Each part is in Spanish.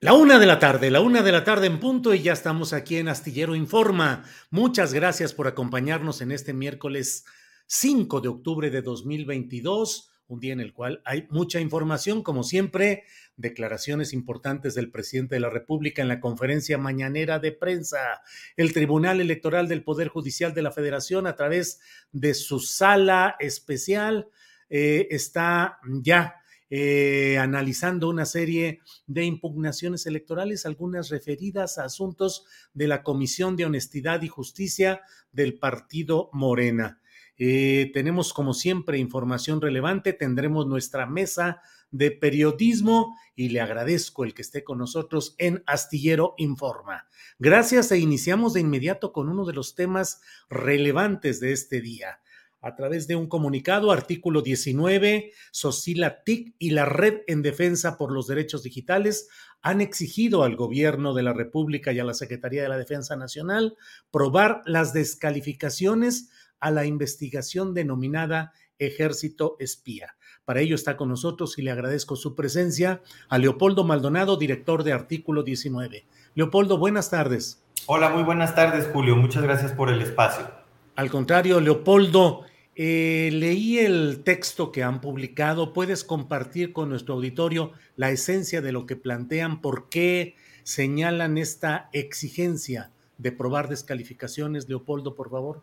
La una de la tarde, la una de la tarde en punto y ya estamos aquí en Astillero Informa. Muchas gracias por acompañarnos en este miércoles 5 de octubre de 2022, un día en el cual hay mucha información, como siempre, declaraciones importantes del presidente de la República en la conferencia mañanera de prensa. El Tribunal Electoral del Poder Judicial de la Federación, a través de su sala especial, eh, está ya eh, analizando una serie de impugnaciones electorales, algunas referidas a asuntos de la Comisión de Honestidad y Justicia del Partido Morena. Eh, tenemos, como siempre, información relevante, tendremos nuestra mesa de periodismo y le agradezco el que esté con nosotros en Astillero Informa. Gracias e iniciamos de inmediato con uno de los temas relevantes de este día a través de un comunicado, artículo 19, Socila TIC y la Red en Defensa por los Derechos Digitales han exigido al gobierno de la República y a la Secretaría de la Defensa Nacional probar las descalificaciones a la investigación denominada Ejército Espía. Para ello está con nosotros y le agradezco su presencia a Leopoldo Maldonado, director de Artículo 19. Leopoldo, buenas tardes. Hola, muy buenas tardes, Julio. Muchas gracias por el espacio. Al contrario, Leopoldo, eh, leí el texto que han publicado. ¿Puedes compartir con nuestro auditorio la esencia de lo que plantean? ¿Por qué señalan esta exigencia de probar descalificaciones? Leopoldo, por favor.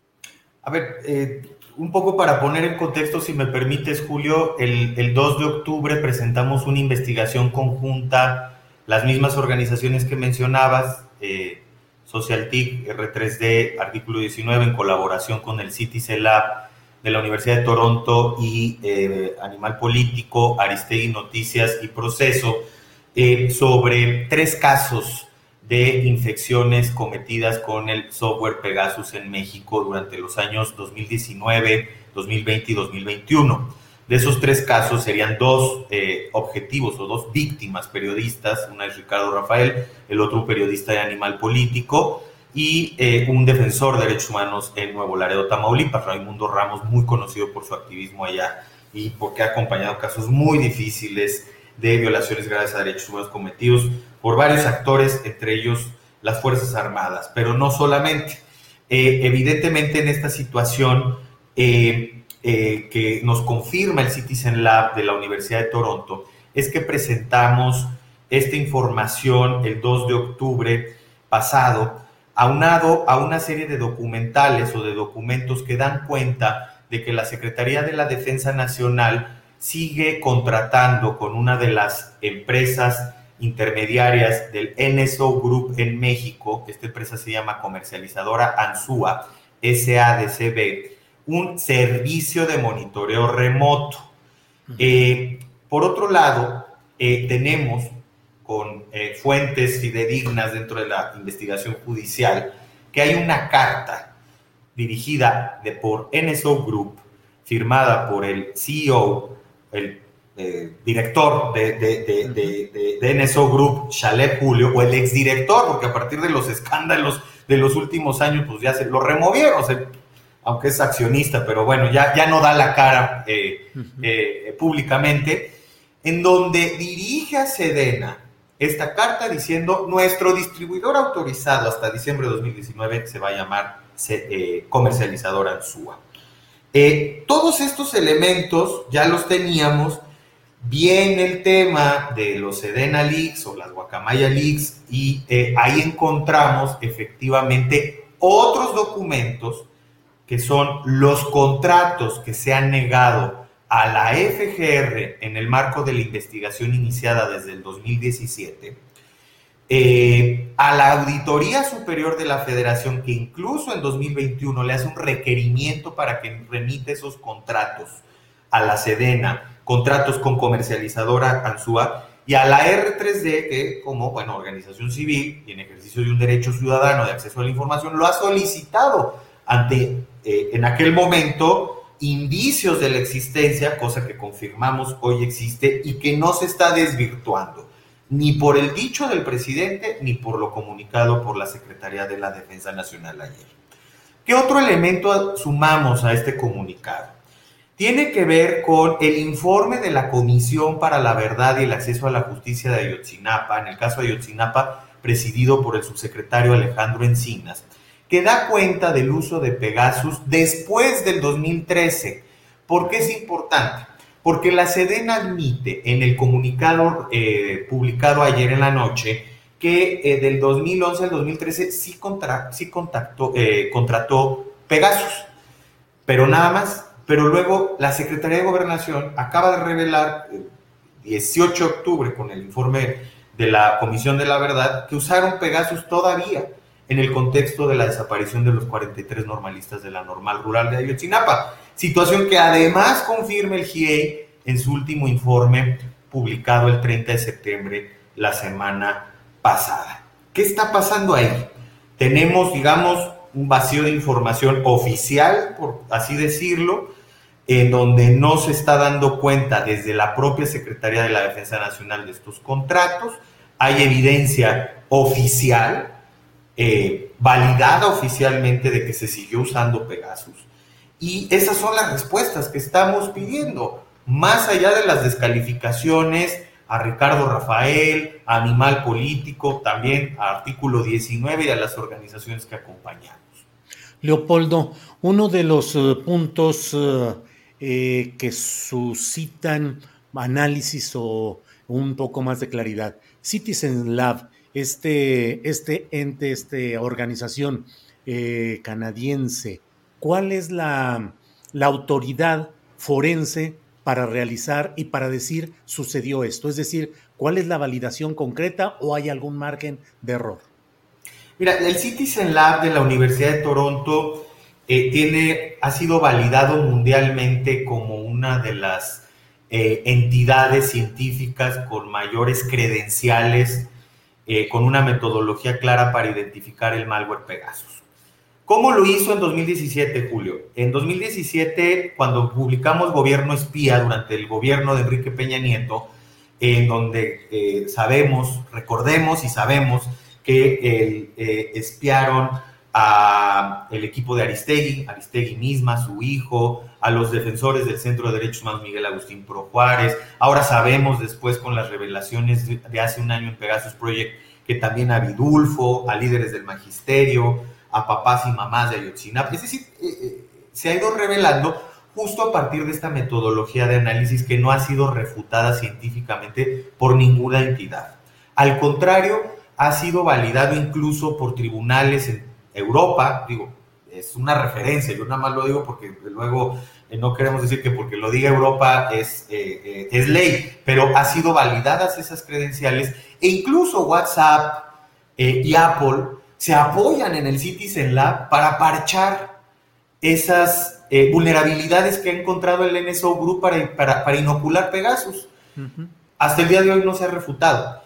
A ver, eh, un poco para poner en contexto, si me permites, Julio, el, 2 de octubre presentamos una investigación conjunta, las mismas organizaciones que mencionabas, eh, SocialTIC, R3D, artículo 19, en colaboración con el Citizen Lab de la Universidad de Toronto y eh, Animal Político, Aristegui Noticias y Proceso, eh, sobre tres casos de infecciones cometidas con el software Pegasus en México durante los años 2019, 2020 y 2021. De esos tres casos serían dos eh, objetivos o dos víctimas periodistas, una es Ricardo Rafael, el otro un periodista de Animal Político y eh, un defensor de derechos humanos en Nuevo Laredo, Tamaulipas, Raimundo Ramos, muy conocido por su activismo allá y porque ha acompañado casos muy difíciles de violaciones graves a derechos humanos cometidos por varios actores, entre ellos las Fuerzas Armadas, pero no solamente. Eh, evidentemente en esta situación eh, que nos confirma el Citizen Lab de la Universidad de Toronto es que presentamos esta información el 2 de octubre pasado, aunado a una serie de documentales o de documentos que dan cuenta de que la Secretaría de la Defensa Nacional sigue contratando con una de las empresas intermediarias del NSO Group en México, esta empresa se llama comercializadora ANSUA, SADCB, un servicio de monitoreo remoto. Eh, por otro lado, eh, tenemos con eh, fuentes fidedignas dentro de la investigación judicial que hay una carta dirigida de, por NSO Group, firmada por el CEO, el director de, de, NSO Group, Chalet Julio, o el exdirector, porque a partir de los escándalos de los últimos años, pues ya se lo removieron, aunque es accionista, pero bueno, ya, ya no da la cara eh, eh, públicamente, en donde dirige a Sedena esta carta diciendo nuestro distribuidor autorizado hasta diciembre de 2019 se va a llamar eh, comercializador Ansúa. todos estos elementos ya los teníamos Viene el tema de los Sedena Leaks o las Guacamaya Leaks y eh, ahí encontramos efectivamente otros documentos que son los contratos que se han negado a la FGR en el marco de la investigación iniciada desde el 2017, eh, a la Auditoría Superior de la Federación, que incluso en 2021 le hace un requerimiento para que remite esos contratos a la Sedena contratos con comercializadora ANSUA y a la R3D, que como bueno, organización civil y en ejercicio de un derecho ciudadano de acceso a la información, lo ha solicitado ante, eh, en aquel momento, indicios de la existencia, cosa que confirmamos hoy existe y que no se está desvirtuando, ni por el dicho del presidente, ni por lo comunicado por la Secretaría de la Defensa Nacional ayer. ¿Qué otro elemento sumamos a este comunicado? tiene que ver con el informe de la Comisión para la Verdad y el Acceso a la Justicia de Ayotzinapa, en el caso de Ayotzinapa, presidido por el subsecretario Alejandro Encinas, que da cuenta del uso de Pegasus después del 2013. ¿Por qué es importante? Porque la Sedena admite en el comunicado eh, publicado ayer en la noche que eh, del 2011 al 2013 sí, sí contactó, eh, contrató Pegasus, pero nada más pero luego la Secretaría de Gobernación acaba de revelar, el 18 de octubre, con el informe de la Comisión de la Verdad, que usaron Pegasus todavía en el contexto de la desaparición de los 43 normalistas de la normal rural de Ayotzinapa. Situación que además confirma el GIEI en su último informe publicado el 30 de septiembre, la semana pasada. ¿Qué está pasando ahí? Tenemos, digamos, un vacío de información oficial, por así decirlo, en donde no se está dando cuenta desde la propia Secretaría de la Defensa Nacional de estos contratos. Hay evidencia oficial, eh, validada oficialmente de que se siguió usando Pegasus. Y esas son las respuestas que estamos pidiendo, más allá de las descalificaciones a Ricardo Rafael, a Animal Político, también a Artículo 19 y a las organizaciones que acompañamos. Leopoldo, uno de los eh, puntos eh, que suscitan análisis o un poco más de claridad. Citizen Lab, este, este ente, esta organización eh, canadiense, ¿cuál es la, la autoridad forense para realizar y para decir sucedió esto? Es decir, ¿cuál es la validación concreta o hay algún margen de error? Mira, el Citizen Lab de la Universidad de Toronto eh, tiene, ha sido validado mundialmente como una de las eh, entidades científicas con mayores credenciales, eh, con una metodología clara para identificar el malware Pegasus. ¿Cómo lo hizo en 2017, Julio? En 2017, cuando publicamos Gobierno Espía durante el gobierno de Enrique Peña Nieto, en donde sabemos, recordemos y sabemos que espiaron a el equipo de Aristegui, Aristegui misma, su hijo, a los defensores del Centro de Derechos Humanos Miguel Agustín Pro Juárez. Ahora sabemos después con las revelaciones de hace un año en Pegasus Project que también a Vidulfo, a líderes del magisterio, a papás y mamás de Ayotzinapa. Es decir, eh, eh, se ha ido revelando justo a partir de esta metodología de análisis que no ha sido refutada científicamente por ninguna entidad. Al contrario, ha sido validado incluso por tribunales en Europa, digo, es una referencia, yo nada más lo digo porque luego no queremos decir que porque lo diga Europa es, eh, es ley, pero ha sido validadas esas credenciales e incluso WhatsApp y Apple se apoyan en el Citizen Lab para parchar esas vulnerabilidades que ha encontrado el NSO Group para, para, inocular Pegasus. Hasta el día de hoy no se ha refutado.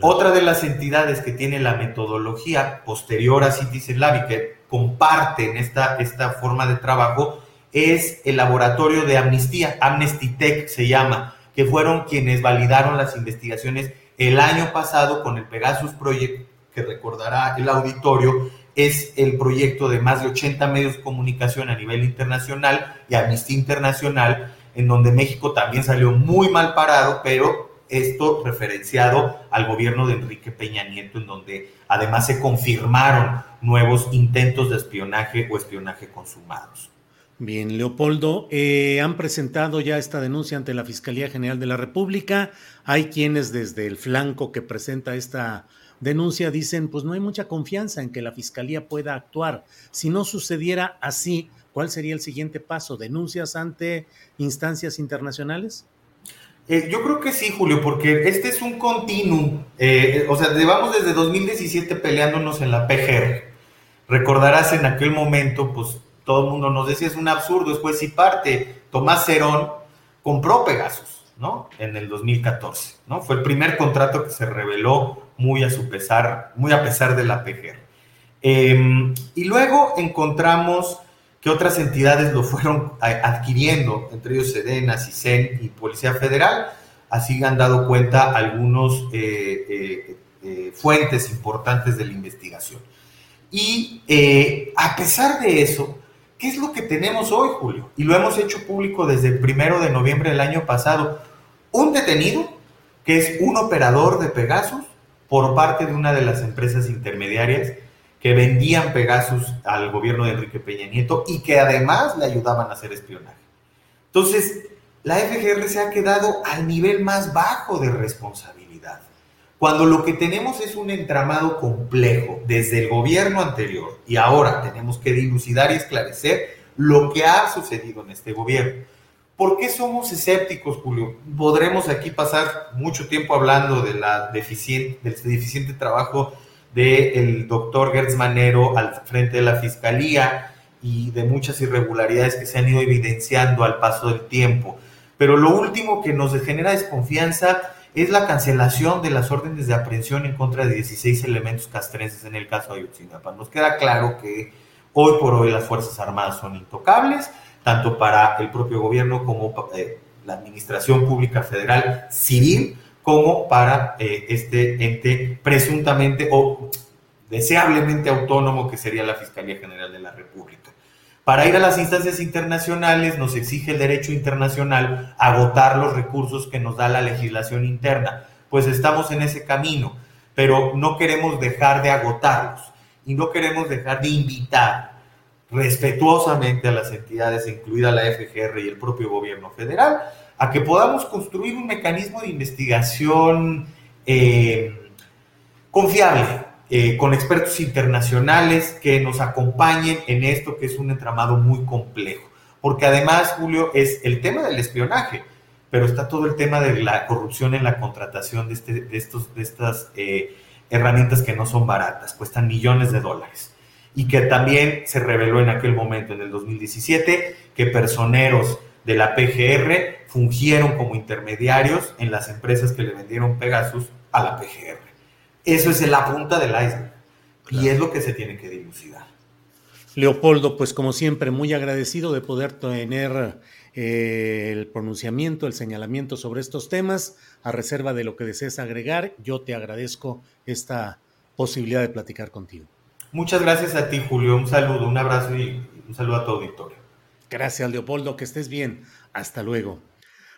Otra de las entidades que tiene la metodología posterior a Citizen Lab y que comparten esta, esta forma de trabajo es el laboratorio de amnistía, Amnesty Tech se llama, que fueron quienes validaron las investigaciones el año pasado con el Pegasus Project, que recordará el auditorio, es el proyecto de más de 80 medios de comunicación a nivel internacional y Amnistía Internacional, en donde México también salió muy mal parado, pero esto referenciado al gobierno de Enrique Peña Nieto, en donde además se confirmaron nuevos intentos de espionaje o espionaje consumados. Bien, Leopoldo, eh, han presentado ya esta denuncia ante la Fiscalía General de la República. Hay quienes desde el flanco que presenta esta denuncia dicen, pues no hay mucha confianza en que la Fiscalía pueda actuar. Si no sucediera así, ¿cuál sería el siguiente paso? ¿Denuncias ante instancias internacionales? Eh, yo creo que sí, Julio, porque este es un continuum. Eh, o sea, llevamos desde 2017 peleándonos en la PGR. Recordarás en aquel momento, pues todo el mundo nos decía es un absurdo. Después, si parte, Tomás Cerón compró Pegasus, ¿no? En el 2014, ¿no? Fue el primer contrato que se reveló muy a su pesar, muy a pesar de la PGR. Em, y luego encontramos que otras entidades lo fueron adquiriendo, entre ellos Sedena, CISEN y Policía Federal. Así han dado cuenta algunos eh, eh, eh, fuentes importantes de la investigación. Y a pesar de eso, ¿qué es lo que tenemos hoy, Julio? Y lo hemos hecho público desde el primero de noviembre del año pasado. Un detenido, que es un operador de Pegasus, por parte de una de las empresas intermediarias que vendían Pegasus al gobierno de Enrique Peña Nieto y que además le ayudaban a hacer espionaje. Entonces, la FGR se ha quedado al nivel más bajo de responsabilidad, cuando lo que tenemos es un entramado complejo desde el gobierno anterior y ahora tenemos que dilucidar y esclarecer lo que ha sucedido en este gobierno. ¿Por qué somos escépticos, Julio? Podremos aquí pasar mucho tiempo hablando de la del deficiente trabajo del doctor Gertz Manero al frente de la Fiscalía y de muchas irregularidades que se han ido evidenciando al paso del tiempo. Pero lo último que nos genera desconfianza es la cancelación de las órdenes de aprehensión en contra de 16 elementos castrenses en el caso de Ayotzinapa. Nos queda claro que hoy por hoy las Fuerzas Armadas son intocables, tanto para el propio gobierno como eh, la Administración Pública Federal Civil, como para eh, este ente presuntamente o deseablemente autónomo que sería la Fiscalía General de la República. Para ir a las instancias internacionales nos exige el derecho internacional agotar los recursos que nos da la legislación interna. Pues estamos en ese camino, pero no queremos dejar de agotarlos y no queremos dejar de invitar respetuosamente a las entidades, incluida la FGR y el propio gobierno federal, a que podamos construir un mecanismo de investigación eh, confiable, eh, con expertos internacionales que nos acompañen en esto que es un entramado muy complejo. Porque además, Julio, es el tema del espionaje, pero está todo el tema de la corrupción en la contratación de, este, de, estos, de estas eh, herramientas que no son baratas, cuestan millones de dólares. Y que también se reveló en aquel momento, en el 2017, que personeros de la PGR fungieron como intermediarios en las empresas que le vendieron Pegasus a la PGR. Eso es la punta del iceberg y es lo que se tiene que dilucidar. Leopoldo, pues como siempre, muy agradecido de poder tener eh, el pronunciamiento, el señalamiento sobre estos temas, a reserva de lo que desees agregar. Yo te agradezco esta posibilidad de platicar contigo. Muchas gracias a ti, Julio. Un saludo, un abrazo y un saludo a tu auditorio. Gracias, Leopoldo, que estés bien. Hasta luego.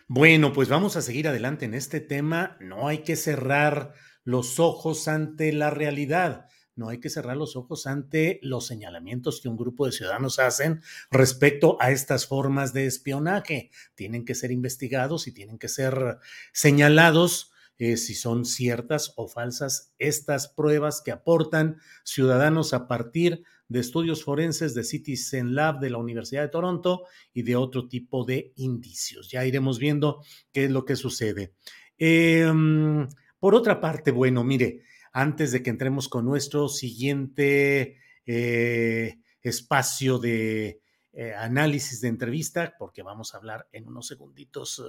Bueno, pues vamos a seguir adelante en este tema. No hay que cerrar los ojos ante la realidad. No hay que cerrar los ojos ante los señalamientos que un grupo de ciudadanos hacen respecto a estas formas de espionaje. Tienen que ser investigados y tienen que ser señalados eh, si son ciertas o falsas estas pruebas que aportan ciudadanos a partir de estudios forenses de Citizen Lab de la Universidad de Toronto y de otro tipo de indicios. Ya iremos viendo qué es lo que sucede. Em, por otra parte, bueno, mire, antes de que entremos con nuestro siguiente eh, espacio de eh, análisis de entrevista, porque vamos a hablar en unos segunditos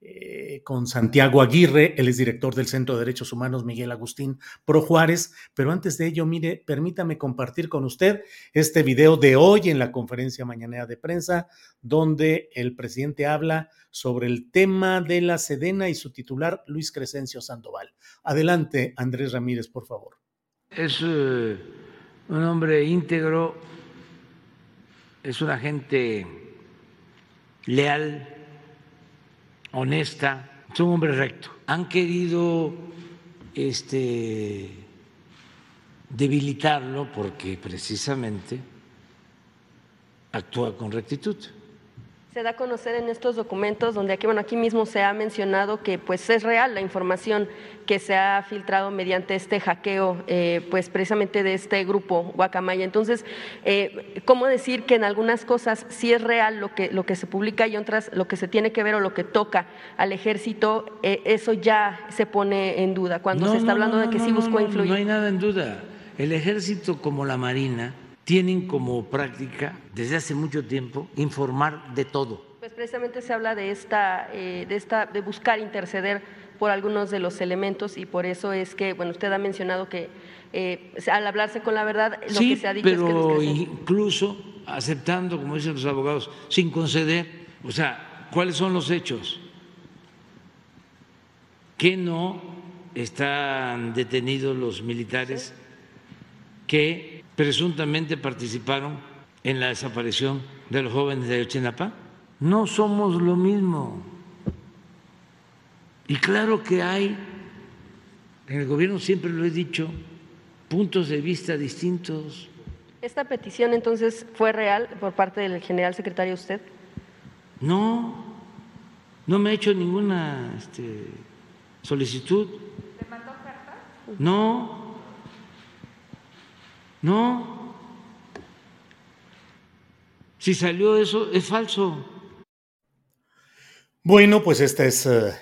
eh, con Santiago Aguirre, él es director del Centro de Derechos Humanos Miguel Agustín Pro Juárez, pero antes de ello, mire, permítame compartir con usted este video de hoy en la conferencia mañanera de prensa, donde el presidente habla sobre el tema de la Sedena y su titular Luis Crescencio Sandoval. Adelante, Andrés Ramírez, por favor. Es uh, un hombre íntegro, es una gente leal honesta, es un hombre recto. Han querido este, debilitarlo porque precisamente actúa con rectitud se da a conocer en estos documentos donde aquí bueno aquí mismo se ha mencionado que pues es real la información que se ha filtrado mediante este hackeo eh, pues precisamente de este grupo Guacamaya. Entonces eh, cómo decir que en algunas cosas sí es real lo que lo que se publica y otras lo que se tiene que ver o lo que toca al ejército eh, eso ya se pone en duda cuando se está hablando de que sí buscó influir no hay nada en duda. El ejército como la marina tienen como práctica desde hace mucho tiempo informar de todo. Pues precisamente se habla de esta, eh, de esta, de buscar interceder por algunos de los elementos y por eso es que, bueno, usted ha mencionado que eh, al hablarse con la verdad, lo que se ha dicho pero es que incluso aceptando, como dicen los abogados, sin conceder, o sea, ¿cuáles son los hechos? Que no están detenidos los militares que presuntamente participaron en la desaparición de los jóvenes de Ochinapa? No somos lo mismo. Y claro que hay, en el gobierno siempre lo he dicho, puntos de vista distintos. ¿Esta petición entonces fue real por parte del general secretario usted? No, no me ha hecho ninguna este, solicitud. ¿Le mandó carta? No, no. Si salió eso, es falso. Bueno, pues esta es eh,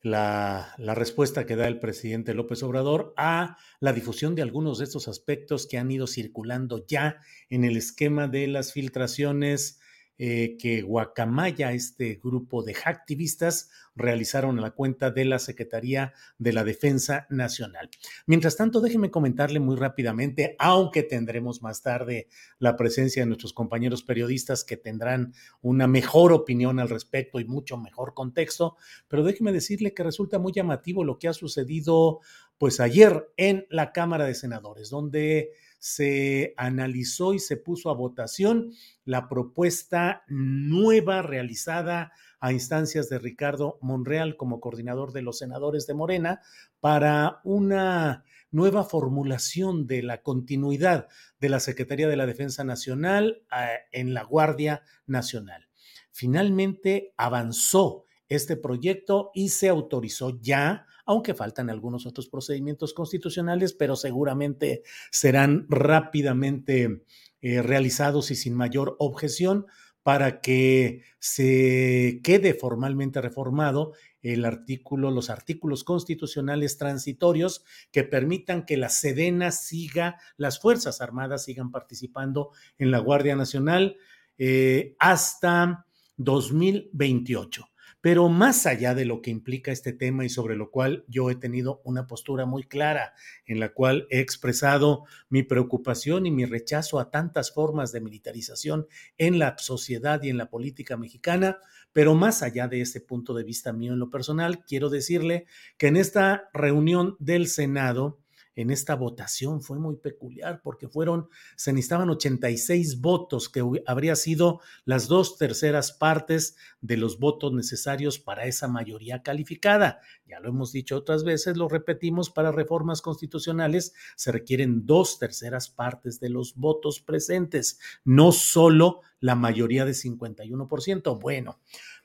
la, la, respuesta que da el presidente López Obrador a la difusión de algunos de estos aspectos que han ido circulando ya en el esquema de las filtraciones eh, que Guacamaya, este grupo de hacktivistas, realizaron la cuenta de la Secretaría de la Defensa Nacional. Mientras tanto, déjeme comentarle muy rápidamente, aunque tendremos más tarde la presencia de nuestros compañeros periodistas que tendrán una mejor opinión al respecto y mucho mejor contexto, pero déjeme decirle que resulta muy llamativo lo que ha sucedido pues ayer en la Cámara de Senadores, donde se analizó y se puso a votación la propuesta nueva realizada a instancias de Ricardo Monreal como coordinador de los senadores de Morena para una nueva formulación de la continuidad de la Secretaría de la Defensa Nacional eh, en la Guardia Nacional. Finalmente avanzó este proyecto y se autorizó ya aunque faltan algunos otros procedimientos constitucionales, pero seguramente serán rápidamente eh, realizados y sin mayor objeción para que se quede formalmente reformado el artículo, los artículos constitucionales transitorios que permitan que la Sedena siga, las Fuerzas Armadas sigan participando en la Guardia Nacional eh, hasta 2028. Pero más allá de lo que implica este tema y sobre lo cual yo he tenido una postura muy clara, en la cual he expresado mi preocupación y mi rechazo a tantas formas de militarización en la sociedad y en la política mexicana, pero más allá de ese punto de vista mío en lo personal, quiero decirle que en esta reunión del Senado, en esta votación fue muy peculiar porque fueron, se necesitaban 86 votos, que habría sido las dos terceras partes de los votos necesarios para esa mayoría calificada. Ya lo hemos dicho otras veces, lo repetimos, para reformas constitucionales se requieren dos terceras partes de los votos presentes, no solo la mayoría de 51%. Bueno,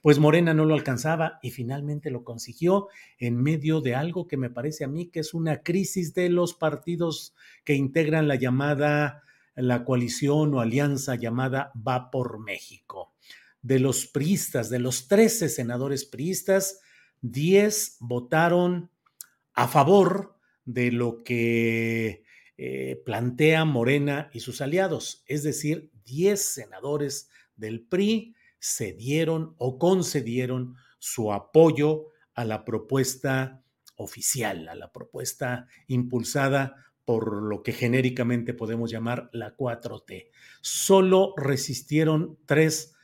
pues Morena no lo alcanzaba y finalmente lo consiguió en medio de algo que me parece a mí que es una crisis de los partidos que integran la llamada la coalición o alianza llamada Va por México. De los priistas, de los 13 senadores priistas, 10 votaron a favor de lo que eh, plantea Morena y sus aliados, es decir, 10 senadores del PRI cedieron o concedieron su apoyo a la propuesta oficial, a la propuesta impulsada por lo que genéricamente podemos llamar la 4T. Solo resistieron tres,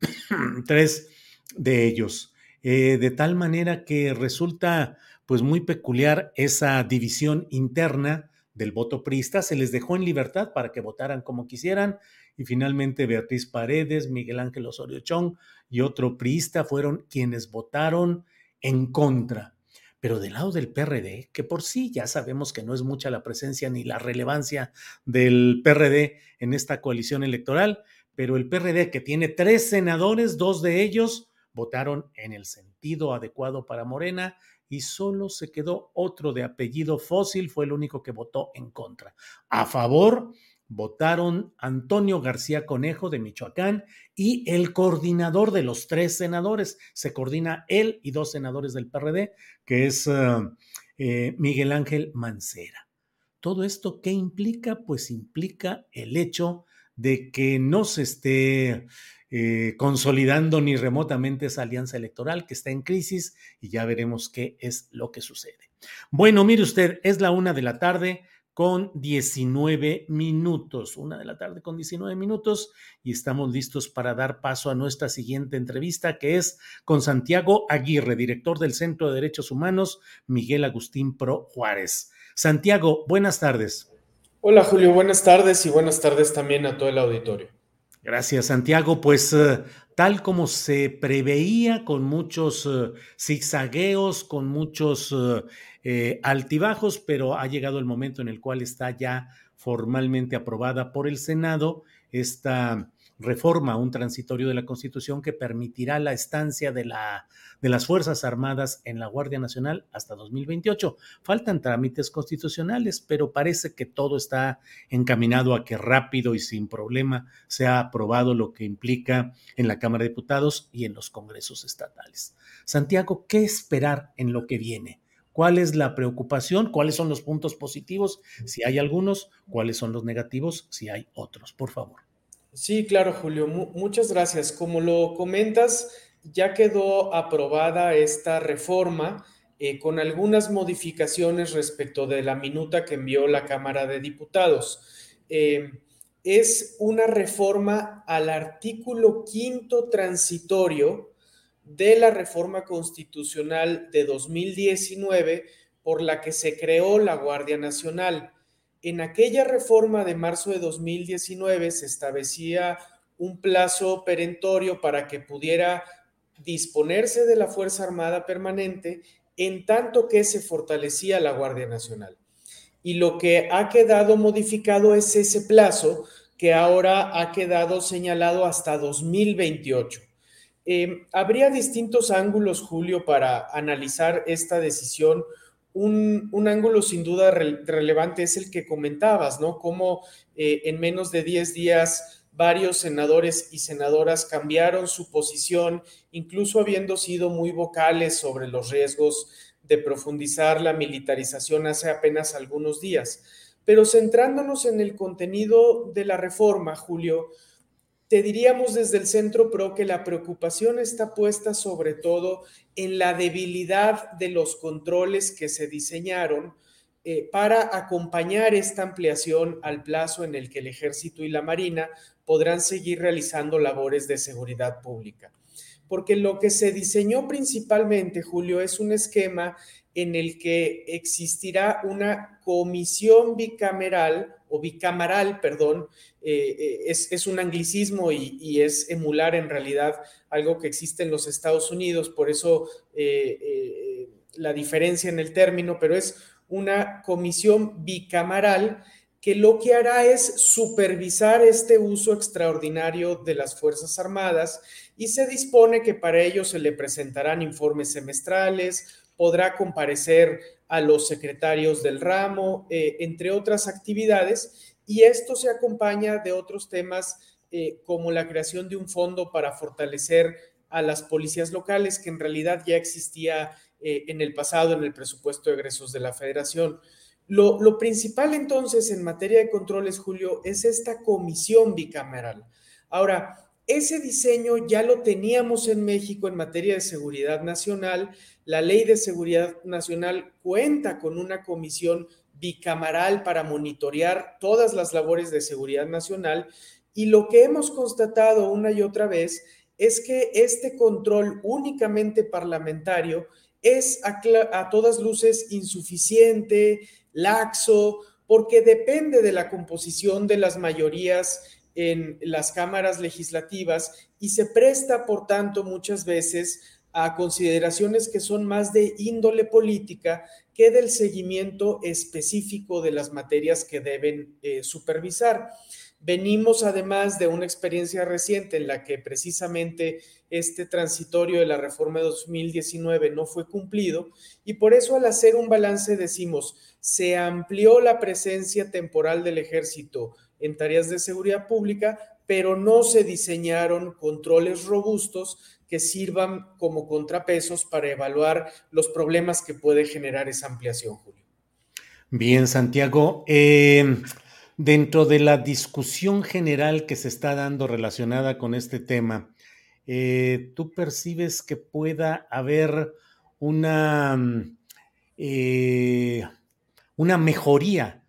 tres de ellos, eh, de tal manera que resulta pues muy peculiar esa división interna del voto priista, se les dejó en libertad para que votaran como quisieran y finalmente Beatriz Paredes, Miguel Ángel Osorio Chong y otro priista fueron quienes votaron en contra. Pero del lado del PRD, que por sí ya sabemos que no es mucha la presencia ni la relevancia del PRD en esta coalición electoral, pero el PRD que tiene tres senadores, dos de ellos votaron en el sentido adecuado para Morena y solo se quedó otro de apellido fósil, fue el único que votó en contra. A favor votaron Antonio García Conejo de Michoacán y el coordinador de los tres senadores. Se coordina él y dos senadores del PRD, que es uh, eh, Miguel Ángel Mancera. ¿Todo esto qué implica? Pues implica el hecho de que no se esté eh, consolidando ni remotamente esa alianza electoral que está en crisis y ya veremos qué es lo que sucede. Bueno, mire usted, es la una de la tarde con 19 minutos, una de la tarde con 19 minutos y estamos listos para dar paso a nuestra siguiente entrevista que es con Santiago Aguirre, director del Centro de Derechos Humanos Miguel Agustín Pro Juárez. Santiago, buenas tardes. Hola Julio, buenas tardes y buenas tardes también a todo el auditorio. Gracias, Santiago. Pues uh, tal como se preveía, con muchos uh, zigzagueos, con muchos eh, altibajos, pero ha llegado el momento en el cual está ya formalmente aprobada por el Senado esta reforma, un transitorio de la Constitución que permitirá la estancia de, la, de las Fuerzas Armadas en la Guardia Nacional hasta 2028. Faltan trámites constitucionales, pero parece que todo está encaminado a que rápido y sin problema sea aprobado lo que implica en la Cámara de Diputados y en los congresos estatales. Santiago, ¿qué esperar en lo que viene? cuál es la preocupación, cuáles son los puntos positivos, si hay algunos, cuáles son los negativos, si hay otros, por favor. Sí, claro, Julio, muchas gracias. Como lo comentas, ya quedó aprobada esta reforma eh, con algunas modificaciones respecto de la minuta que envió la Cámara de Diputados. Eh, es una reforma al artículo quinto transitorio de la reforma constitucional de 2019 por la que se creó la Guardia Nacional. En aquella reforma de marzo de 2019 se establecía un plazo perentorio para que pudiera disponerse de la Fuerza Armada Permanente en tanto que se fortalecía la Guardia Nacional. Y lo que ha quedado modificado es ese plazo que ahora ha quedado señalado hasta 2028. Eh, habría distintos ángulos, Julio, para analizar esta decisión. Un, ángulo sin duda relevante es el que comentabas, ¿no? Cómo eh, en menos de 10 días varios senadores y senadoras cambiaron su posición, incluso habiendo sido muy vocales sobre los riesgos de profundizar la militarización hace apenas algunos días. Pero centrándonos en el contenido de la reforma, Julio, te diríamos desde el Centro PRO que la preocupación está puesta sobre todo en la debilidad de los controles que se diseñaron eh, para acompañar esta ampliación al plazo en el que el Ejército y la Marina podrán seguir realizando labores de seguridad pública. Porque lo que se diseñó principalmente, Julio, es un esquema en el que existirá una comisión bicameral o bicamaral, perdón, eh, eh, es, un anglicismo y, es emular en realidad algo que existe en los Estados Unidos, por eso eh, la diferencia en el término, pero es una comisión bicamaral que lo que hará es supervisar este uso extraordinario de las Fuerzas Armadas y se dispone que para ello se le presentarán informes semestrales, podrá comparecer a los secretarios del ramo, entre otras actividades, y esto se acompaña de otros temas eh, como la creación de un fondo para fortalecer a las policías locales, que en realidad ya existía eh, en el pasado en el presupuesto de egresos de la federación. Lo, principal entonces en materia de controles, Julio, es esta comisión bicameral. Ahora, ese diseño ya lo teníamos en México en materia de seguridad nacional. La ley de seguridad nacional cuenta con una comisión bicameral para monitorear todas las labores de seguridad nacional y lo que hemos constatado una y otra vez es que este control únicamente parlamentario es a, todas luces insuficiente, laxo, porque depende de la composición de las mayorías en las cámaras legislativas y se presta, por tanto, muchas veces a consideraciones que son más de índole política que del seguimiento específico de las materias que deben eh, supervisar. Venimos además de una experiencia reciente en la que precisamente este transitorio de la reforma de 2019 no fue cumplido y por eso al hacer un balance decimos, se amplió la presencia temporal del ejército en tareas de seguridad pública, pero no se diseñaron controles robustos que sirvan como contrapesos para evaluar los problemas que puede generar esa ampliación, Julio. Bien, Santiago. Eh, Dentro de la discusión general que se está dando relacionada con este tema, eh, ¿tú percibes que pueda haber una, eh, una mejoría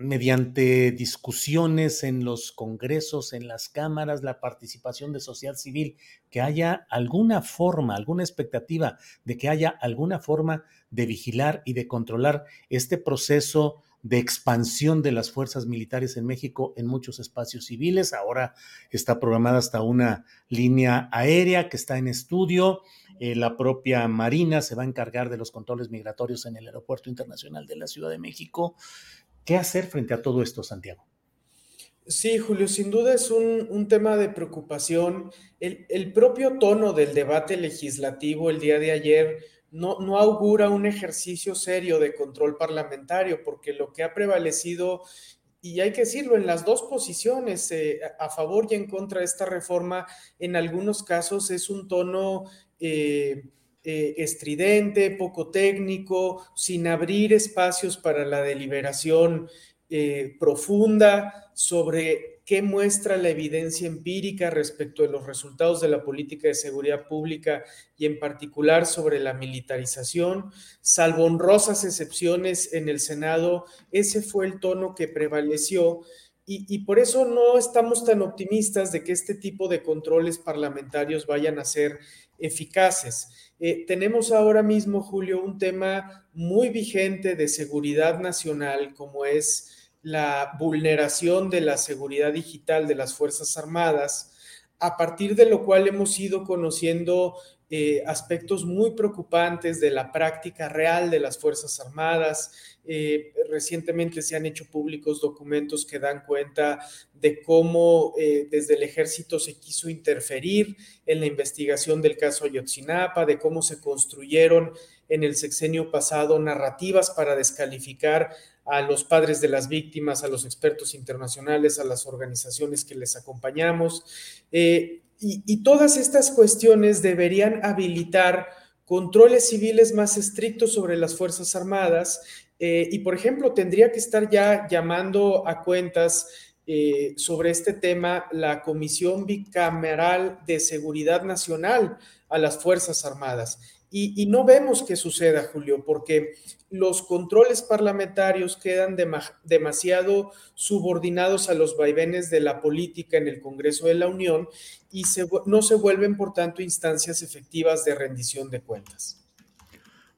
mediante discusiones en los congresos, en las cámaras, la participación de sociedad civil, que haya alguna forma, alguna expectativa de que haya alguna forma de vigilar y de controlar este proceso de expansión de las fuerzas militares en México en muchos espacios civiles. Ahora está programada hasta una línea aérea que está en estudio. Eh, la propia Marina se va a encargar de los controles migratorios en el Aeropuerto Internacional de la Ciudad de México. ¿Qué hacer frente a todo esto, Santiago? Sí, Julio, sin duda es un, tema de preocupación. El, el propio tono del debate legislativo el día de ayer no, augura un ejercicio serio de control parlamentario, porque lo que ha prevalecido, y hay que decirlo, en las dos posiciones, eh, a favor y en contra de esta reforma, en algunos casos es un tono... Eh, eh, estridente, poco técnico, sin abrir espacios para la deliberación profunda sobre qué muestra la evidencia empírica respecto de los resultados de la política de seguridad pública y en particular sobre la militarización. Salvo honrosas excepciones en el Senado, ese fue el tono que prevaleció. Y, por eso no estamos tan optimistas de que este tipo de controles parlamentarios vayan a ser eficaces. Eh, tenemos ahora mismo, Julio, un tema muy vigente de seguridad nacional como es la vulneración de la seguridad digital de las Fuerzas Armadas, a partir de lo cual hemos ido conociendo eh, aspectos muy preocupantes de la práctica real de las Fuerzas Armadas. Eh, recientemente se han hecho públicos documentos que dan cuenta de cómo eh, desde el ejército se quiso interferir en la investigación del caso Ayotzinapa, de cómo se construyeron en el sexenio pasado narrativas para descalificar a los padres de las víctimas, a los expertos internacionales, a las organizaciones que les acompañamos. Eh, y, todas estas cuestiones deberían habilitar controles civiles más estrictos sobre las Fuerzas Armadas eh, y, por ejemplo, tendría que estar ya llamando a cuentas eh, sobre este tema la Comisión Bicameral de Seguridad Nacional a las Fuerzas Armadas. Y, no vemos que suceda, Julio, porque los controles parlamentarios quedan demasiado subordinados a los vaivenes de la política en el Congreso de la Unión y no se vuelven, por tanto, instancias efectivas de rendición de cuentas.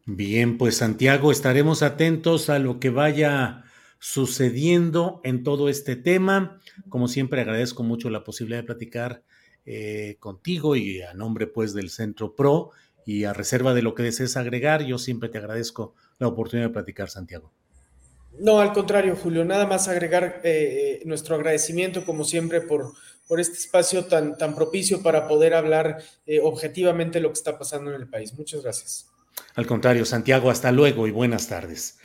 Bien, pues Santiago, estaremos atentos a lo que vaya sucediendo en todo este tema. Como siempre, agradezco mucho la posibilidad de platicar eh, contigo y a nombre pues del Centro PRO y a reserva de lo que desees agregar, yo siempre te agradezco la oportunidad de platicar, Santiago. No, al contrario, Julio, nada más agregar eh, nuestro agradecimiento, como siempre, por, por este espacio tan, tan propicio para poder hablar eh, objetivamente lo que está pasando en el país. Muchas gracias. Al contrario, Santiago, hasta luego y buenas tardes.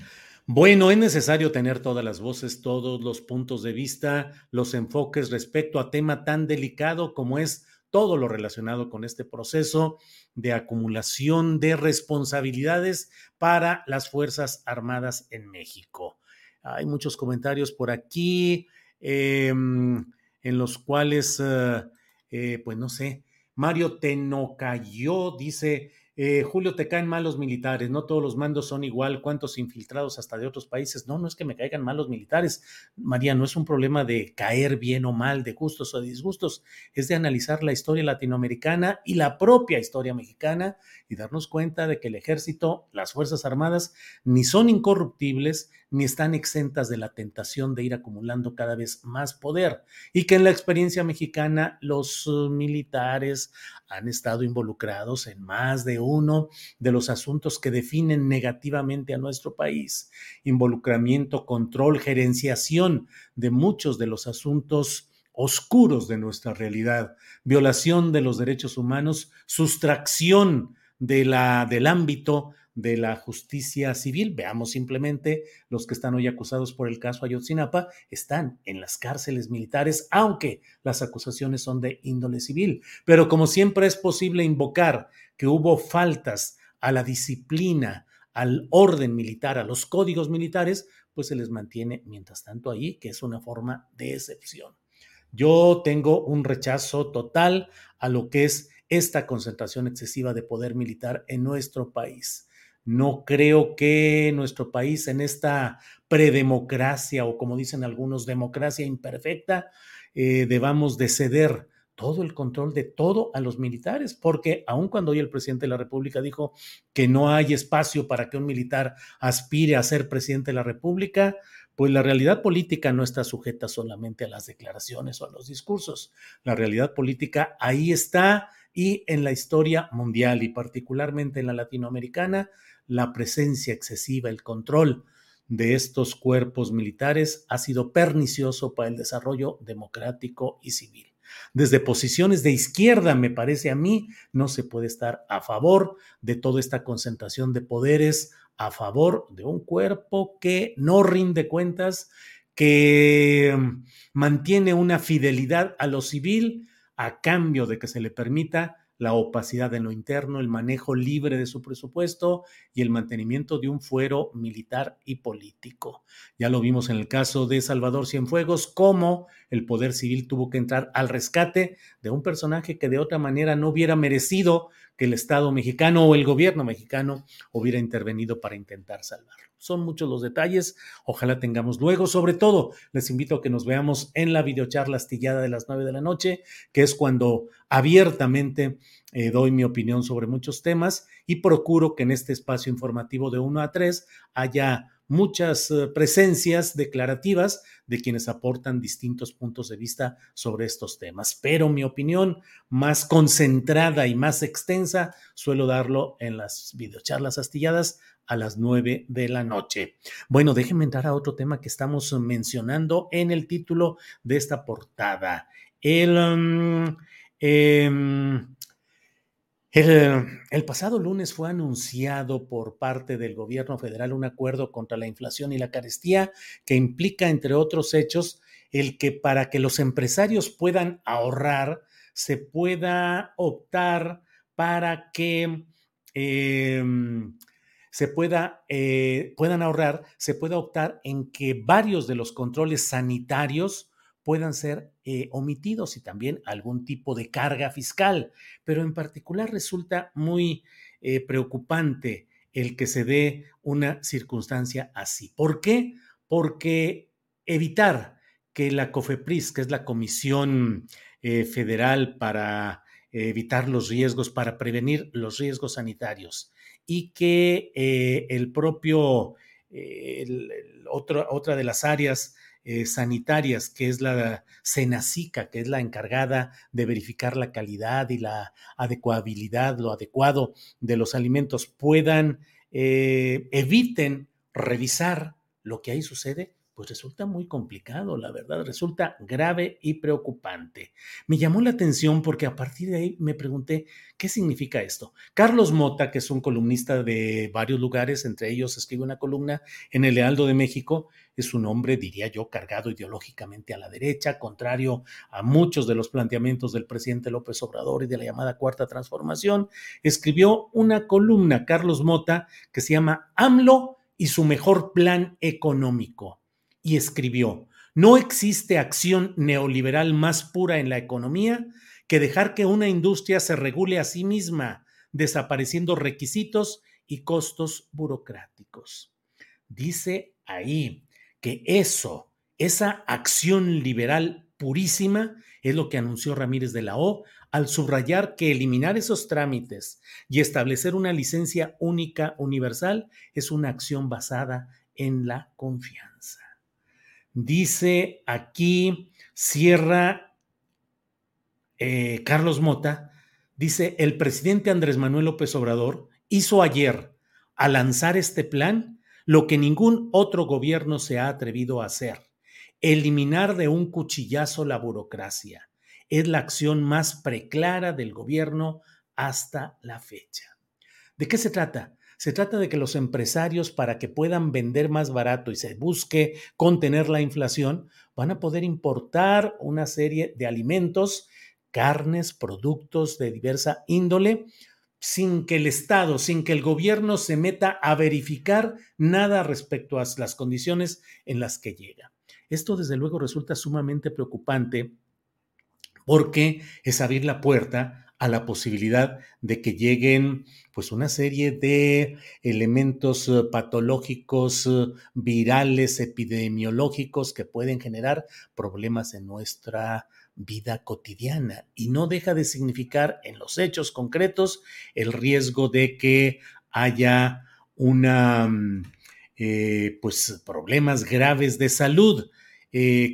Bueno, es necesario tener todas las voces, todos los puntos de vista, los enfoques respecto a tema tan delicado como es todo lo relacionado con este proceso de acumulación de responsabilidades para las Fuerzas Armadas en México. Hay muchos comentarios por aquí em, en los cuales, eh, eh, pues no sé, Mario Tenocayó dice, eh, Julio, te caen mal los militares, no todos los mandos son igual, cuántos infiltrados hasta de otros países. No, no es que me caigan mal los militares, María, no es un problema de caer bien o mal, de gustos o disgustos, es de analizar la historia latinoamericana y la propia historia mexicana y darnos cuenta de que el ejército, las Fuerzas Armadas, ni son incorruptibles, ni están exentas de la tentación de ir acumulando cada vez más poder y que en la experiencia mexicana los uh, militares han estado involucrados en más de uno de los asuntos que definen negativamente a nuestro país. Involucramiento, control, gerenciación de muchos de los asuntos oscuros de nuestra realidad, violación de los derechos humanos, sustracción de la, del ámbito de la justicia civil. Veamos simplemente los que están hoy acusados por el caso Ayotzinapa están en las cárceles militares, aunque las acusaciones son de índole civil. Pero como siempre es posible invocar que hubo faltas a la disciplina, al orden militar, a los códigos militares, pues se les mantiene mientras tanto ahí, que es una forma de excepción. Yo tengo un rechazo total a lo que es esta concentración excesiva de poder militar en nuestro país. No creo que nuestro país en esta predemocracia o como dicen algunos, democracia imperfecta, eh, debamos de ceder todo el control de todo a los militares, porque aun cuando hoy el presidente de la República dijo que no hay espacio para que un militar aspire a ser presidente de la República, pues la realidad política no está sujeta solamente a las declaraciones o a los discursos. La realidad política ahí está y en la historia mundial y particularmente en la latinoamericana, la presencia excesiva, el control de estos cuerpos militares ha sido pernicioso para el desarrollo democrático y civil. Desde posiciones de izquierda, me parece a mí, no se puede estar a favor de toda esta concentración de poderes, a favor de un cuerpo que no rinde cuentas, que mantiene una fidelidad a lo civil a cambio de que se le permita la opacidad en lo interno, el manejo libre de su presupuesto y el mantenimiento de un fuero militar y político. Ya lo vimos en el caso de Salvador Cienfuegos, cómo el poder civil tuvo que entrar al rescate de un personaje que de otra manera no hubiera merecido que el Estado mexicano o el gobierno mexicano hubiera intervenido para intentar salvarlo. Son muchos los detalles, ojalá tengamos luego. Sobre todo, les invito a que nos veamos en la videocharla astillada de las nueve de la noche, que es cuando abiertamente eh, doy mi opinión sobre muchos temas y procuro que en este espacio informativo de 1 a 3 haya muchas eh, presencias declarativas de quienes aportan distintos puntos de vista sobre estos temas. Pero mi opinión más concentrada y más extensa suelo darlo en las videocharlas astilladas a las nueve de la noche. Bueno, déjenme entrar a otro tema que estamos mencionando en el título de esta portada. El, mm, em, el, pasado lunes fue anunciado por parte del gobierno federal un acuerdo contra la inflación y la carestía que implica, entre otros hechos, el que para que los empresarios puedan ahorrar, se pueda optar para que em, se pueda, eh, puedan ahorrar, se pueda optar en que varios de los controles sanitarios puedan ser eh, omitidos y también algún tipo de carga fiscal. Pero en particular resulta muy eh, preocupante el que se dé una circunstancia así. ¿Por qué? Porque evitar que la COFEPRIS, que es la Comisión eh, Federal para evitar los riesgos, para prevenir los riesgos sanitarios, y que el propio, otra de las áreas eh, sanitarias, que es la Senacica, que es la encargada de verificar la calidad y la adecuabilidad, lo adecuado de los alimentos, puedan, eh, eviten revisar lo que ahí sucede, pues resulta muy complicado, la verdad, resulta grave y preocupante. Me llamó la atención porque a partir de ahí me pregunté, ¿qué significa esto? Carlos Mota, que es un columnista de varios lugares, entre ellos escribe una columna en el Lealdo de México, es un hombre, diría yo, cargado ideológicamente a la derecha, contrario a muchos de los planteamientos del presidente López Obrador y de la llamada Cuarta Transformación, escribió una columna, Carlos Mota, que se llama AMLO y su mejor plan económico y escribió, no existe acción neoliberal más pura en la economía que dejar que una industria se regule a sí misma, desapareciendo requisitos y costos burocráticos. Dice ahí que eso, esa acción liberal purísima, es lo que anunció Ramírez de la O al subrayar que eliminar esos trámites y establecer una licencia única universal es una acción basada en la confianza. Dice aquí, cierra eh, Carlos Mota, dice, el presidente Andrés Manuel López Obrador hizo ayer, al lanzar este plan, lo que ningún otro gobierno se ha atrevido a hacer, eliminar de un cuchillazo la burocracia. Es la acción más preclara del gobierno hasta la fecha. ¿De qué se trata? Se trata de que los empresarios, para que puedan vender más barato y se busque contener la inflación, van a poder importar una serie de alimentos, carnes, productos de diversa índole, sin que el Estado, sin que el gobierno se meta a verificar nada respecto a las condiciones en las que llega. Esto desde luego resulta sumamente preocupante porque es abrir la puerta a la posibilidad de que lleguen pues una serie de elementos eh, patológicos, eh, virales, epidemiológicos que pueden generar problemas en nuestra vida cotidiana y no deja de significar en los hechos concretos el riesgo de que haya una mm, eh, pues problemas graves de salud.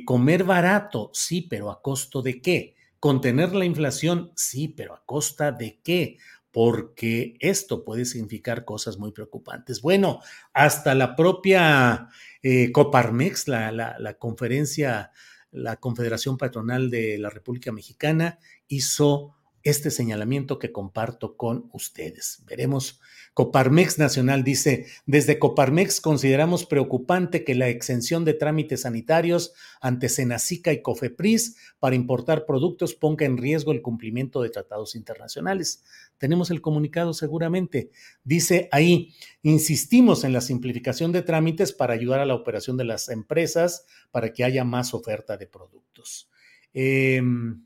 comer barato, sí, pero a costo de qué? Contener la inflación, sí, pero ¿a costa de qué? Porque esto puede significar cosas muy preocupantes. Bueno, hasta la propia eh, Coparmex, la, la conferencia, la Confederación Patronal de la República Mexicana, hizo este señalamiento que comparto con ustedes. Veremos Coparmex Nacional dice, desde Coparmex consideramos preocupante que la exención de trámites sanitarios ante Senacica y Cofepris para importar productos ponga en riesgo el cumplimiento de tratados internacionales. Tenemos el comunicado seguramente. Dice ahí, insistimos en la simplificación de trámites para ayudar a la operación de las empresas para que haya más oferta de productos. Em,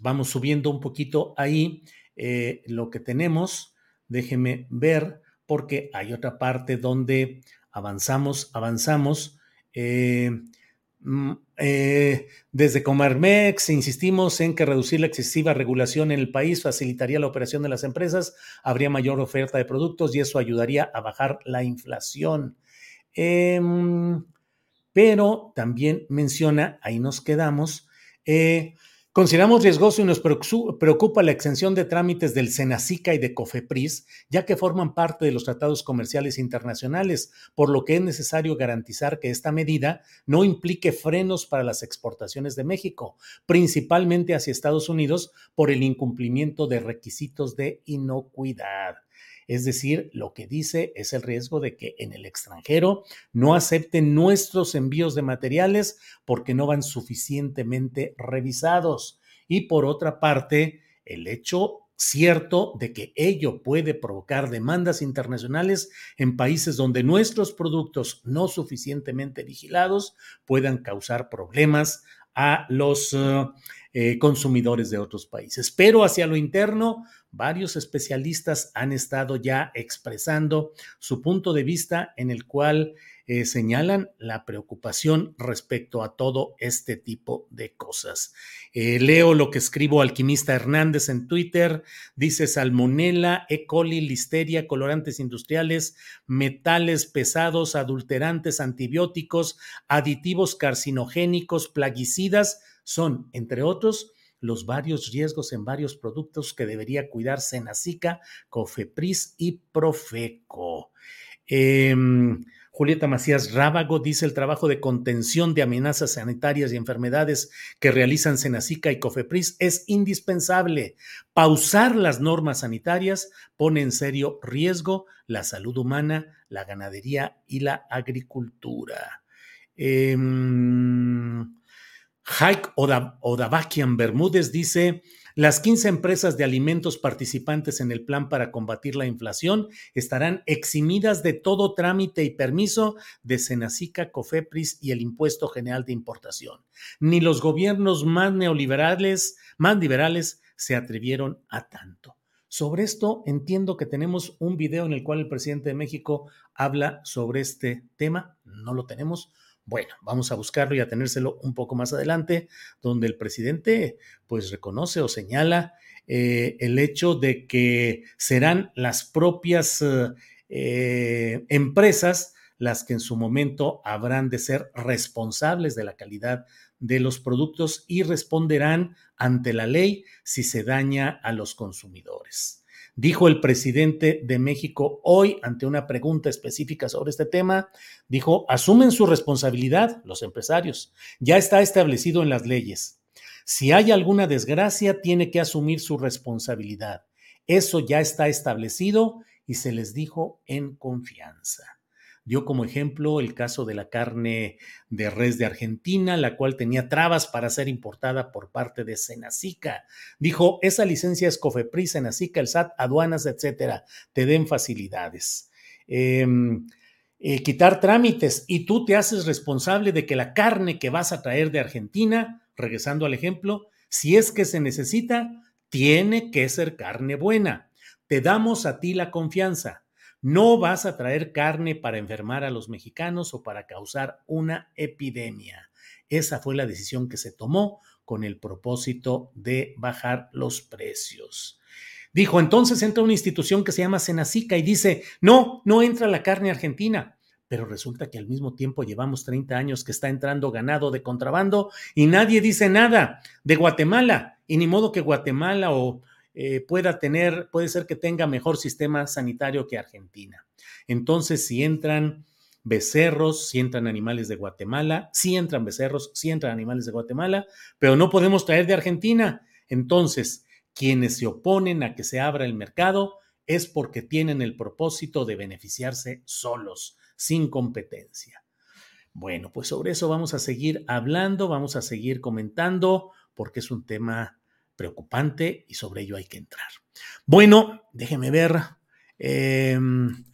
vamos subiendo un poquito ahí eh, lo que tenemos déjeme ver, porque hay otra parte donde avanzamos, avanzamos. Eh, mm, eh, desde Comarmex insistimos en que reducir la excesiva regulación en el país facilitaría la operación de las empresas, habría mayor oferta de productos y eso ayudaría a bajar la inflación. Em, pero también menciona, ahí nos quedamos, Consideramos riesgoso y nos preocupa la exención de trámites del Senacica y de COFEPRIS, ya que forman parte de los tratados comerciales internacionales, por lo que es necesario garantizar que esta medida no implique frenos para las exportaciones de México, principalmente hacia Estados Unidos, por el incumplimiento de requisitos de inocuidad. Es decir, lo que dice es el riesgo de que en el extranjero no acepten nuestros envíos de materiales porque no van suficientemente revisados. Y por otra parte, el hecho cierto de que ello puede provocar demandas internacionales en países donde nuestros productos no suficientemente vigilados puedan causar problemas a los eh, eh, consumidores de otros países. Pero hacia lo interno, varios especialistas han estado ya expresando su punto de vista en el cual eh, señalan la preocupación respecto a todo este tipo de cosas. Eh, leo lo que escribo Alquimista Hernández en Twitter, dice salmonela, E. coli, listeria, colorantes industriales, metales pesados, adulterantes, antibióticos, aditivos carcinogénicos, plaguicidas, son, entre otros, los varios riesgos en varios productos que debería cuidar Senacica, Cofepris y Profeco. Em, Julieta Macías Rábago dice el trabajo de contención de amenazas sanitarias y enfermedades que realizan Senacica y Cofepris es indispensable. Pausar las normas sanitarias pone en serio riesgo la salud humana, la ganadería y la agricultura. Eh, Odabakian Bermúdez dice, las 15 empresas de alimentos participantes en el plan para combatir la inflación estarán eximidas de todo trámite y permiso de Senacica, Cofepris y el Impuesto General de Importación. Ni los gobiernos más neoliberales, más liberales, se atrevieron a tanto. Sobre esto entiendo que tenemos un video en el cual el presidente de México habla sobre este tema. No lo tenemos. Bueno, vamos a buscarlo y a tenérselo un poco más adelante, donde el presidente pues reconoce o señala eh, el hecho de que serán las propias eh, empresas las que en su momento habrán de ser responsables de la calidad de los productos y responderán ante la ley si se daña a los consumidores. Dijo el presidente de México hoy ante una pregunta específica sobre este tema, dijo, asumen su responsabilidad los empresarios. Ya está establecido en las leyes. Si hay alguna desgracia, tiene que asumir su responsabilidad. Eso ya está establecido y se les dijo en confianza. Dio como ejemplo el caso de la carne de res de Argentina, la cual tenía trabas para ser importada por parte de Senacica. Dijo, esa licencia es Cofepris, Senacica, el SAT, aduanas, etcétera, te den facilidades. Em, eh, quitar trámites y tú te haces responsable de que la carne que vas a traer de Argentina, regresando al ejemplo, si es que se necesita, tiene que ser carne buena. Te damos a ti la confianza. No vas a traer carne para enfermar a los mexicanos o para causar una epidemia. Esa fue la decisión que se tomó con el propósito de bajar los precios. Dijo, entonces entra una institución que se llama Senacica y dice, no, no entra la carne argentina. Pero resulta que al mismo tiempo llevamos 30 años que está entrando ganado de contrabando y nadie dice nada de Guatemala. Y ni modo que Guatemala o eh, pueda tener, puede ser que tenga mejor sistema sanitario que Argentina. Entonces, si entran becerros, si entran animales de Guatemala, si entran becerros, si entran animales de Guatemala, pero no podemos traer de Argentina. Entonces, quienes se oponen a que se abra el mercado es porque tienen el propósito de beneficiarse solos, sin competencia. Bueno, pues sobre eso vamos a seguir hablando, vamos a seguir comentando, porque es un tema preocupante y sobre ello hay que entrar. Bueno, déjeme ver. Em,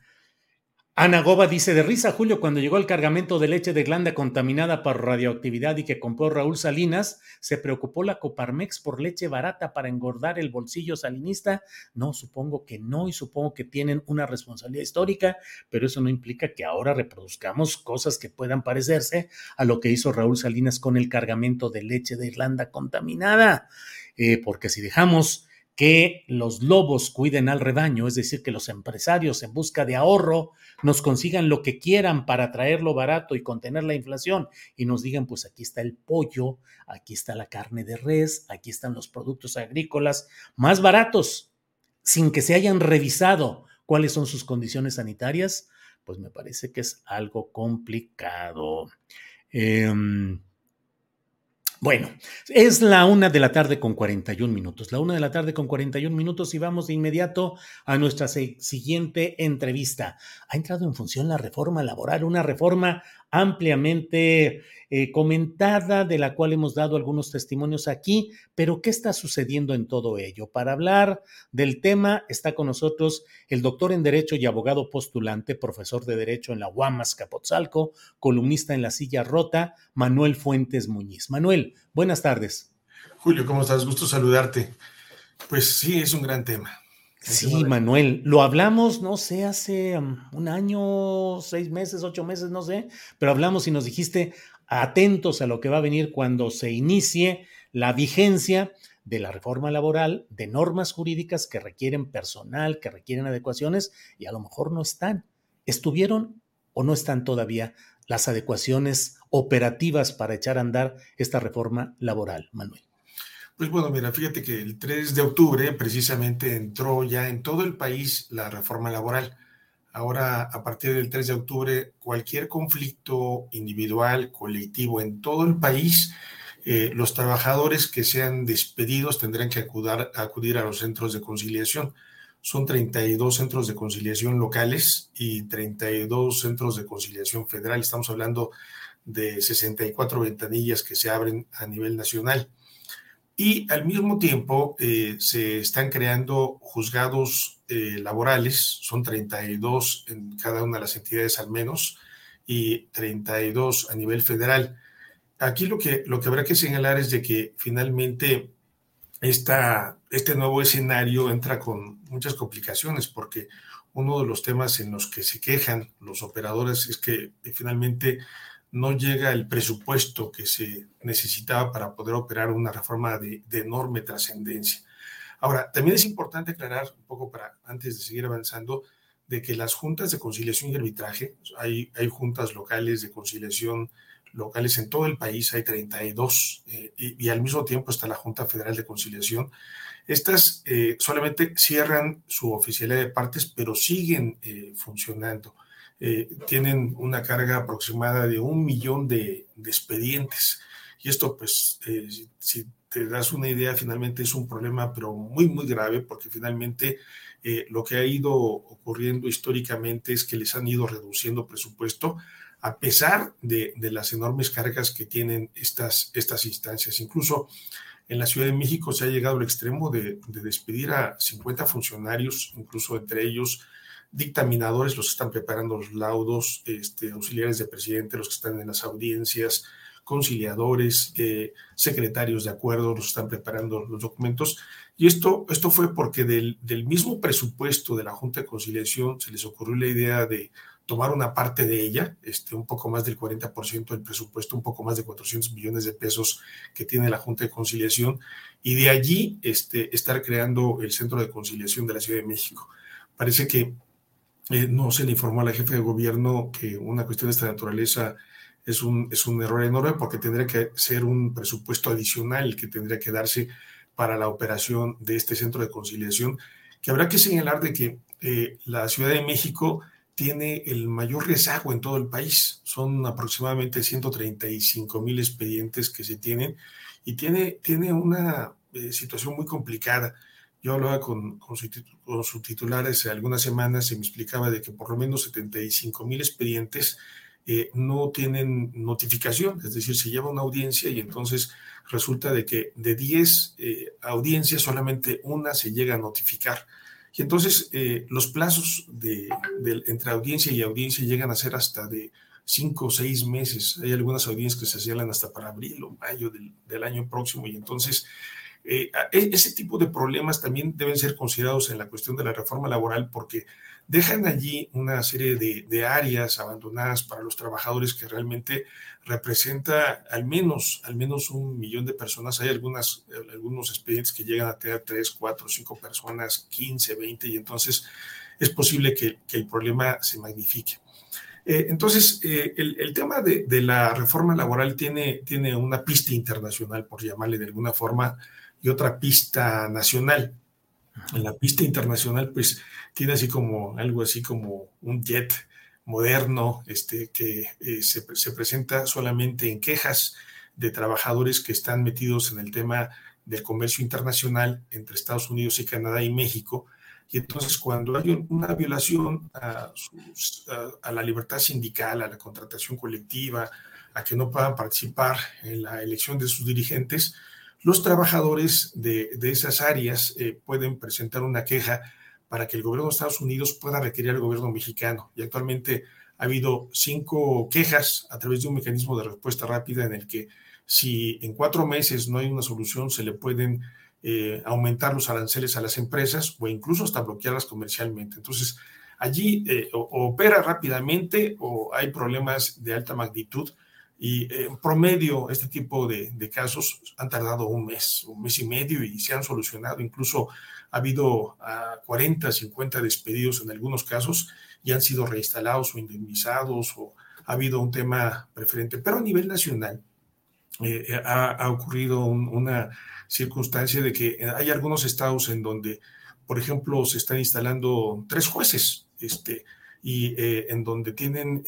Ana Goba dice, de risa, Julio, cuando llegó el cargamento de leche de glanda contaminada por radioactividad y que compró Raúl Salinas, ¿se preocupó la Coparmex por leche barata para engordar el bolsillo salinista? No, supongo que no y supongo que tienen una responsabilidad histórica, pero eso no implica que ahora reproduzcamos cosas que puedan parecerse a lo que hizo Raúl Salinas con el cargamento de leche de Irlanda contaminada. Eh, porque si dejamos que los lobos cuiden al rebaño, es decir, que los empresarios en busca de ahorro nos consigan lo que quieran para traerlo barato y contener la inflación y nos digan, pues aquí está el pollo, aquí está la carne de res, aquí están los productos agrícolas más baratos, sin que se hayan revisado cuáles son sus condiciones sanitarias, pues me parece que es algo complicado. Eh, bueno, es la una de la tarde con 41 minutos. La una de la tarde con 41 minutos y vamos de inmediato a nuestra siguiente entrevista. Ha entrado en función la reforma laboral, una reforma ampliamente eh, comentada, de la cual hemos dado algunos testimonios aquí, pero ¿qué está sucediendo en todo ello? Para hablar del tema está con nosotros el doctor en Derecho y abogado postulante, profesor de Derecho en la UAMAS Capotzalco, columnista en La Silla Rota, Manuel Fuentes Muñiz. Manuel, buenas tardes. Julio, ¿cómo estás? Gusto saludarte. Pues sí, es un gran tema. Sí, Manuel, lo hablamos, no sé, hace um, un año, seis meses, ocho meses, no sé, pero hablamos y nos dijiste atentos a lo que va a venir cuando se inicie la vigencia de la reforma laboral, de normas jurídicas que requieren personal, que requieren adecuaciones y a lo mejor no están. ¿Estuvieron o no están todavía las adecuaciones operativas para echar a andar esta reforma laboral, Manuel? Pues bueno, mira, fíjate que el 3 de octubre precisamente entró ya en todo el país la reforma laboral. Ahora, a partir del 3 de octubre, cualquier conflicto individual, colectivo en todo el país, eh, los trabajadores que sean despedidos tendrán que acudir a los centros de conciliación. Son 32 centros de conciliación locales y 32 centros de conciliación federal. Estamos hablando de 64 ventanillas que se abren a nivel nacional. Y al mismo tiempo eh, se están creando juzgados eh, laborales, son 32 en cada una de las entidades al menos, y 32 a nivel federal. Aquí lo que, lo que habrá que señalar es de que finalmente esta, este nuevo escenario entra con muchas complicaciones, porque uno de los temas en los que se quejan los operadores es que finalmente no llega el presupuesto que se necesitaba para poder operar una reforma de, enorme trascendencia. Ahora, también es importante aclarar un poco para antes de seguir avanzando de que las juntas de conciliación y arbitraje, hay, hay juntas locales de conciliación locales en todo el país, hay 32, eh, y, al mismo tiempo está la Junta Federal de Conciliación. Estas eh, solamente cierran su oficialidad de partes, pero siguen eh, funcionando. Eh, tienen una carga aproximada de un millón de, expedientes. Y esto, pues, eh, si, te das una idea, finalmente es un problema, pero muy, muy grave, porque finalmente eh, lo que ha ido ocurriendo históricamente es que les han ido reduciendo presupuesto a pesar de, las enormes cargas que tienen estas, estas instancias. Incluso en la Ciudad de México se ha llegado al extremo de, de despedir a 50 funcionarios, incluso entre ellos dictaminadores, los que están preparando los laudos, este, auxiliares de presidente, los que están en las audiencias, conciliadores, eh, secretarios de acuerdo, los que están preparando los documentos. Y esto, esto fue porque del, del, mismo presupuesto de la Junta de Conciliación se les ocurrió la idea de tomar una parte de ella, este, un poco más del 40% del presupuesto, un poco más de 400 millones de pesos que tiene la Junta de Conciliación, y de allí este, estar creando el Centro de Conciliación de la Ciudad de México. Parece que eh, no se le informó a la jefe de gobierno que una cuestión de esta naturaleza es un, es un error enorme porque tendría que ser un presupuesto adicional que tendría que darse para la operación de este centro de conciliación, que habrá que señalar de que eh, la Ciudad de México tiene el mayor rezago en todo el país. Son aproximadamente 135 mil expedientes que se tienen y tiene, tiene una eh, situación muy complicada. Yo hablaba con, con, su, titular hace algunas semanas y me explicaba de que por lo menos 75 mil expedientes eh, no tienen notificación, es decir, se lleva una audiencia y entonces resulta de que de 10 eh, audiencias solamente una se llega a notificar. Y entonces eh, los plazos de, entre audiencia y audiencia llegan a ser hasta de 5 o 6 meses. Hay algunas audiencias que se cierran hasta para abril o mayo del año próximo y entonces eh, e, ese tipo de problemas también deben ser considerados en la cuestión de la reforma laboral porque dejan allí una serie de, áreas abandonadas para los trabajadores que realmente representa al menos, al menos un millón de personas. Hay algunas, algunos expedientes que llegan a tener tres, cuatro, cinco personas, 15, 20, y entonces es posible que, el problema se magnifique. Eh, entonces, eh, el, tema de, de, la reforma laboral tiene, tiene una pista internacional, por llamarle de alguna forma, y otra pista nacional. En la pista internacional, pues tiene así como algo así como un jet moderno este, que eh, se, se, presenta solamente en quejas de trabajadores que están metidos en el tema del comercio internacional entre Estados Unidos y Canadá y México. Y entonces cuando hay una violación a, a, a la libertad sindical, a la contratación colectiva, a que no puedan participar en la elección de sus dirigentes, los trabajadores de, esas áreas eh, pueden presentar una queja para que el gobierno de Estados Unidos pueda requerir al gobierno mexicano. Y actualmente ha habido cinco quejas a través de un mecanismo de respuesta rápida en el que si en cuatro meses no hay una solución, se le pueden eh, aumentar los aranceles a las empresas o incluso hasta bloquearlas comercialmente. Entonces, allí eh, opera rápidamente o hay problemas de alta magnitud y eh, en promedio, este tipo de, casos han tardado un mes, un mes y medio y se han solucionado. Incluso ha habido a 40, 50 despedidos en algunos casos y han sido reinstalados o indemnizados o ha habido un tema preferente. Pero a nivel nacional eh, ha, ocurrido una circunstancia de que hay algunos estados en donde, por ejemplo, se están instalando tres jueces. Este, y en donde tienen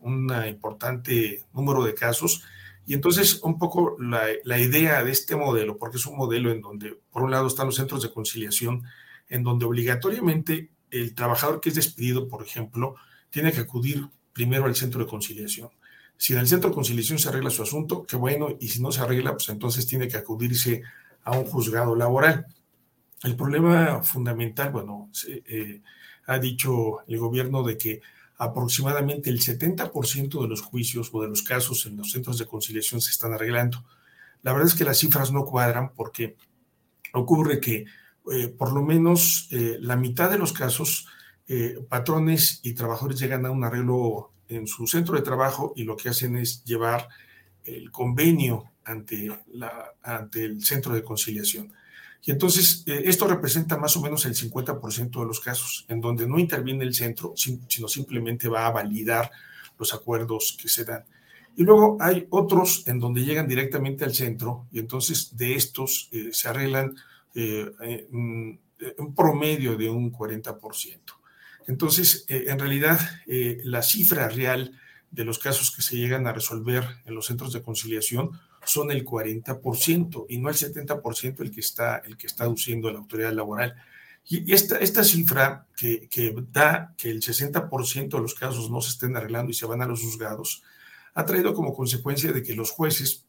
un importante número de casos. Y entonces un poco la, la, idea de este modelo, porque es un modelo en donde por un lado están los centros de conciliación, en donde obligatoriamente el trabajador que es despedido, por ejemplo, tiene que acudir primero al centro de conciliación. Si en el centro de conciliación se arregla su asunto, qué bueno, y si no se arregla, pues entonces tiene que acudirse a un juzgado laboral. El problema fundamental, bueno, eh, ha dicho el gobierno de que aproximadamente el 70% de los juicios o de los casos en los centros de conciliación se están arreglando. La verdad es que las cifras no cuadran porque ocurre que eh, por lo menos eh, la mitad de los casos, patrones y trabajadores llegan a un arreglo en su centro de trabajo y lo que hacen es llevar el convenio ante el centro de conciliación. Y entonces eh, esto representa más o menos el 50% de los casos, en donde no interviene el centro, sino simplemente va a validar los acuerdos que se dan. Y luego hay otros en donde llegan directamente al centro y entonces de estos eh, se arreglan eh, un promedio de un 40%. Entonces, en realidad, la cifra real de los casos que se llegan a resolver en los centros de conciliación son el 40% y no el 70% el que está, el que está aduciendo la autoridad laboral. Y esta, esta cifra que, que da que el 60% de los casos no se estén arreglando y se van a los juzgados, ha traído como consecuencia de que los jueces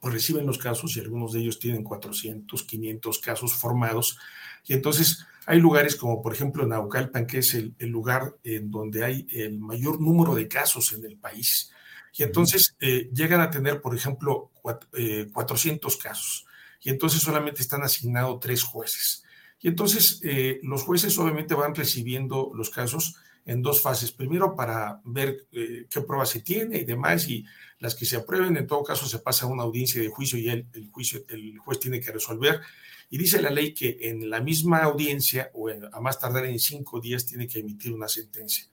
pues, reciben los casos y algunos de ellos tienen 400, 500 casos formados. Y entonces hay lugares como por ejemplo Naucalpan, que es el, el lugar en donde hay el mayor número de casos en el país. Y entonces eh, llegan a tener, por ejemplo, 400 eh, casos. Y entonces solamente están asignados tres jueces. Y entonces eh, los jueces obviamente van recibiendo los casos en dos fases. Primero para ver qué pruebas se tiene y demás, y las que se aprueben, en todo caso se pasa a una audiencia de juicio y el, el juicio, el juez tiene que resolver. Y dice la ley que en la misma audiencia o a más tardar en cinco días tiene que emitir una sentencia.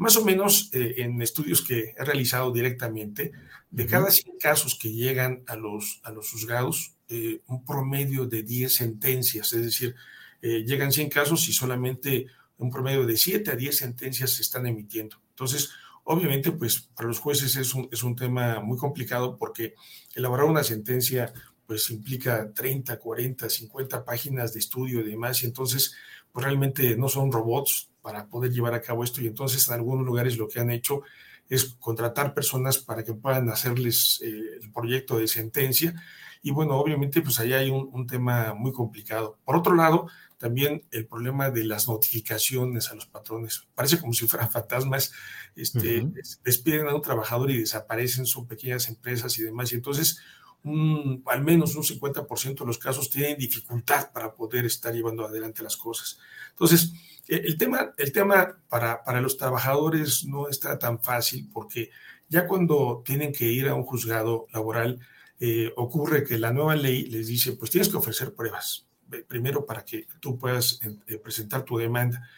Más o menos eh, en estudios que he realizado directamente, de cada 100 casos que llegan a los, a los juzgados, eh, un promedio de 10 sentencias, es decir, eh, llegan 100 casos y solamente un promedio de 7 a 10 sentencias se están emitiendo. Entonces, obviamente, pues para los jueces es un, es un tema muy complicado porque elaborar una sentencia pues implica 30, 40, 50 páginas de estudio y demás, y entonces pues realmente no son robots, para poder llevar a cabo esto y entonces en algunos lugares lo que han hecho es contratar personas para que puedan hacerles eh, el proyecto de sentencia y bueno, obviamente pues ahí hay un, tema muy complicado. Por otro lado, también el problema de las notificaciones a los patrones. Parece como si fueran fantasmas, este, despiden a un trabajador y desaparecen, son pequeñas empresas y demás. Y entonces, al menos un 50% de los casos tienen dificultad para poder estar llevando adelante las cosas. Entonces, eh, el tema, el tema para, para los trabajadores no está tan fácil porque ya cuando tienen que ir a un juzgado laboral, eh, ocurre que la nueva ley les dice, pues tienes que ofrecer pruebas, primero para que tú puedas eh, presentar tu demanda.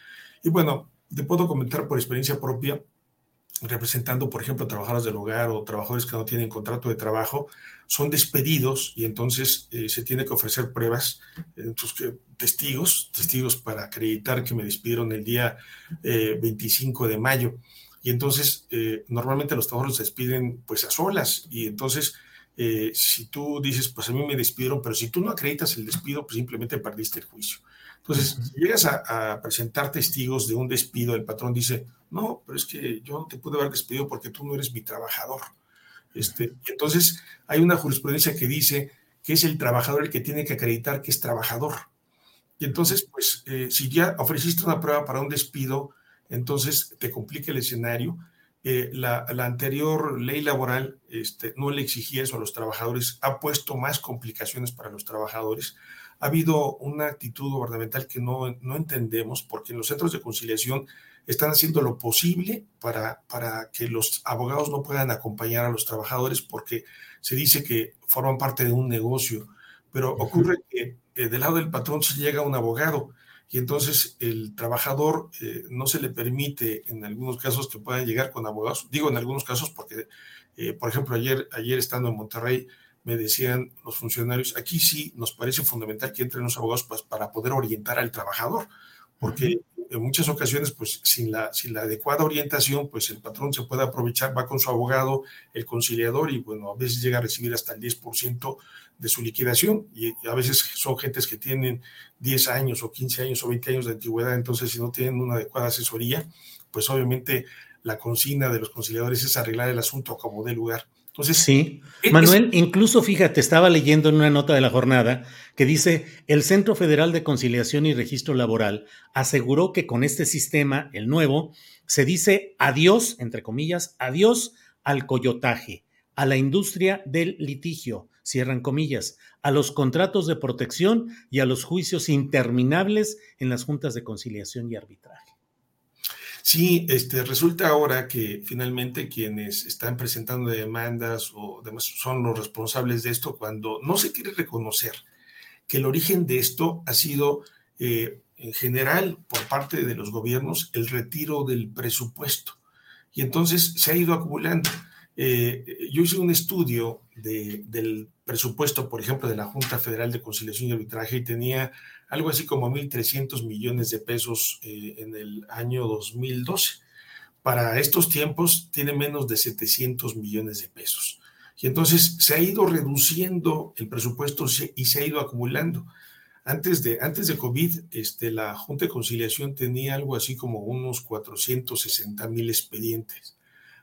Y bueno, te puedo comentar por experiencia propia, representando, por ejemplo, trabajadores del hogar o trabajadores que no tienen contrato de trabajo, son despedidos y entonces eh, se tiene que ofrecer pruebas, testigos, testigos para acreditar que me despidieron el día 25 eh, de mayo. Y entonces, eh, normalmente los trabajadores se despiden pues a solas y entonces... si tú dices, pues a mí me despidieron, pero si tú no acreditas el despido, pues simplemente perdiste el juicio. Entonces, si llegas a, presentar testigos de un despido, el patrón dice, no, pero es que yo no te pude haber despedido porque tú no eres mi trabajador. Este, entonces, hay una jurisprudencia que dice que es el trabajador el que tiene que acreditar que es trabajador. Y entonces, pues, eh, si ya ofreciste una prueba para un despido, entonces te complica el escenario. Eh, la, anterior ley laboral este, no le exigía eso a los trabajadores, ha puesto más complicaciones para los trabajadores ha habido una actitud gubernamental que no, no entendemos, porque en los centros de conciliación están haciendo lo posible para, para que los abogados no puedan acompañar a los trabajadores porque se dice que forman parte de un negocio, pero ocurre que eh, del lado del patrón se llega un abogado y entonces el trabajador eh, no se le permite en algunos casos que puedan llegar con abogados. Digo en algunos casos porque, eh, por ejemplo, ayer, ayer estando en Monterrey, me decían los funcionarios, aquí sí nos parece fundamental que entren los abogados pues, para poder orientar al trabajador, porque en muchas ocasiones, pues sin la, sin la adecuada orientación, pues el patrón se puede aprovechar, va con su abogado, el conciliador, y bueno, a veces llega a recibir hasta el 10% de su liquidación, y a veces son gentes que tienen 10 años o 15 años o 20 años de antigüedad, entonces si no tienen una adecuada asesoría, pues obviamente la consigna de los conciliadores es arreglar el asunto como de lugar. Entonces, sí, Manuel, incluso fíjate, estaba leyendo en una nota de la jornada que dice, el Centro Federal de Conciliación y Registro Laboral aseguró que con este sistema, el nuevo, se dice adiós, entre comillas, adiós al coyotaje, a la industria del litigio, cierran comillas, a los contratos de protección y a los juicios interminables en las juntas de conciliación y arbitraje. Sí, este, resulta ahora que finalmente quienes están presentando demandas o demás son los responsables de esto cuando no se quiere reconocer que el origen de esto ha sido eh, en general por parte de los gobiernos el retiro del presupuesto. Y entonces se ha ido acumulando. Eh, yo hice un estudio del presupuesto, por ejemplo, de la Junta Federal de Conciliación y Arbitraje y tenía algo así como 1.300 millones de pesos eh, en el año 2012. Para estos tiempos tiene menos de 700 millones de pesos. Y entonces se ha ido reduciendo el presupuesto y se ha ido acumulando. Antes de, antes de COVID, este, la Junta de Conciliación tenía algo así como unos 460 mil expedientes.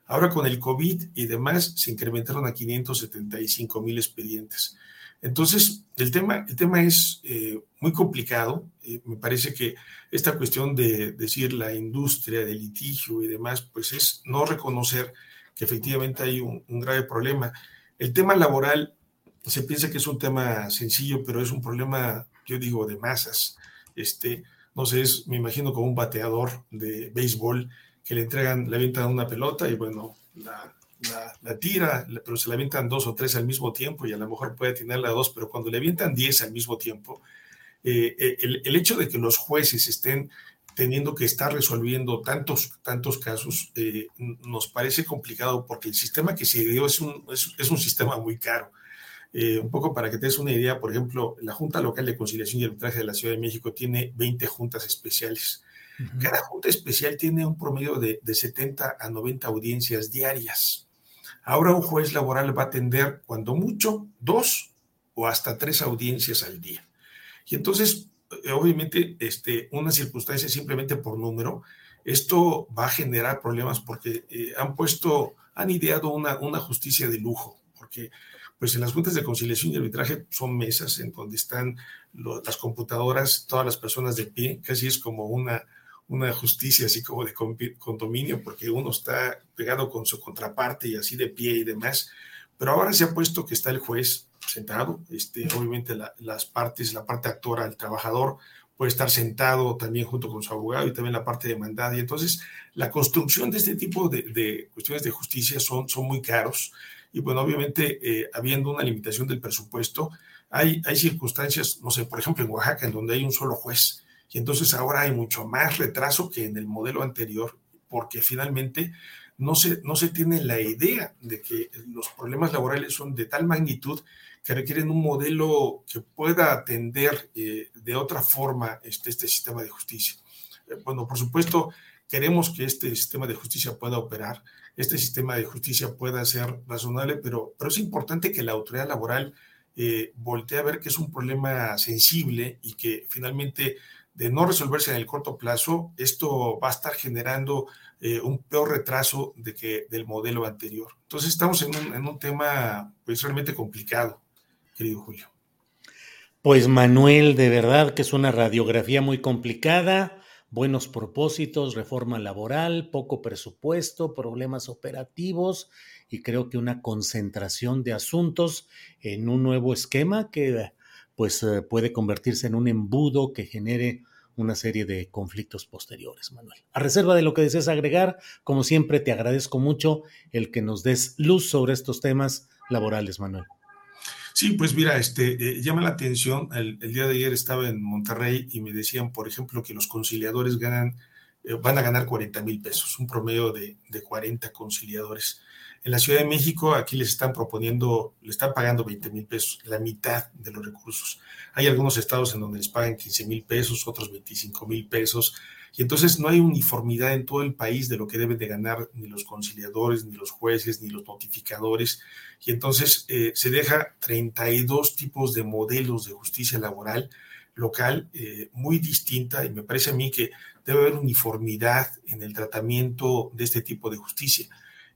Ahora con el COVID y demás se incrementaron a 575 mil expedientes. Entonces, el tema, el tema es eh, muy complicado. Eh, me parece que esta cuestión de decir la industria del litigio y demás, pues es no reconocer que efectivamente hay un, grave problema. El tema laboral se piensa que es un tema sencillo, pero es un problema, yo digo, de masas. Este, no sé, me imagino como un bateador de béisbol que le entregan, le avientan una pelota y bueno, la, la, tira, pero se la avientan dos o tres al mismo tiempo y a lo mejor puede tener la dos, pero cuando le avientan diez al mismo tiempo, eh, eh, el, hecho de que los jueces estén teniendo que estar resolviendo tantos, tantos casos, eh, nos parece complicado porque el sistema que se dio es un, es, un sistema muy caro. un poco para que te des una idea, por ejemplo, la Junta Local de Conciliación y Arbitraje de la Ciudad de México tiene 20 juntas especiales. Cada junta especial tiene un promedio de, de 70 a 90 audiencias diarias. Ahora un juez laboral va a atender cuando mucho dos o hasta tres audiencias al día. Y entonces, eh, obviamente, este, una circunstancia simplemente por número, esto va a generar problemas porque eh, han puesto, han ideado una, una justicia de lujo, porque pues en las juntas de conciliación y arbitraje son mesas en donde están las computadoras, todas las personas de pie, casi es como una, una justicia así como de condominio, porque uno está pegado con su contraparte y así de pie y demás. Pero ahora se ha puesto que está el juez sentado, este, obviamente las partes, la parte actora, el trabajador puede estar sentado también junto con su abogado y también la parte demandada. Y entonces la construcción de este tipo de, cuestiones de justicia son, son muy caros. Y bueno, obviamente, eh, habiendo una limitación del presupuesto, hay, hay circunstancias, no sé, por ejemplo, en Oaxaca, en donde hay un solo juez y entonces ahora hay mucho más retraso que en el modelo anterior, porque finalmente no se, no se tiene la idea de que los problemas laborales son de tal magnitud que requieren un modelo que pueda atender eh, de otra forma este, este sistema de justicia. Eh, bueno, por supuesto, queremos que este sistema de justicia pueda operar, este sistema de justicia pueda ser razonable, pero, pero es importante que la autoridad laboral eh, voltee a ver que es un problema sensible y que finalmente de no resolverse en el corto plazo, esto va a estar generando eh, un peor retraso de que del modelo anterior. Entonces estamos en un, en un tema pues realmente complicado, querido Julio. Pues Manuel, de verdad que es una radiografía muy complicada, buenos propósitos, reforma laboral, poco presupuesto, problemas operativos y creo que una concentración de asuntos en un nuevo esquema que pues eh, puede convertirse en un embudo que genere una serie de conflictos posteriores, Manuel. A reserva de lo que desees agregar, como siempre, te agradezco mucho el que nos des luz sobre estos temas laborales, Manuel. Sí, pues mira, este, eh, llama la atención, el, día de ayer estaba en Monterrey y me decían, por ejemplo, que los conciliadores ganan eh, van a ganar 40 mil pesos, un promedio de, de 40 conciliadores. En la Ciudad de México, aquí les están proponiendo, le están pagando 20 mil pesos, la mitad de los recursos. Hay algunos estados en donde les pagan 15 mil pesos, otros 25 mil pesos, y entonces no hay uniformidad en todo el país de lo que deben de ganar ni los conciliadores, ni los jueces, ni los notificadores, y entonces eh, se deja 32 tipos de modelos de justicia laboral local eh, muy distinta, y me parece a mí que debe haber uniformidad en el tratamiento de este tipo de justicia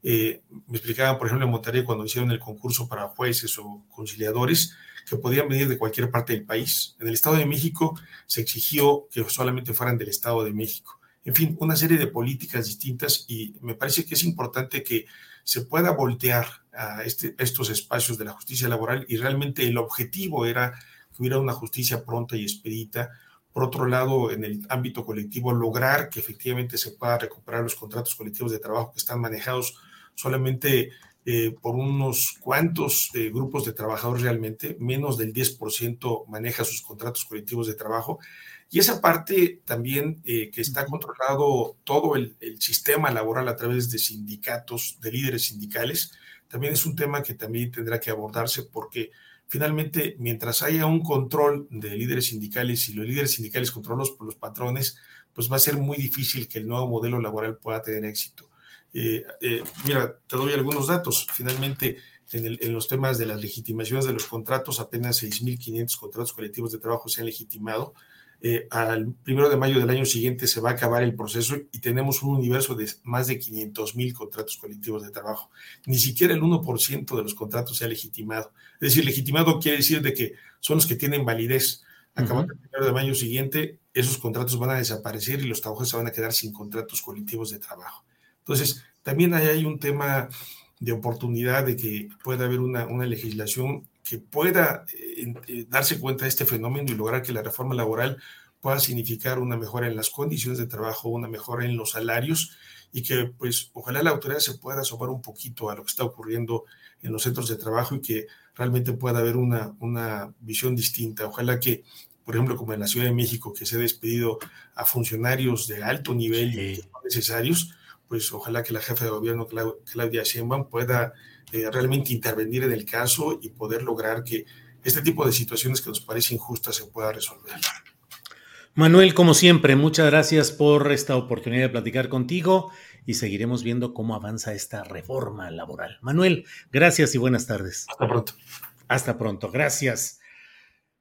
eh, me explicaban, por ejemplo, en Monterrey cuando hicieron el concurso para jueces o conciliadores, que podían venir de cualquier parte del país. En el Estado de México se exigió que solamente fueran del Estado de México. En fin, una serie de políticas distintas y me parece que es importante que se pueda voltear a este, estos espacios de la justicia laboral y realmente el objetivo era que hubiera una justicia pronta y expedita. Por otro lado, en el ámbito colectivo, lograr que efectivamente se pueda recuperar los contratos colectivos de trabajo que están manejados solamente eh, por unos cuantos eh, grupos de trabajadores realmente, menos del 10% maneja sus contratos colectivos de trabajo. Y esa parte también eh, que está controlado todo el, el, sistema laboral a través de sindicatos, de líderes sindicales, también es un tema que también tendrá que abordarse porque finalmente mientras haya un control de líderes sindicales y los líderes sindicales controlados por los patrones, pues va a ser muy difícil que el nuevo modelo laboral pueda tener éxito. Eh, eh, mira, te doy algunos datos. Finalmente, en, el, en, los temas de las legitimaciones de los contratos, apenas 6.500 contratos colectivos de trabajo se han legitimado. Eh, al primero de mayo del año siguiente se va a acabar el proceso y tenemos un universo de más de 500.000 contratos colectivos de trabajo. Ni siquiera el 1% de los contratos se ha legitimado. Es decir, legitimado quiere decir de que son los que tienen validez. Acabando uh -huh. el primero de mayo siguiente, esos contratos van a desaparecer y los trabajadores se van a quedar sin contratos colectivos de trabajo. Entonces, también ahí hay un tema de oportunidad de que pueda haber una, una legislación que pueda eh, eh, darse cuenta de este fenómeno y lograr que la reforma laboral pueda significar una mejora en las condiciones de trabajo, una mejora en los salarios y que pues ojalá la autoridad se pueda asomar un poquito a lo que está ocurriendo en los centros de trabajo y que realmente pueda haber una, una visión distinta. Ojalá que, por ejemplo, como en la Ciudad de México, que se ha despedido a funcionarios de alto nivel sí. y necesarios, pues ojalá que la jefa de gobierno, Claudia Sheinbaum, pueda eh, realmente intervenir en el caso y poder lograr que este tipo de situaciones que nos parece injustas se pueda resolver. Manuel, como siempre, muchas gracias por esta oportunidad de platicar contigo y seguiremos viendo cómo avanza esta reforma laboral. Manuel, gracias y buenas tardes. Hasta pronto. Hasta pronto, gracias.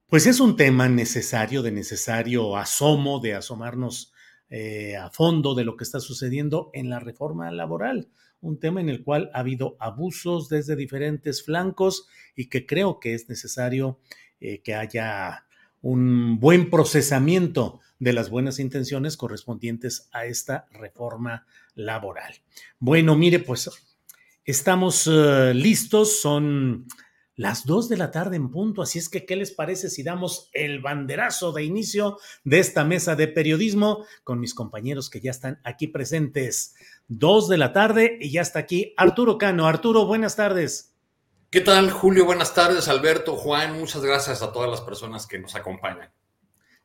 Pues es un tema necesario, de necesario asomo, de asomarnos eh, a fondo de lo que está sucediendo en la reforma laboral, un tema en el cual ha habido abusos desde diferentes flancos y que creo que es necesario eh, que haya un buen procesamiento de las buenas intenciones correspondientes a esta reforma laboral. Bueno, mire, pues estamos uh, listos, son las dos de la tarde en punto, así es que, ¿qué les parece si damos el banderazo de inicio de esta mesa de periodismo con mis compañeros que ya están aquí presentes? Dos de la tarde y ya está aquí Arturo Cano. Arturo, buenas tardes. ¿Qué tal, Julio? Buenas tardes, Alberto, Juan. Muchas gracias a todas las personas que nos acompañan.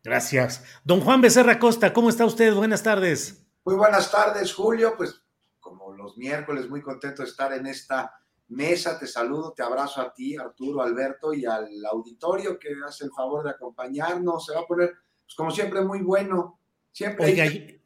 Gracias. Don Juan Becerra Costa, ¿cómo está usted? Buenas tardes. Muy buenas tardes, Julio. Pues como los miércoles, muy contento de estar en esta mesa. Te saludo, te abrazo a ti, Arturo, Alberto, y al auditorio que hace el favor de acompañarnos. Se va a poner, pues, como siempre, muy bueno. Siempre Oiga, hay...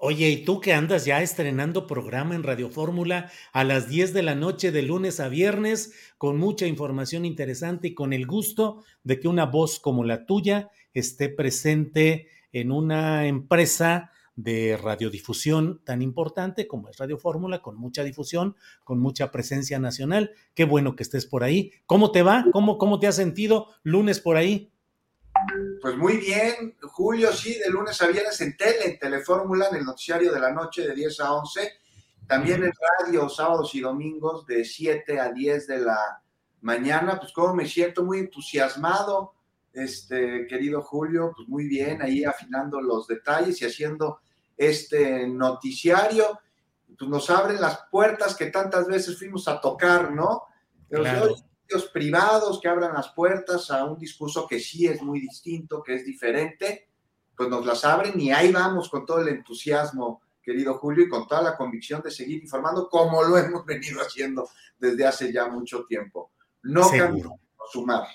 Oye, ¿y tú que andas ya estrenando programa en Radio Fórmula a las 10 de la noche de lunes a viernes con mucha información interesante y con el gusto de que una voz como la tuya esté presente en una empresa de radiodifusión tan importante como es Radio Fórmula, con mucha difusión, con mucha presencia nacional. Qué bueno que estés por ahí. ¿Cómo te va? ¿Cómo, cómo te has sentido lunes por ahí? Pues muy bien, Julio, sí, de lunes a viernes en tele, en Telefórmula, en el noticiario de la noche de 10 a 11, también en radio, sábados y domingos de 7 a 10 de la mañana, pues como me siento muy entusiasmado, este querido Julio, pues muy bien, ahí afinando los detalles y haciendo este noticiario, pues nos abren las puertas que tantas veces fuimos a tocar, ¿no? Claro privados que abran las puertas a un discurso que sí es muy distinto, que es diferente, pues nos las abren y ahí vamos con todo el entusiasmo, querido Julio, y con toda la convicción de seguir informando como lo hemos venido haciendo desde hace ya mucho tiempo. No Seguro. sumar.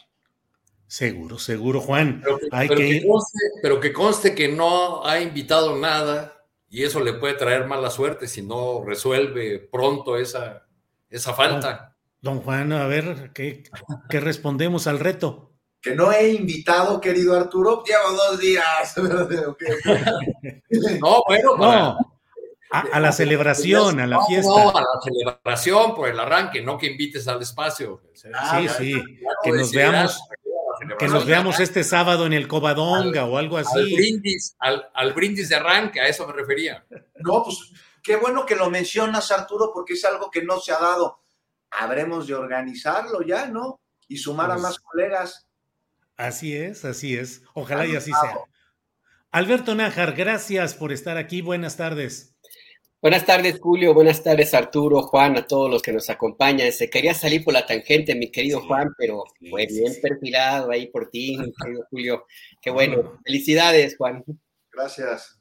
Seguro, seguro, Juan. Pero que, Hay pero que que ir. conste, pero que conste que no ha invitado nada y eso le puede traer mala suerte si no resuelve pronto esa, esa falta. Don Juan, a ver, ¿qué, qué respondemos al reto? Que no he invitado, querido Arturo, llevo dos días. No, bueno, para- No, a, a la celebración, a la No, fiesta. No, a la celebración por el arranque, no que invites al espacio. Ah, Sí, ya, sí, que nos decidirás veamos, que nos veamos este sábado en el Covadonga o algo Al así. brindis, al, al brindis de arranque, a eso me refería. No, pues qué bueno que lo mencionas, Arturo, porque es algo que no se ha dado. Habremos de organizarlo ya, ¿no? Y sumar a Pues, más colegas. Así es, así es. Ojalá y así sea. Alberto Nájar, gracias por estar aquí. Buenas tardes. Buenas tardes, Julio. Buenas tardes, Arturo, Juan, a todos los que nos acompañan. Se quería salir por la tangente, mi querido Sí, Juan, pero fue sí, bien sí. perfilado ahí por ti, mi querido Julio. Qué No, bueno. no, no. Felicidades, Juan. Gracias.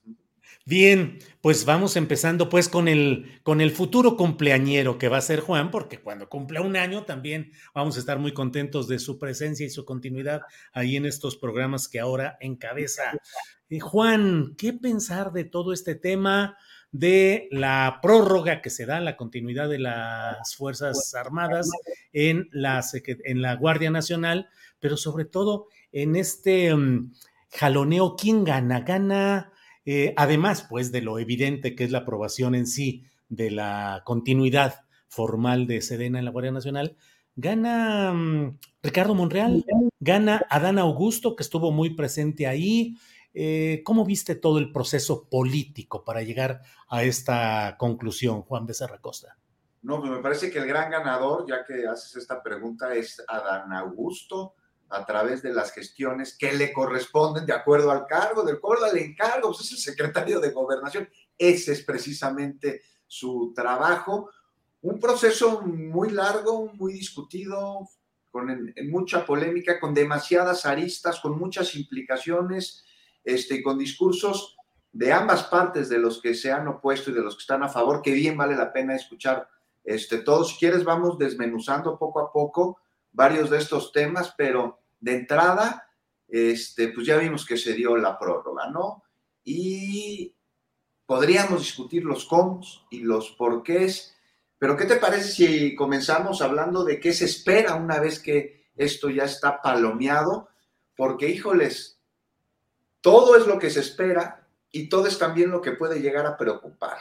Bien, pues vamos empezando pues con el, con el futuro cumpleañero que va a ser Juan, porque cuando cumpla un año también vamos a estar muy contentos de su presencia y su continuidad ahí en estos programas que ahora encabeza. Eh, Juan, ¿qué pensar de todo este tema de la prórroga que se da, la continuidad de las Fuerzas Armadas en la, en la Guardia Nacional, pero sobre todo en este mm, jaloneo, ¿quién gana? Gana... Eh, además, pues, de lo evidente que es la aprobación en sí de la continuidad formal de Sedena en la Guardia Nacional, gana mm, Ricardo Monreal, gana Adán Augusto, que estuvo muy presente ahí. Eh, ¿Cómo viste todo el proceso político para llegar a esta conclusión, Juan Becerra Costa? No, pues me parece que el gran ganador, ya que haces esta pregunta, es Adán Augusto, a través de las gestiones que le corresponden de acuerdo al cargo, de acuerdo al encargo, pues es el secretario de gobernación. Ese es precisamente su trabajo. Un proceso muy largo, muy discutido, con mucha polémica, con demasiadas aristas, con muchas implicaciones, este, con discursos de ambas partes, de los que se han opuesto y de los que están a favor, que bien vale la pena escuchar este, todos. Si quieres, vamos desmenuzando poco a poco varios de estos temas, pero de entrada, este, pues ya vimos que se dio la prórroga, ¿no? Y podríamos discutir los cómo y los porqués, pero ¿qué te parece si comenzamos hablando de qué se espera una vez que esto ya está palomeado? Porque, híjoles, todo es lo que se espera y todo es también lo que puede llegar a preocupar.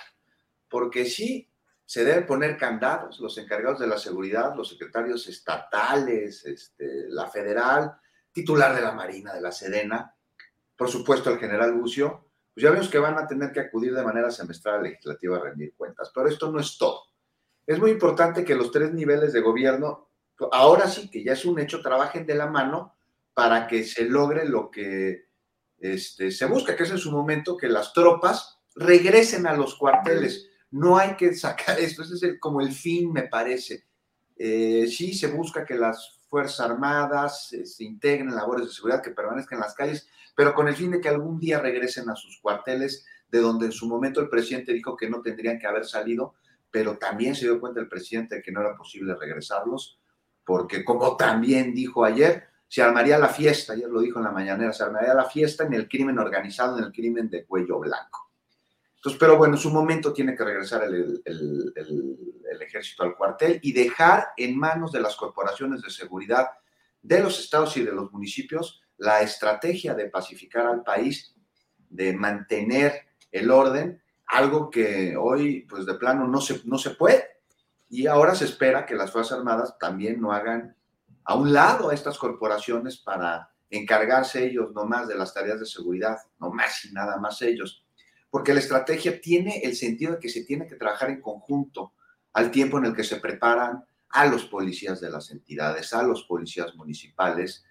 Porque sí, se deben poner candados los encargados de la seguridad, los secretarios estatales, este, la federal, titular de la Marina, de la Sedena, por supuesto el general Bucio, pues ya vemos que van a tener que acudir de manera semestral a la legislativa a rendir cuentas. Pero esto no es todo. Es muy importante que los tres niveles de gobierno, ahora sí que ya es un hecho, trabajen de la mano para que se logre lo que este, se busca, que es en su momento que las tropas regresen a los cuarteles. No hay que sacar esto, ese es como el fin, me parece. Eh, sí se busca que las Fuerzas Armadas eh, se integren en labores de seguridad, que permanezcan en las calles, pero con el fin de que algún día regresen a sus cuarteles, de donde en su momento el presidente dijo que no tendrían que haber salido, pero también se dio cuenta el presidente de que no era posible regresarlos, porque como también dijo ayer, se armaría la fiesta, ayer lo dijo en la mañanera, se armaría la fiesta en el crimen organizado, en el crimen de cuello blanco. Entonces, pero bueno, en su momento tiene que regresar el, el- ejército al cuartel y dejar en manos de las corporaciones de seguridad de los estados y de los municipios la estrategia de pacificar al país, de mantener el orden, algo que hoy, pues de plano, no se, no se puede. Y ahora se espera que las Fuerzas Armadas también no hagan a un lado a estas corporaciones para encargarse ellos nomás de las tareas de seguridad, no más y nada más ellos. Porque la estrategia tiene el sentido de que se tiene que trabajar en conjunto al tiempo en el que se preparan a los policías de las entidades, a los policías municipales,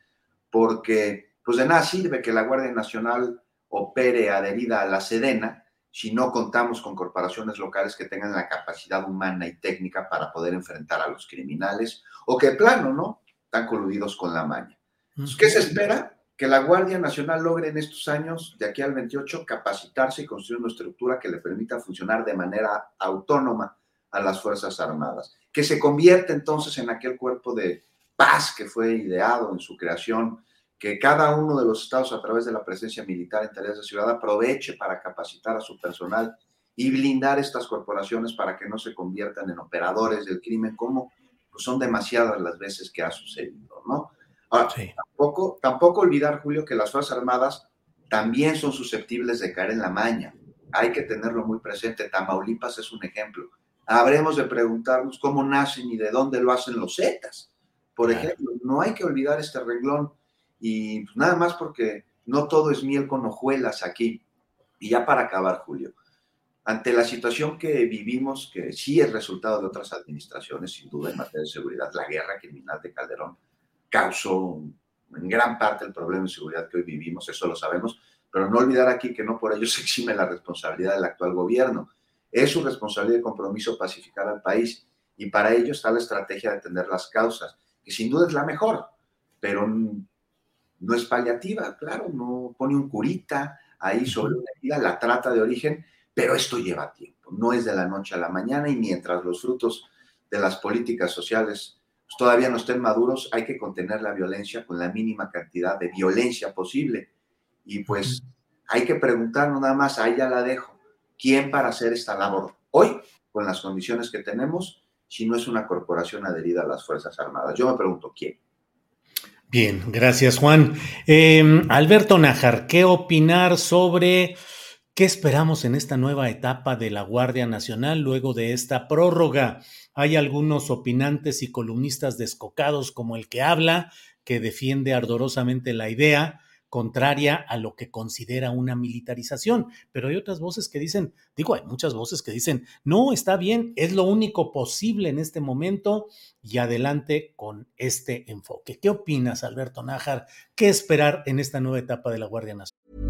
porque pues de nada sirve que la Guardia Nacional opere adherida a la Sedena si no contamos con corporaciones locales que tengan la capacidad humana y técnica para poder enfrentar a los criminales o que plano, ¿no? Están coludidos con la maña. Entonces, ¿Qué se espera? que la Guardia Nacional logre en estos años, de aquí al 28, capacitarse y construir una estructura que le permita funcionar de manera autónoma a las Fuerzas Armadas, que se convierta entonces en aquel cuerpo de paz que fue ideado en su creación, que cada uno de los estados a través de la presencia militar en tareas de ciudad aproveche para capacitar a su personal y blindar estas corporaciones para que no se conviertan en operadores del crimen como pues, son demasiadas las veces que ha sucedido, ¿no? Ahora, tampoco, tampoco olvidar, Julio, que las Fuerzas Armadas también son susceptibles de caer en la maña. Hay que tenerlo muy presente. Tamaulipas es un ejemplo. Habremos de preguntarnos cómo nacen y de dónde lo hacen los Zetas. Por ejemplo, no hay que olvidar este renglón. Y pues, nada más porque no todo es miel con hojuelas aquí. Y ya para acabar, Julio, ante la situación que vivimos, que sí es resultado de otras administraciones, sin duda, en materia de seguridad, la guerra criminal de Calderón causó en gran parte el problema de seguridad que hoy vivimos, eso lo sabemos, pero no olvidar aquí que no por ello se exime la responsabilidad del actual gobierno. Es su responsabilidad y compromiso pacificar al país y para ello está la estrategia de atender las causas, que sin duda es la mejor, pero no es paliativa, claro, no pone un curita ahí sobre una herida, la trata de origen, pero esto lleva tiempo, no es de la noche a la mañana y mientras los frutos de las políticas sociales pues, todavía no estén maduros, hay que contener la violencia con la mínima cantidad de violencia posible. Y pues hay que preguntarnos nada más, ahí ya la dejo, ¿quién para hacer esta labor hoy, con las condiciones que tenemos, si no es una corporación adherida a las Fuerzas Armadas? Yo me pregunto, ¿quién? Bien, gracias Juan. Em, Alberto Najar, ¿qué opinar sobre qué esperamos en esta nueva etapa de la Guardia Nacional luego de esta prórroga? Hay algunos opinantes y columnistas descocados como el que habla, que defiende ardorosamente la idea contraria a lo que considera una militarización, pero hay otras voces que dicen, digo, hay muchas voces que dicen, no, está bien, es lo único posible en este momento y adelante con este enfoque. ¿Qué opinas, Alberto Nájar? ¿Qué esperar en esta nueva etapa de la Guardia Nacional?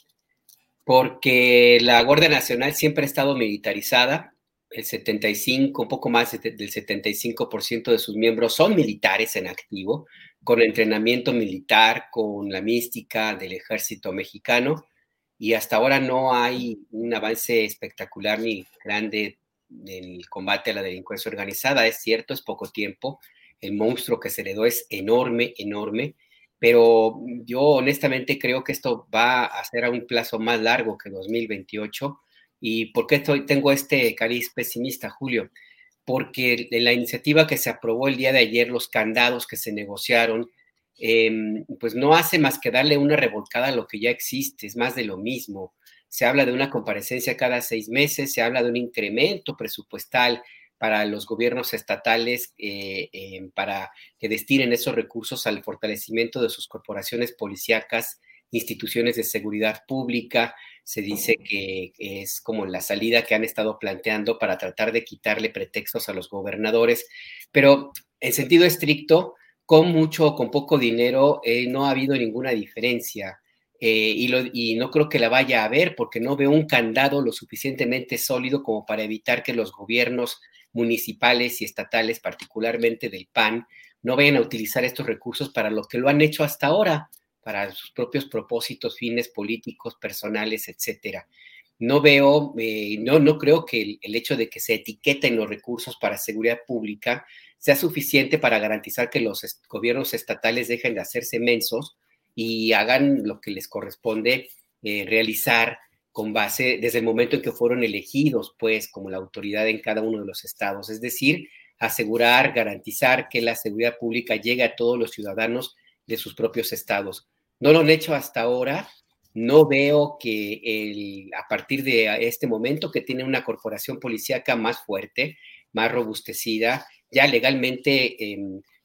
porque la Guardia Nacional siempre ha estado militarizada. El 75, un poco más del 75% de sus miembros son militares en activo, con entrenamiento militar, con la mística del ejército mexicano. Y hasta ahora no hay un avance espectacular ni grande en el combate a la delincuencia organizada. Es cierto, es poco tiempo. El monstruo que se heredó es enorme, enorme pero yo honestamente creo que esto va a ser a un plazo más largo que 2028. ¿Y por qué estoy, tengo este cariz pesimista, Julio? Porque la iniciativa que se aprobó el día de ayer, los candados que se negociaron, em, pues no hace más que darle una revolcada a lo que ya existe, es más de lo mismo. Se habla de una comparecencia cada seis meses, se habla de un incremento presupuestal para los gobiernos estatales eh, eh, para que destinen esos recursos al fortalecimiento de sus corporaciones policíacas, instituciones de seguridad pública. Se dice que es como la salida que han estado planteando para tratar de quitarle pretextos a los gobernadores, pero en sentido estricto, con mucho o con poco dinero, eh, no ha habido ninguna diferencia. Y, y, no creo que la vaya a haber porque no veo un candado lo suficientemente sólido como para evitar que los gobiernos municipales y estatales, particularmente del PAN, no vayan a utilizar estos recursos para lo que lo han hecho hasta ahora, para sus propios propósitos, fines políticos, personales, etcétera. No veo, eh, no, no creo que el, hecho de que se etiqueten los recursos para seguridad pública sea suficiente para garantizar que los gobiernos estatales dejen de hacerse mensos y hagan lo que les corresponde eh, realizar con base desde el momento en que fueron elegidos, pues, como la autoridad en cada uno de los estados. Es decir, asegurar, garantizar que la seguridad pública llegue a todos los ciudadanos de sus propios estados. No lo han hecho hasta ahora. No veo que el, a partir de este momento que tiene una corporación policíaca más fuerte, más robustecida, ya legalmente eh,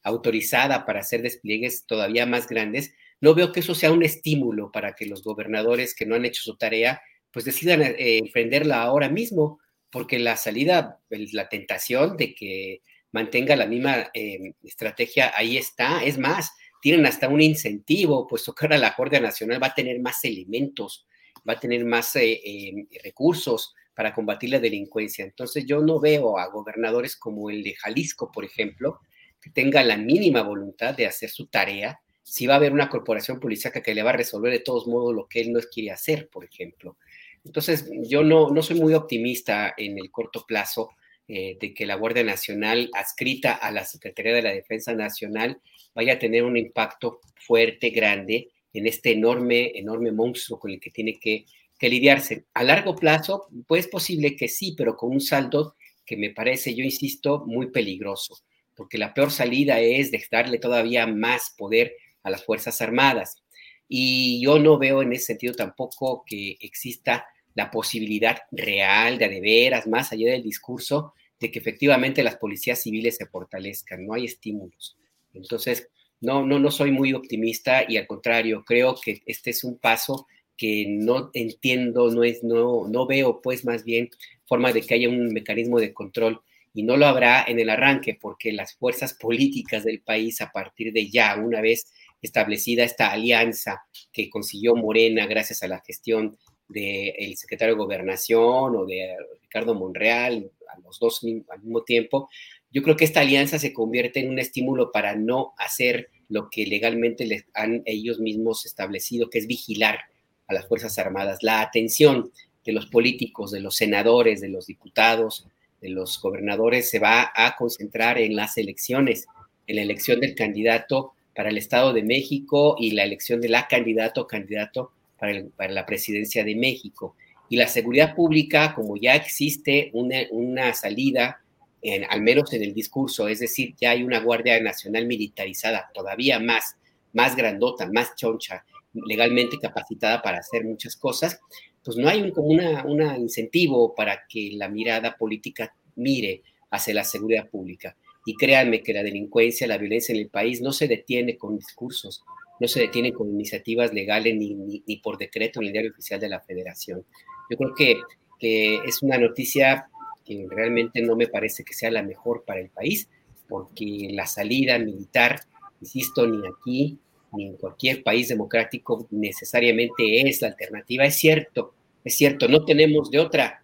autorizada para hacer despliegues todavía más grandes, no veo que eso sea un estímulo para que los gobernadores que no han hecho su tarea, pues decidan eh, emprenderla ahora mismo, porque la salida, la tentación de que mantenga la misma eh, estrategia ahí está. Es más, tienen hasta un incentivo, puesto que ahora la Guardia Nacional va a tener más elementos, va a tener más eh, recursos para combatir la delincuencia. Entonces yo no veo a gobernadores como el de Jalisco, por ejemplo, que tenga la mínima voluntad de hacer su tarea si va a haber una corporación policíaca que le va a resolver de todos modos lo que él no quiere hacer, por ejemplo. Entonces, yo no, no soy muy optimista en el corto plazo eh, de que la Guardia Nacional, adscrita a la Secretaría de la Defensa Nacional, vaya a tener un impacto fuerte, grande, en este enorme, enorme monstruo con el que tiene que, que lidiarse. A largo plazo, pues es posible que sí, pero con un saldo que me parece, yo insisto, muy peligroso, porque la peor salida es de darle todavía más poder a las Fuerzas Armadas. Y yo no veo en ese sentido tampoco que exista la posibilidad real de, de veras, más allá del discurso, de que efectivamente las policías civiles se fortalezcan. No hay estímulos. Entonces, no, no, no soy muy optimista y al contrario, creo que este es un paso que no entiendo, no, es, no, no veo pues más bien forma de que haya un mecanismo de control y no lo habrá en el arranque porque las fuerzas políticas del país a partir de ya, una vez establecida esta alianza que consiguió Morena gracias a la gestión del secretario de Gobernación o de Ricardo Monreal, a los dos al mismo tiempo, yo creo que esta alianza se convierte en un estímulo para no hacer lo que legalmente les han ellos mismos establecido, que es vigilar a las Fuerzas Armadas. La atención de los políticos, de los senadores, de los diputados, de los gobernadores se va a concentrar en las elecciones, en la elección del candidato para el Estado de México y la elección de la candidato o candidato para, la presidencia de México. Y la seguridad pública, como ya existe una, una salida, en, al menos en el discurso, es decir, ya hay una Guardia Nacional militarizada, todavía más, más grandota, más choncha, legalmente capacitada para hacer muchas cosas, pues no hay un, como una, una incentivo para que la mirada política mire hacia la seguridad pública. Y créanme que la delincuencia, la violencia en el país no se detiene con discursos, no se detiene con iniciativas legales ni, ni, por decreto en el diario oficial de la federación. Yo creo que, que es una noticia que realmente no me parece que sea la mejor para el país, porque la salida militar, insisto, ni aquí ni en cualquier país democrático necesariamente es la alternativa. Es cierto, es cierto, no tenemos de otra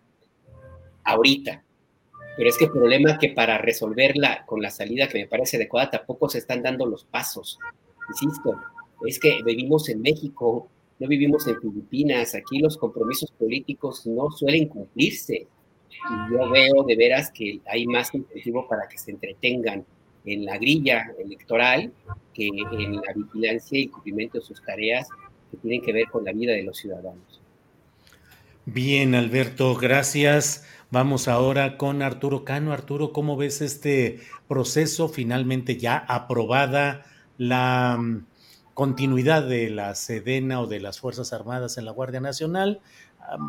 ahorita, pero es que el problema es que para resolverla con la salida que me parece adecuada tampoco se están dando los pasos. Insisto, es que vivimos en México, no vivimos en Filipinas, aquí los compromisos políticos no suelen cumplirse. Y yo veo de veras que hay más incentivo para que se entretengan en la grilla electoral que en la vigilancia y cumplimiento de sus tareas que tienen que ver con la vida de los ciudadanos. Bien, Alberto, gracias. Vamos ahora con Arturo Cano. Arturo, ¿cómo ves este proceso? Finalmente ya aprobada la mm, continuidad de la Sedena o de las Fuerzas Armadas en la Guardia Nacional.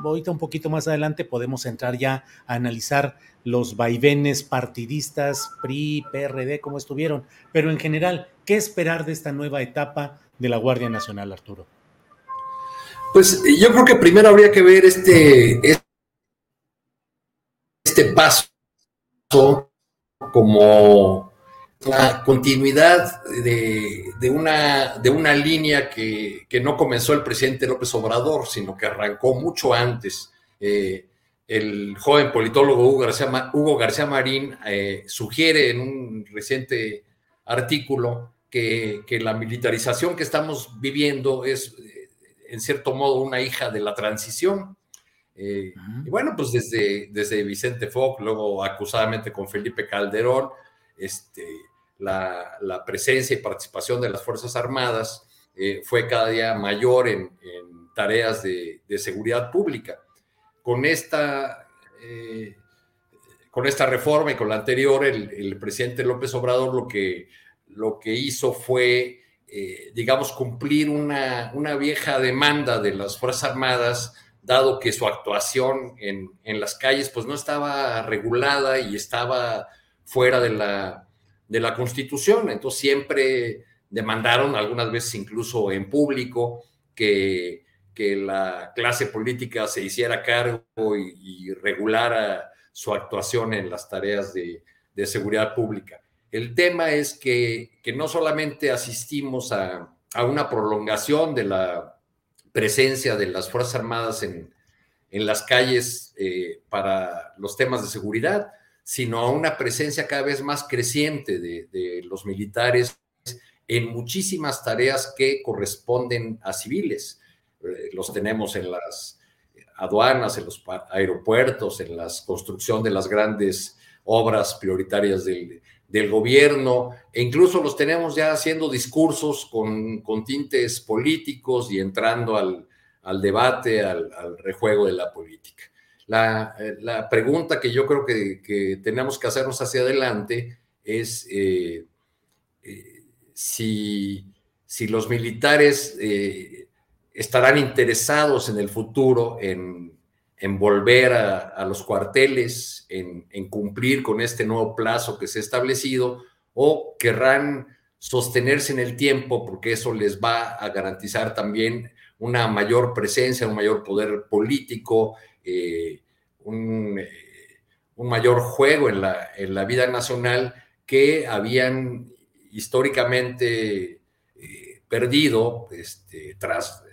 Ahorita un poquito más adelante podemos entrar ya a analizar los vaivenes partidistas, PRI, PRD, cómo estuvieron. Pero en general, ¿qué esperar de esta nueva etapa de la Guardia Nacional, Arturo? Pues yo creo que primero habría que ver este, este paso como la continuidad de, una, de una línea que, no comenzó el presidente López Obrador, sino que arrancó mucho antes. Eh, el joven politólogo Hugo García, Hugo García Marín eh, sugiere en un reciente artículo que, la militarización que estamos viviendo es, en cierto modo, una hija de la transición. Eh, y bueno, pues desde, desde Vicente Fox, luego acusadamente con Felipe Calderón, este, la, presencia y participación de las Fuerzas Armadas eh, fue cada día mayor en, tareas de, seguridad pública. Con esta, eh, con esta reforma y con la anterior, el, presidente López Obrador lo que, lo que hizo fue, eh, digamos, cumplir una, una, vieja demanda de las Fuerzas Armadas, dado que su actuación en, en las calles pues no estaba regulada y estaba fuera de la, de la Constitución. Entonces siempre demandaron, algunas veces incluso en público, que, que la clase política se hiciera cargo y, regulara su actuación en las tareas de, seguridad pública. El tema es que, que no solamente asistimos a, a, una prolongación de la presencia de las Fuerzas Armadas en, en las calles eh, para los temas de seguridad, sino a una presencia cada vez más creciente de, los militares en muchísimas tareas que corresponden a civiles. Eh, los tenemos en las aduanas, en los aeropuertos, en la construcción de las grandes obras prioritarias del, gobierno, e incluso los tenemos ya haciendo discursos con, tintes políticos y entrando al, debate, al rejuego de la política. Eh, la, pregunta que yo creo que, tenemos que hacernos hacia adelante es eh, eh, si, los militares estarán interesados en el futuro en, volver a, los cuarteles, en, en, cumplir con este nuevo plazo que se ha establecido, o querrán sostenerse en el tiempo porque eso les va a garantizar también una mayor presencia, un mayor poder político, eh, un, eh, un, mayor juego en la, en la, vida nacional que habían históricamente eh, perdido este, tras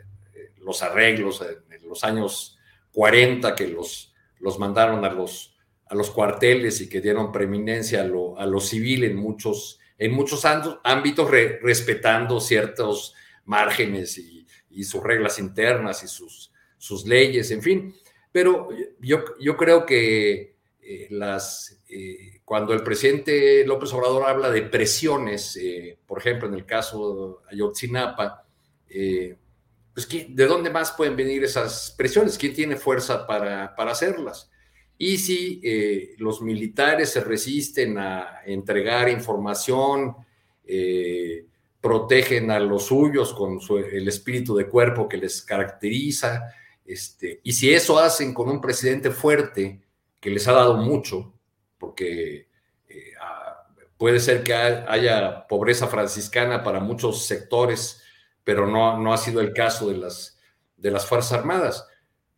los arreglos en los años 40 que los, los mandaron a los, a los cuarteles y que dieron preeminencia a lo, a lo civil en muchos, en muchos ámbitos, respetando ciertos márgenes y, y, sus reglas internas y sus, sus leyes, en fin. Pero yo, yo creo que eh, las, eh, cuando el presidente López Obrador habla de presiones, eh, por ejemplo, en el caso Ayotzinapa, pues ¿de dónde más pueden venir esas presiones? ¿Quién tiene fuerza para, para hacerlas? Y si los militares se resisten a entregar información, protegen a los suyos con el espíritu de cuerpo que les caracteriza, este, y si eso hacen con un presidente fuerte, que les ha dado mucho, porque eh, puede ser que haya pobreza franciscana para muchos sectores, pero no, no ha sido el caso de las, de las Fuerzas Armadas.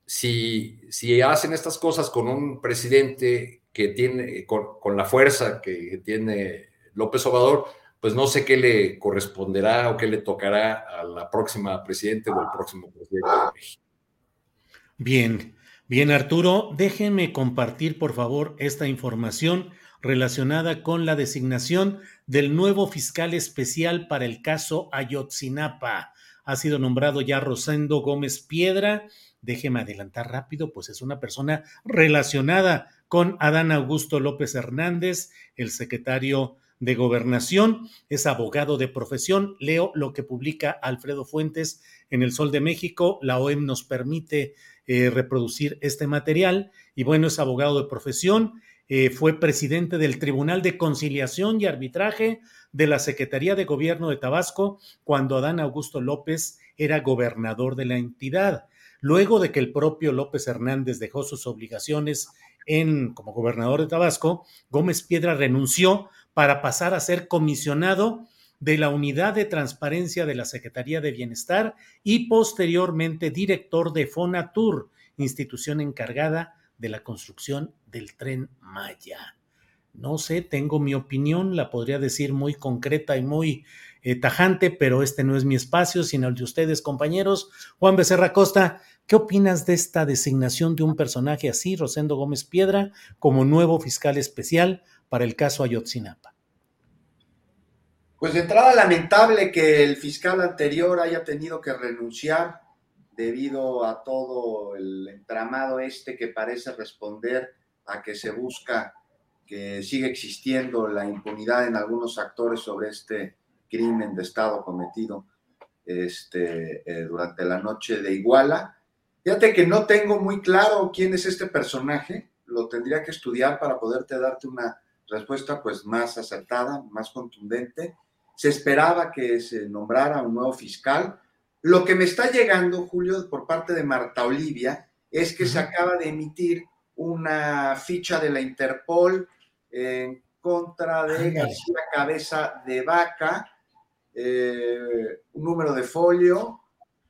Si, si hacen estas cosas con un presidente que tiene, con, con la fuerza que tiene López Obrador, pues no sé qué le corresponderá o qué le tocará a la próxima presidente o el próximo presidente de México. Bien, bien Arturo, déjeme compartir por favor esta información relacionada con la designación del nuevo fiscal especial para el caso Ayotzinapa. Ha sido nombrado ya Rosendo Gómez Piedra. Déjeme adelantar rápido, pues es una persona relacionada con Adán Augusto López Hernández, el secretario de Gobernación, es abogado de profesión. Leo lo que publica Alfredo Fuentes en El Sol de México. La OEM nos permite eh, reproducir este material. Y bueno, es abogado de profesión, eh, fue presidente del Tribunal de Conciliación y Arbitraje de la Secretaría de Gobierno de Tabasco cuando Adán Augusto López era gobernador de la entidad. Luego de que el propio López Hernández dejó sus obligaciones en, como gobernador de Tabasco, Gómez Piedra renunció para pasar a ser comisionado de la Unidad de Transparencia de la Secretaría de Bienestar y posteriormente director de Fonatur, institución encargada de la construcción del tren Maya. No sé, tengo mi opinión, la podría decir muy concreta y muy eh, tajante, pero este no es mi espacio, sino el de ustedes, compañeros. Juan Becerra Costa, ¿qué opinas de esta designación de un personaje así, Rosendo Gómez Piedra, como nuevo fiscal especial para el caso Ayotzinapa? Pues de entrada lamentable que el fiscal anterior haya tenido que renunciar debido a todo el entramado este que parece responder a que se busca que siga existiendo la impunidad en algunos actores sobre este crimen de Estado cometido este, eh, durante la noche de Iguala. Fíjate que no tengo muy claro quién es este personaje, lo tendría que estudiar para poderte darte una respuesta pues más acertada, más contundente. Se esperaba que se nombrara un nuevo fiscal. Lo que me está llegando, Julio, por parte de Marta Olivia, es que se acaba de emitir una ficha de la Interpol en contra de García Cabeza de Vaca, eh, un número de folio,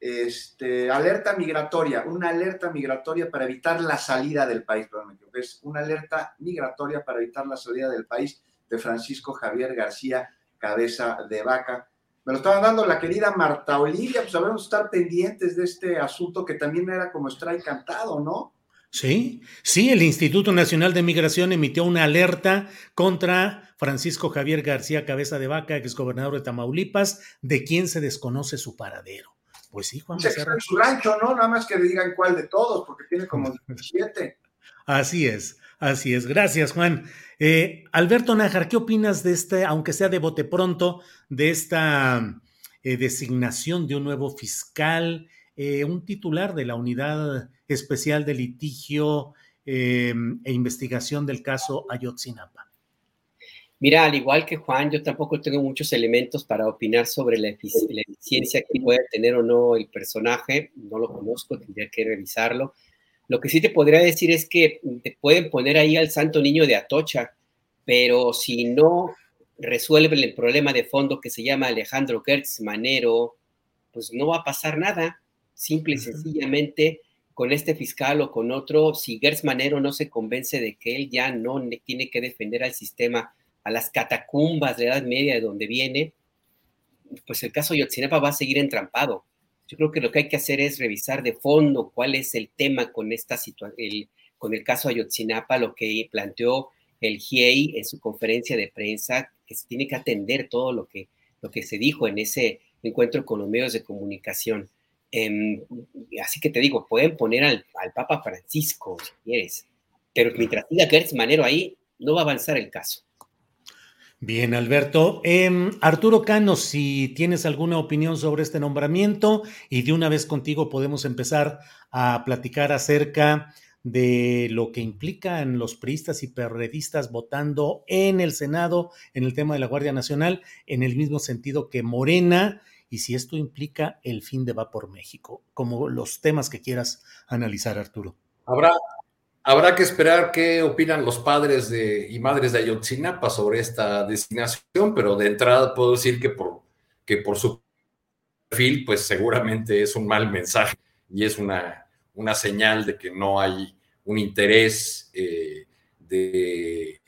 este, alerta migratoria, una alerta migratoria para evitar la salida del país, perdón, es una alerta migratoria para evitar la salida del país de Francisco Javier García Cabeza de Vaca. Me lo estaba dando la querida Marta Olivia, pues sabemos estar pendientes de este asunto que también era como strike cantado, ¿no? Sí, sí, el Instituto Nacional de Migración emitió una alerta contra Francisco Javier García Cabeza de Vaca, exgobernador de Tamaulipas, de quien se desconoce su paradero. Pues sí, Juan Becerra. su rancho, ¿no? Nada más que le digan cuál de todos, porque tiene como 17. Así es, así es. Gracias, Juan. Eh, Alberto Nájar, ¿qué opinas de este, aunque sea de bote pronto, de esta eh, designación de un nuevo fiscal, eh, un titular de la unidad especial de litigio e investigación del caso Ayotzinapa? Mira, al igual que Juan, yo tampoco tengo muchos elementos para opinar sobre la, eficiencia que puede tener o no el personaje. No lo conozco, tendría que revisarlo. Lo que sí te podría decir es que te pueden poner ahí al santo niño de Atocha, pero si no resuelven el problema de fondo que se llama Alejandro Gertz Manero, pues no va a pasar nada. Simple y sencillamente con este fiscal o con otro, si Gers Manero no se convence de que él ya no tiene que defender al sistema, a las catacumbas de la Edad Media de donde viene, pues el caso Yotzinapa va a seguir entrampado. Yo creo que lo que hay que hacer es revisar de fondo cuál es el tema con esta situación, con el caso Ayotzinapa, lo que planteó el GIEI en su conferencia de prensa, que se tiene que atender todo lo que, lo que se dijo en ese encuentro con los medios de comunicación. Em, así que te digo, pueden poner al, Papa Francisco, si quieres, pero mientras siga Gertz Manero ahí, no va a avanzar el caso. Bien, Alberto. Em, Arturo Cano, si tienes alguna opinión sobre este nombramiento y de una vez contigo podemos empezar a platicar acerca de lo que implican los priistas y perredistas votando en el Senado en el tema de la Guardia Nacional, en el mismo sentido que Morena y si esto implica el fin de Va por México, como los temas que quieras analizar, Arturo. Habrá, habrá que esperar qué opinan los padres de, y madres de Ayotzinapa sobre esta designación, pero de entrada puedo decir que por, que por su perfil, pues seguramente es un mal mensaje y es una, una señal de que no hay un interés eh, de,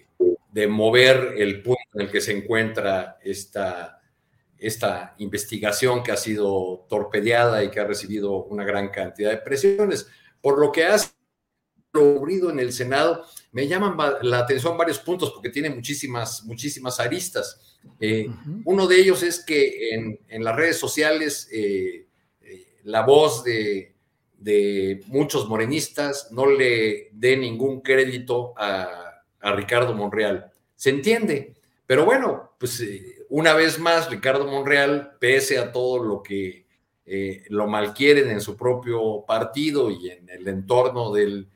de mover el punto en el que se encuentra esta esta investigación que ha sido torpedeada y que ha recibido una gran cantidad de presiones. Por lo que ocurrido en el Senado, me llaman la atención varios puntos porque tiene muchísimas, muchísimas aristas. Eh, uno de ellos es que en, las redes sociales eh, eh, la voz de, muchos morenistas no le dé ningún crédito a, a Ricardo Monreal. Se entiende, pero bueno, pues una vez más, Ricardo Monreal, pese a todo lo que lo malquieren en su propio partido y en el entorno del,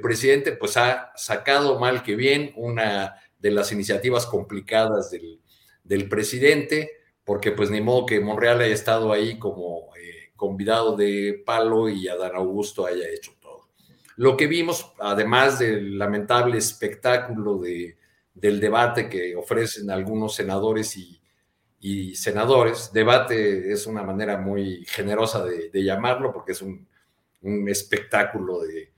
presidente, pues ha sacado mal que bien una de las iniciativas complicadas del, presidente, porque pues ni modo que Monreal haya estado ahí como eh, convidado de palo y Adán Augusto haya hecho todo. Lo que vimos, además del lamentable espectáculo de, del debate que ofrecen algunos senadores y, y senadores. Debate es una manera muy generosa de, llamarlo porque es un, espectáculo de,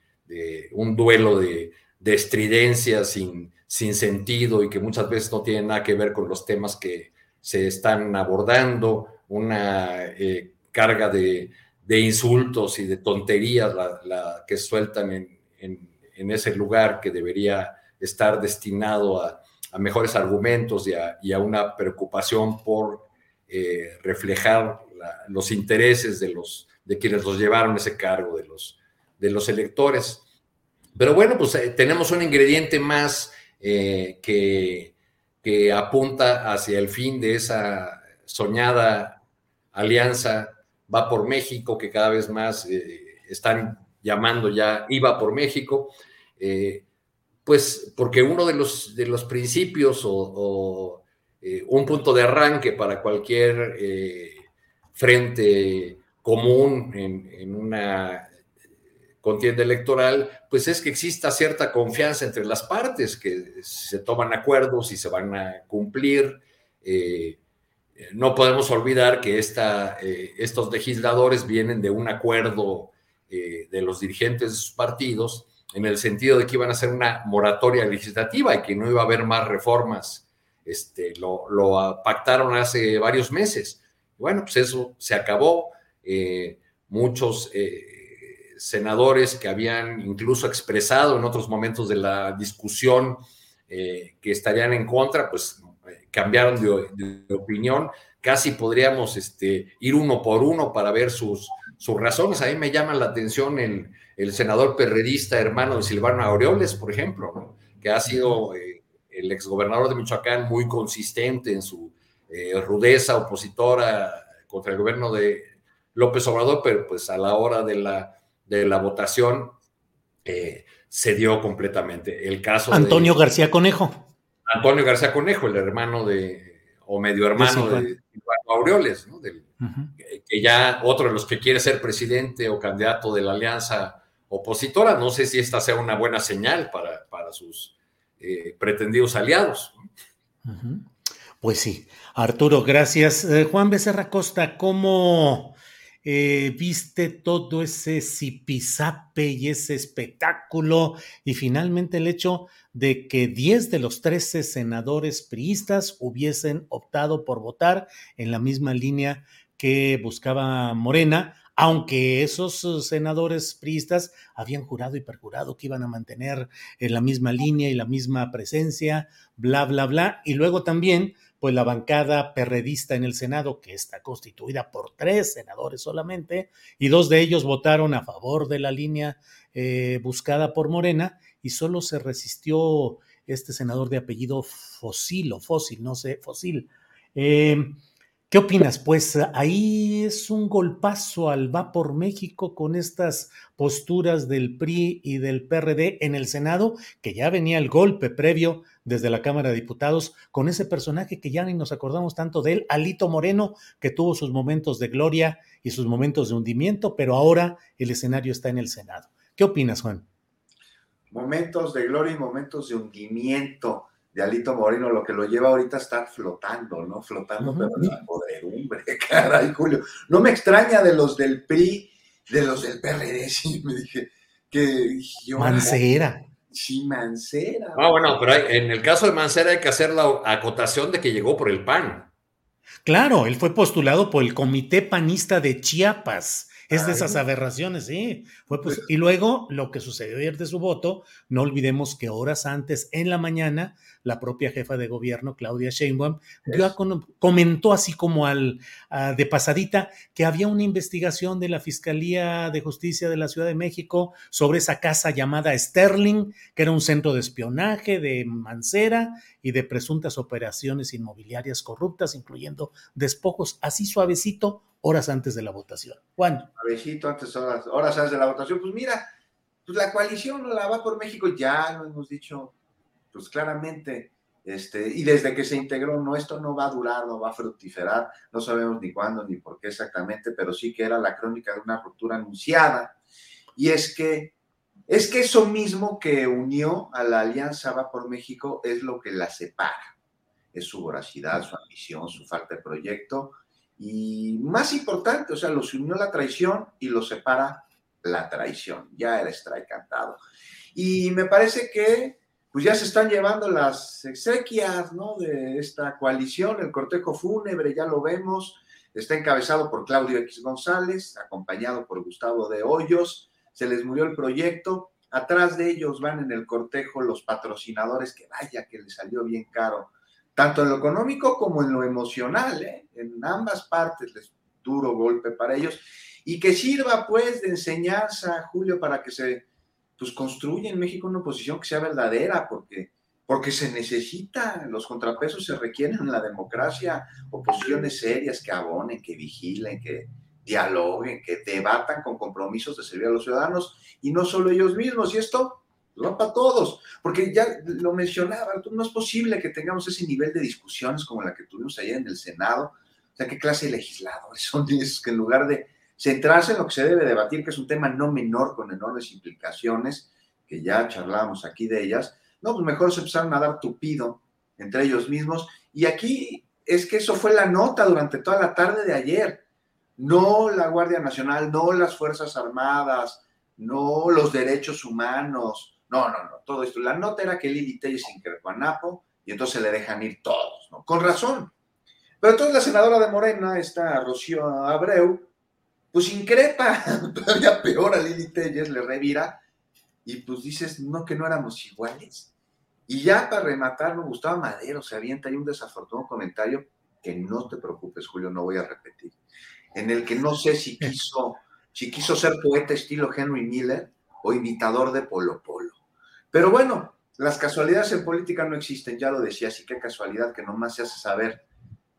un duelo de, estridencia sin, sin sentido y que muchas veces no tienen nada que ver con los temas que se están abordando, una eh, carga de, insultos y de tonterías la, que sueltan en, ese lugar que debería estar destinado a, mejores argumentos y a, una preocupación por eh, reflejar los intereses de, los, de quienes los llevaron ese cargo, de los, de los electores. Pero bueno, pues eh, tenemos un ingrediente más eh, que, que, apunta hacia el fin de esa soñada alianza va por México, que cada vez más eh, están llamando ya iba por México, pues porque uno de los, de los principios o, un punto de arranque para cualquier frente común en, en una contienda electoral, pues es que exista cierta confianza entre las partes, que se toman acuerdos y se van a cumplir. Eh, no podemos olvidar que esta, eh, estos legisladores vienen de un acuerdo eh, de los dirigentes de sus partidos en el sentido de que iban a hacer una moratoria legislativa y que no iba a haber más reformas. Este, lo, lo pactaron hace varios meses. Bueno, pues eso se acabó. muchos senadores que habían incluso expresado en otros momentos de la discusión eh, que estarían en contra, pues eh, cambiaron de, opinión. Casi podríamos este, ir uno por uno para ver sus, razones. A mí me llama la atención el, el senador perredista hermano de Silvano Aureoles, por ejemplo, que ha sido eh, el exgobernador de Michoacán muy consistente en su rudeza opositora contra el gobierno de López Obrador, pero pues a la hora de la de la votación eh, se dio completamente. El caso Antonio García Conejo. Antonio García Conejo, el hermano de, o medio hermano de, Aureoles, que ya otro de los que quiere ser presidente o candidato de la alianza opositora. No sé si esta sea una buena señal para, para sus eh, pretendidos aliados. Pues sí. Arturo, gracias. Eh, Juan Becerra Costa, ¿cómo eh, viste todo ese zipizape y ese espectáculo y finalmente el hecho de que 10 de los 13 senadores priistas hubiesen optado por votar en la misma línea que buscaba Morena, aunque esos uh, senadores priistas habían jurado y perjurado que iban a mantener en la misma línea y la misma presencia, bla, bla, bla, y luego también pues la bancada perredista en el Senado, que está constituida por tres senadores solamente, y dos de ellos votaron a favor de la línea eh, buscada por Morena, y solo se resistió este senador de apellido Fósil o Fósil, no sé, Fósil. Eh, ¿Qué opinas? Pues ahí es un golpazo al va por México con estas posturas del PRI y del PRD en el Senado, que ya venía el golpe previo desde la Cámara de Diputados con ese personaje que ya ni nos acordamos tanto de él, Alito Moreno, que tuvo sus momentos de gloria y sus momentos de hundimiento, pero ahora el escenario está en el Senado. ¿Qué opinas, Juan? Momentos de gloria y momentos de hundimiento de Alito Moreno, lo que lo lleva ahorita a estar flotando, ¿no? Flotando, pero la podredumbre, caray, Julio. No me extraña de los del PRI, de los del PRD, sí, me dije que yo... Mancera. Sí, Mancera. Ah, bueno, pero en el caso de Mancera hay que hacer la acotación de que llegó por el PAN. Claro, él fue postulado por el Comité Panista de Chiapas es de esas aberraciones, sí. Fue pues, y luego lo que sucedió ayer de su voto, no olvidemos que horas antes, en la mañana, la propia jefa de gobierno, Claudia Sheinbaum, comentó así como al, de pasadita que había una investigación de la Fiscalía de Justicia de la Ciudad de México sobre esa casa llamada Sterling, que era un centro de espionaje de Mancera y de presuntas operaciones inmobiliarias corruptas, incluyendo despojos, así suavecito horas antes de la votación. Juan. Suavecito antes, horas, horas antes de la votación. Pues mira, pues la coalición la va por México, ya lo hemos dicho, pues claramente. Este, y desde que se integró, no, esto no va a durar, no va a fructiferar, no sabemos ni cuándo ni por qué exactamente, pero sí que era la crónica de una ruptura anunciada. Y es que, es que eso mismo que unió a la Alianza Va por México es lo que la separa. Es su voracidad, su ambición, su falta de proyecto y más importante, o sea, los unió la traición y los separa la traición. Ya era strike cantado. Y me parece que pues ya se están llevando las exequias, ¿no? De esta coalición, el cortejo fúnebre, ya lo vemos, está encabezado por Claudio X González, acompañado por Gustavo de Hoyos, se les murió el proyecto, atrás de ellos van en el cortejo los patrocinadores, que vaya que les salió bien caro, tanto en lo económico como en lo emocional, ¿eh? en ambas partes les duro golpe para ellos, y que sirva pues de enseñanza, Julio, para que se pues construya en México una oposición que sea verdadera, porque, porque se necesita, los contrapesos se requieren en la democracia, oposiciones serias que abonen, que vigilen, que dialoguen, que debatan con compromisos de servir a los ciudadanos y no solo ellos mismos. Y esto va para todos, porque ya lo mencionaba, no es posible que tengamos ese nivel de discusiones como la que tuvimos ayer en el Senado. O sea, ¿qué clase de legisladores son esos que en lugar de centrarse en lo que se debe debatir, que es un tema no menor con enormes implicaciones, que ya charlábamos aquí de ellas, no, pues mejor se empezaron a dar tupido entre ellos mismos. Y aquí es que eso fue la nota durante toda la tarde de ayer. No la Guardia Nacional, no las Fuerzas Armadas, no los derechos humanos, no, no, no, todo esto. La nota era que Lili increpó a Napo y entonces le dejan ir todos, ¿no? Con razón. Pero entonces la senadora de Morena, esta Rocío Abreu, pues increpa todavía peor a Lili Telles, le revira, y pues dices, no, que no éramos iguales. Y ya para rematar, Gustavo Madero se avienta ahí un desafortunado comentario que no te preocupes, Julio, no voy a repetir, en el que no sé si quiso, si quiso ser poeta estilo Henry Miller o imitador de Polo Polo. Pero bueno, las casualidades en política no existen, ya lo decía, así que casualidad que nomás se hace saber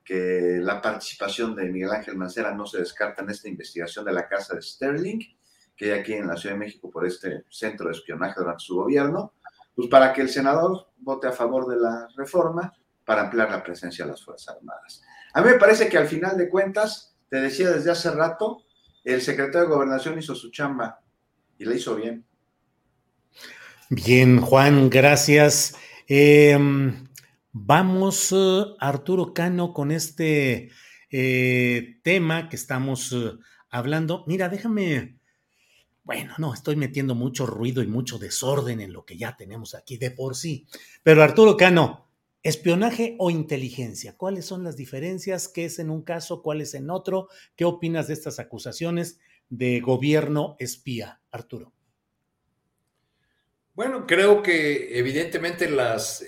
que la participación de Miguel Ángel Mancera no se descarta en esta investigación de la casa de Sterling, que hay aquí en la Ciudad de México por este centro de espionaje durante su gobierno, pues para que el senador vote a favor de la reforma para ampliar la presencia de las Fuerzas Armadas. A mí me parece que al final de cuentas, te decía desde hace rato, el secretario de Gobernación hizo su chamba y le hizo bien. Bien, Juan, gracias. Eh, Vamos, eh, Arturo Cano, con este eh, tema que estamos eh, hablando. Mira, déjame, bueno, no, estoy metiendo mucho ruido y mucho desorden en lo que ya tenemos aquí de por sí. Pero Arturo Cano, espionaje o inteligencia, ¿cuáles son las diferencias? ¿Qué es en un caso? ¿Cuál es en otro? ¿Qué opinas de estas acusaciones de gobierno espía, Arturo? Bueno, creo que evidentemente las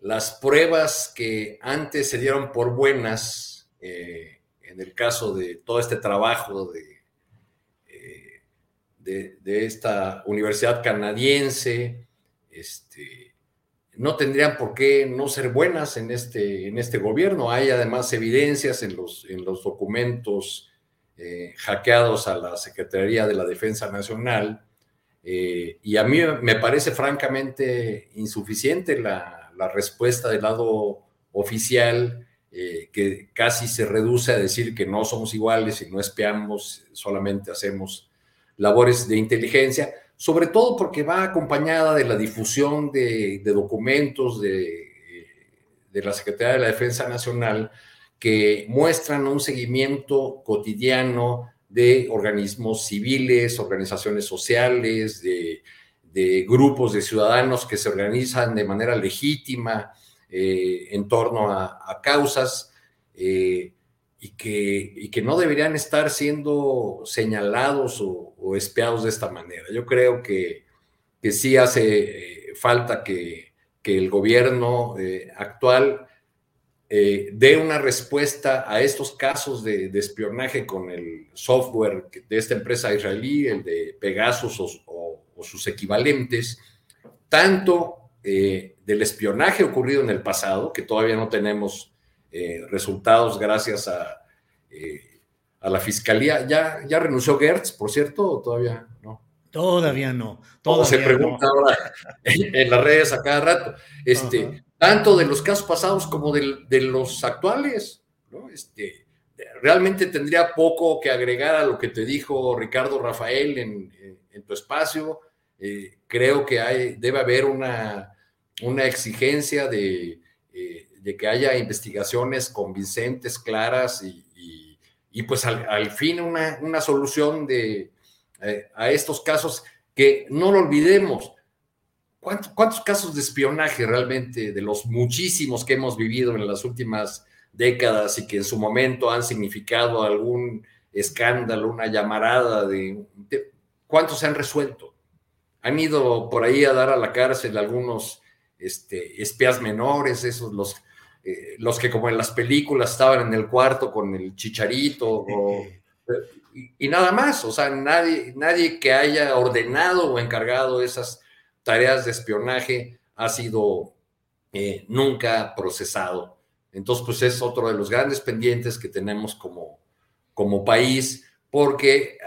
las pruebas que antes se dieron por buenas, eh, en el caso de todo este trabajo eh, de, de, esta universidad canadiense, este, no tendrían por qué no ser buenas en este, en este gobierno. Hay además evidencias en los, en los documentos eh, hackeados a la Secretaría de la Defensa Nacional. Y a mí me parece francamente insuficiente la, respuesta del lado oficial, eh, que casi se reduce a decir que no somos iguales y no espiamos, solamente hacemos labores de inteligencia, sobre todo porque va acompañada de la difusión de, documentos de, de la Secretaría de la Defensa Nacional que muestran un seguimiento cotidiano de organismos civiles, organizaciones sociales, de de grupos de ciudadanos que se organizan de manera legítima eh, en torno a, causas eh, y, que, que, no deberían estar siendo señalados o, espiados de esta manera. Yo creo que, que sí hace eh, falta que, el gobierno actual dé una respuesta a estos casos de, espionaje con el software de esta empresa israelí, el de Pegasus o, o sus equivalentes, tanto eh, del espionaje ocurrido en el pasado, que todavía no tenemos eh, resultados gracias a, eh, a la fiscalía. ¿Ya, ¿Ya renunció Gertz, por cierto, o todavía no? Todavía no. Todo se pregunta ahora en, las redes a cada rato. Este, tanto de los casos pasados como de, los actuales. ¿no? Este, realmente tendría poco que agregar a lo que te dijo Ricardo Rafael en, en tu espacio. Eh, creo que hay, debe haber una, una exigencia de, eh, de, que haya investigaciones convincentes, claras y, y, pues al, fin una, una solución de, eh, a estos casos que no lo olvidemos. ¿cuántos, casos de espionaje realmente, de los muchísimos que hemos vivido en las últimas décadas y que en su momento han significado algún escándalo, una llamarada de, ¿cuántos se han resuelto? Han ido por ahí a dar a la cárcel algunos este, espías menores, esos los, eh, los que como en las películas estaban en el cuarto con el chicharito y, nada más, o sea, nadie, nadie que haya ordenado o encargado esas tareas de espionaje ha sido eh, nunca procesado. Entonces, pues es otro de los grandes pendientes que tenemos como, como país, porque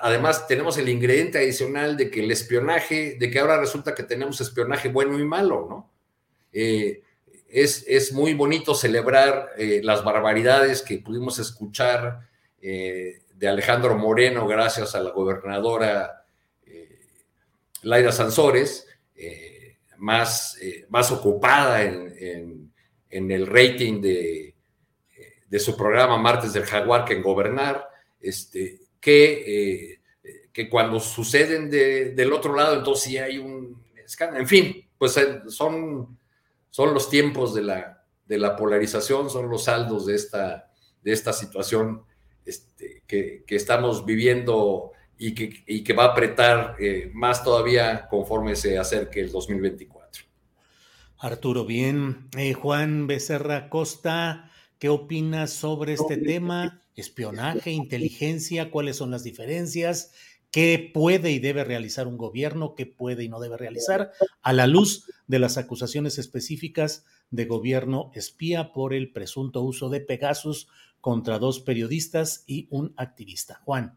además tenemos el ingrediente adicional de que el espionaje, de que ahora resulta que tenemos espionaje bueno y malo, ¿no? Eh, es, es, muy bonito celebrar eh, las barbaridades que pudimos escuchar de Alejandro Moreno gracias a la gobernadora Laida Sansores, eh, más, eh, más ocupada en, el rating de, de, su programa Martes del Jaguar que en gobernar, este, que, eh, que cuando suceden del otro lado, entonces sí hay un escándalo. En fin, pues son, son los tiempos de la, de la polarización, son los saldos de esta, de esta situación este, que, que estamos viviendo y que, que va a apretar eh, más todavía conforme se acerque el 2024. Arturo, bien. Eh, Juan Becerra Costa, ¿qué opinas sobre este tema? Espionaje, inteligencia, ¿cuáles son las diferencias? ¿Qué puede y debe realizar un gobierno? ¿Qué puede y no debe realizar? A la luz de las acusaciones específicas de gobierno espía por el presunto uso de Pegasus contra dos periodistas y un activista. Juan.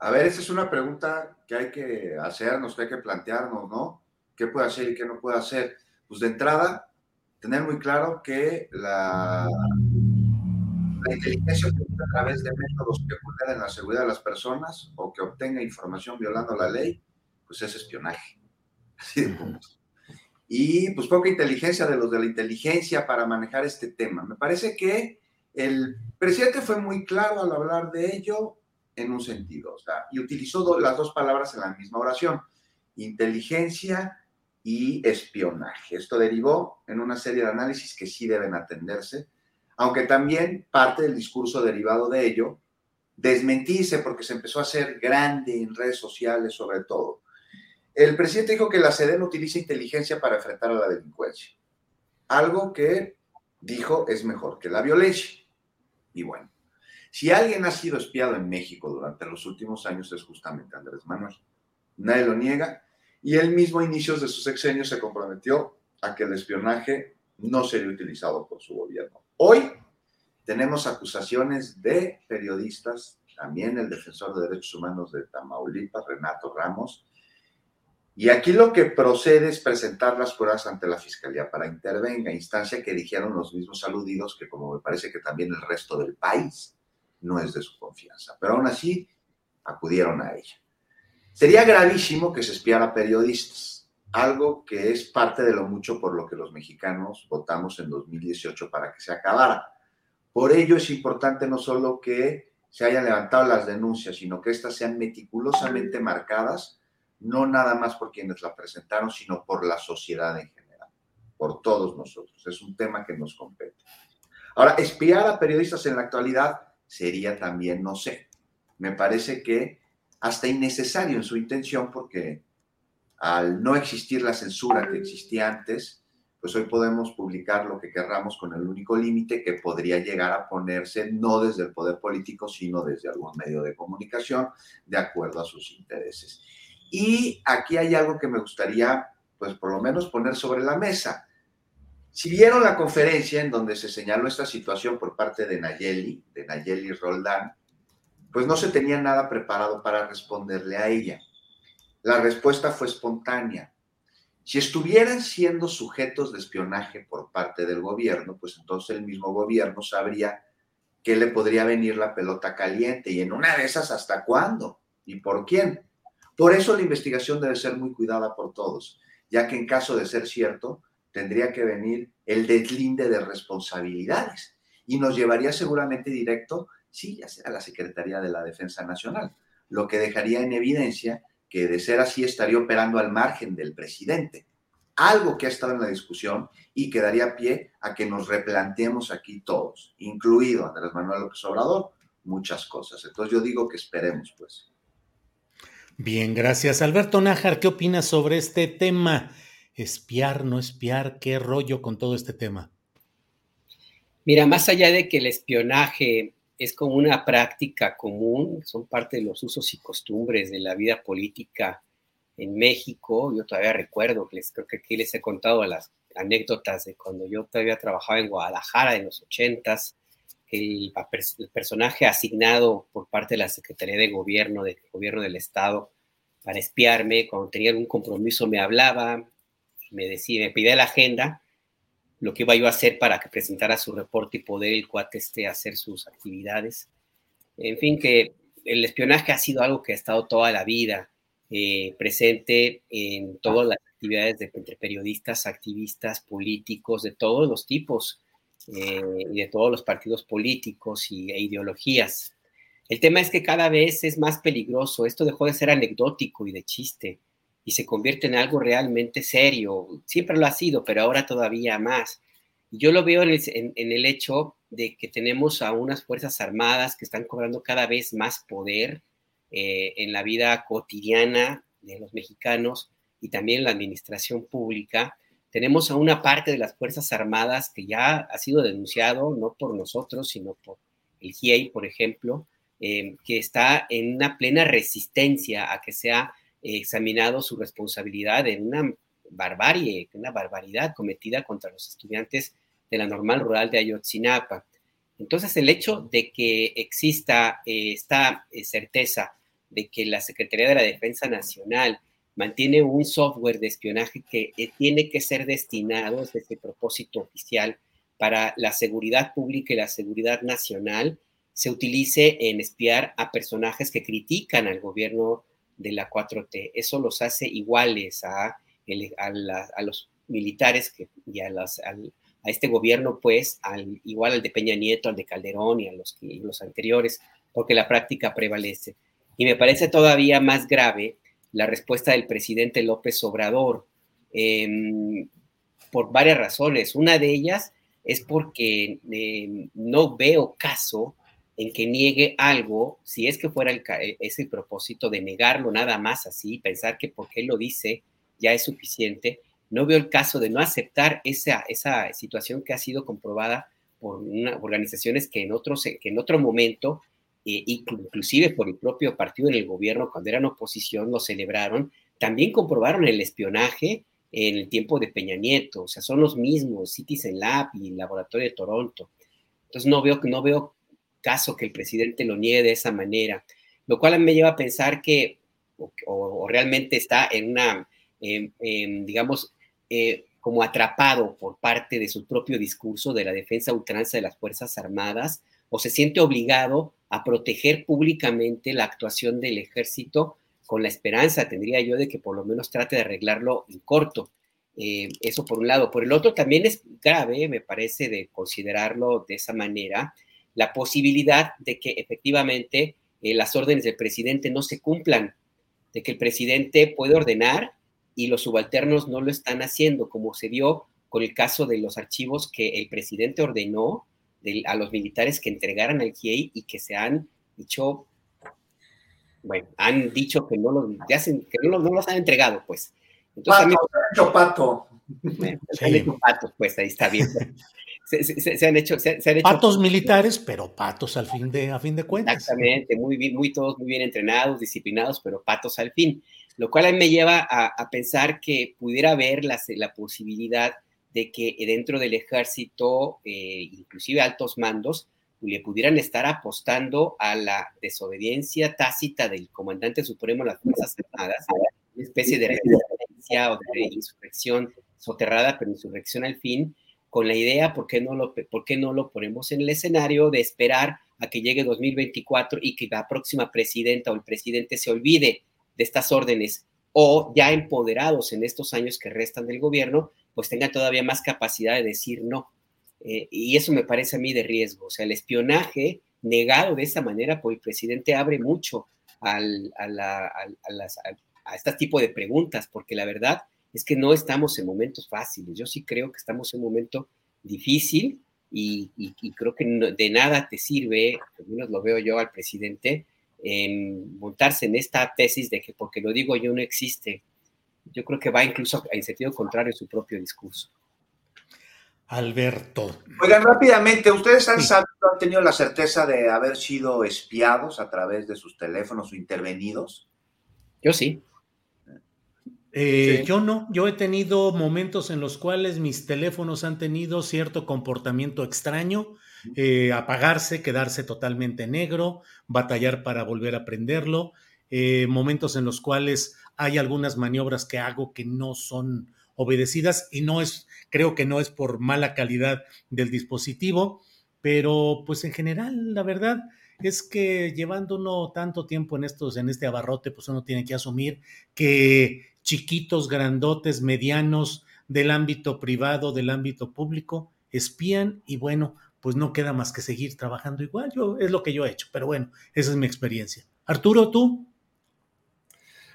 A ver, esa es una pregunta que hay que hacernos, que hay que plantearnos, ¿no? ¿Qué puede hacer y qué no puede hacer? Pues de entrada, tener muy claro que la, la inteligencia a través de métodos que vulneren la seguridad de las personas o que obtenga información violando la ley, pues es espionaje. Así de punto. Y pues poca inteligencia de los de la inteligencia para manejar este tema. Me parece que el presidente fue muy claro al hablar de ello en un sentido, y utilizó las dos palabras en la misma oración, inteligencia y espionaje. Esto derivó en una serie de análisis que sí deben atenderse, aunque también parte del discurso derivado de ello desmentirse porque se empezó a hacer grande en redes sociales sobre todo. El presidente dijo que la SEDEN utiliza inteligencia para enfrentar a la delincuencia, algo que dijo es mejor que la violencia. Y bueno, si alguien ha sido espiado en México durante los últimos años es justamente Andrés Manuel. Nadie lo niega y él mismo a inicios de su sexenio se comprometió a que el espionaje no sería utilizado por su gobierno. Hoy tenemos acusaciones de periodistas, también el defensor de derechos humanos de Tamaulipas, Renato Ramos, y aquí lo que procede es presentar las pruebas ante la Fiscalía para intervenga, instancia que dijeron los mismos aludidos que como me parece que también el resto del país no es de su confianza. Pero aún así, acudieron a ella. Sería gravísimo que se espiara periodistas, algo que es parte de lo mucho por lo que los mexicanos votamos en 2018 para que se acabara. Por ello es importante no solo que se hayan levantado las denuncias, sino que éstas sean meticulosamente marcadas, no nada más por quienes la presentaron, sino por la sociedad en general, por todos nosotros. Es un tema que nos compete. Ahora, espiar a periodistas en la actualidad sería también, no sé, me parece que hasta innecesario en su intención porque al no existir la censura que existía antes, pues hoy podemos publicar lo que querramos con el único límite que podría llegar a ponerse no desde el poder político, sino desde algún medio de comunicación, de acuerdo a sus intereses. Y aquí hay algo que me gustaría, pues por lo menos poner sobre la mesa. Si vieron la conferencia en donde se señaló esta situación por parte de Nayeli, de Nayeli Roldán, pues no se tenía nada preparado para responderle a ella. La respuesta fue espontánea. Si estuvieran siendo sujetos de espionaje por parte del gobierno, pues entonces el mismo gobierno sabría que le podría venir la pelota caliente y en una de esas hasta cuándo y por quién. Por eso la investigación debe ser muy cuidada por todos, ya que en caso de ser cierto, tendría que venir el deslinde de responsabilidades y nos llevaría seguramente directo, sí, ya sea a la Secretaría de la Defensa Nacional, lo que dejaría en evidencia que de ser así estaría operando al margen del presidente. Algo que ha estado en la discusión y que daría pie a que nos replanteemos aquí todos, incluido Andrés Manuel López Obrador, muchas cosas. Entonces yo digo que esperemos, pues. Bien, gracias. Alberto Nájar, ¿qué opinas sobre este tema? Espiar, no espiar, ¿qué rollo con todo este tema? Mira, más allá de que el espionaje es como una práctica común, son parte de los usos y costumbres de la vida política en México. Yo todavía recuerdo, creo que aquí les he contado las anécdotas de cuando yo todavía trabajaba en Guadalajara en los ochentas, el, el personaje asignado por parte de la Secretaría de Gobierno, del Gobierno del Estado, para espiarme, cuando tenía algún compromiso me hablaba, me decía, me pedía la agenda, lo que iba yo a hacer para que presentara su reporte y poder el cuate este hacer sus actividades. En fin, que el espionaje ha sido algo que ha estado toda la vida eh, presente en todas las actividades de, entre periodistas, activistas, políticos, de todos los tipos eh, y de todos los partidos políticos y, e ideologías. El tema es que cada vez es más peligroso. Esto dejó de ser anecdótico y de chiste y se convierte en algo realmente serio. Siempre lo ha sido, pero ahora todavía más. Yo lo veo en el, hecho de que tenemos a unas Fuerzas Armadas que están cobrando cada vez más poder eh, en la vida cotidiana de los mexicanos y también en la administración pública. Tenemos a una parte de las Fuerzas Armadas que ya ha sido denunciado, no por nosotros, sino por el GIEI, por ejemplo, eh, que está en una plena resistencia a que sea examinado su responsabilidad en una barbarie, una barbaridad cometida contra los estudiantes de la normal rural de Ayotzinapa. Entonces, el hecho de que exista eh, esta eh, certeza de que la Secretaría de la Defensa Nacional mantiene un software de espionaje que eh, tiene que ser destinado, es ese propósito oficial, para la seguridad pública y la seguridad nacional, se utilice en espiar a personajes que critican al gobierno de la 4T. Eso los hace iguales a, a, los militares que, y a, las, a, este gobierno, pues, al, igual al de Peña Nieto, al de Calderón y a los, los anteriores, porque la práctica prevalece. Y me parece todavía más grave la respuesta del presidente López Obrador, em, por varias razones. Una de ellas es porque em, no veo caso en que niegue algo, si es que fuera el, e, ese propósito de negarlo nada más así, pensar que porque él lo dice ya es suficiente, no veo el caso de no aceptar esa, esa situación que ha sido comprobada por organizaciones que en, que en otro momento, eh, inclusive por el propio partido en el gobierno, cuando eran oposición, lo celebraron, también comprobaron el espionaje en el tiempo de Peña Nieto, o sea, son los mismos, Citizen Lab y el Laboratorio de Toronto. Entonces no veo, no veo caso que el presidente lo niegue de esa manera, lo cual me lleva a pensar que o, realmente está en una, digamos, eh, como atrapado por parte de su propio discurso de la defensa ultranza de las Fuerzas Armadas, o se siente obligado a proteger públicamente la actuación del ejército con la esperanza, tendría yo, de que por lo menos trate de arreglarlo en corto. Eh, eso por un lado. Por el otro, también es grave, me parece, de considerarlo de esa manera, la posibilidad de que efectivamente eh, las órdenes del presidente no se cumplan, de que el presidente puede ordenar y los subalternos no lo están haciendo, como se vio con el caso de los archivos que el presidente ordenó a los militares que entregaran al GIEI y que se han dicho, bueno, han dicho que no los, que no los, han entregado, pues. Entonces, pato, han hecho pato. han hecho patos, pues ahí está bien. se, han hecho, patos militares, pero patos al fin de, a fin de cuentas. Exactamente, muy bien, muy todos muy bien entrenados, disciplinados, pero patos al fin. Lo cual me lleva a, pensar que pudiera haber la, la, posibilidad de que dentro del ejército, eh, inclusive altos mandos, le pudieran estar apostando a la desobediencia tácita del comandante supremo de las Fuerzas Armadas, una especie de resistencia o de insurrección soterrada, pero insurrección al fin, con la idea, ¿por qué, no lo, ¿por qué no lo ponemos en el escenario de esperar a que llegue 2024 y que la próxima presidenta o el presidente se olvide de estas órdenes o ya empoderados en estos años que restan del gobierno, pues tengan todavía más capacidad de decir no. Eh, y eso me parece a mí de riesgo. O sea, el espionaje negado de esa manera por el presidente abre mucho al, a, las, a este tipo de preguntas, porque la verdad es que no estamos en momentos fáciles. Yo sí creo que estamos en un momento difícil y, creo que de nada te sirve, al menos lo veo yo al presidente, en montarse en esta tesis de que porque lo digo yo no existe. Yo creo que va incluso en sentido contrario a su propio discurso. Alberto. Oigan, rápidamente, ¿ustedes han, sabido, han tenido la certeza de haber sido espiados a través de sus teléfonos o intervenidos? Yo sí. Eh, yo no, yo he tenido momentos en los cuales mis teléfonos han tenido cierto comportamiento extraño, eh, apagarse, quedarse totalmente negro, batallar para volver a prenderlo, eh, momentos en los cuales hay algunas maniobras que hago que no son obedecidas y no es, creo que no es por mala calidad del dispositivo, pero pues en general, la verdad es que llevando tanto tiempo en estos, en este abarrote, pues uno tiene que asumir que chiquitos, grandotes, medianos, del ámbito privado, del ámbito público, espían y bueno, pues no queda más que seguir trabajando igual. Yo, es lo que yo he hecho, pero bueno, esa es mi experiencia. Arturo, ¿tú?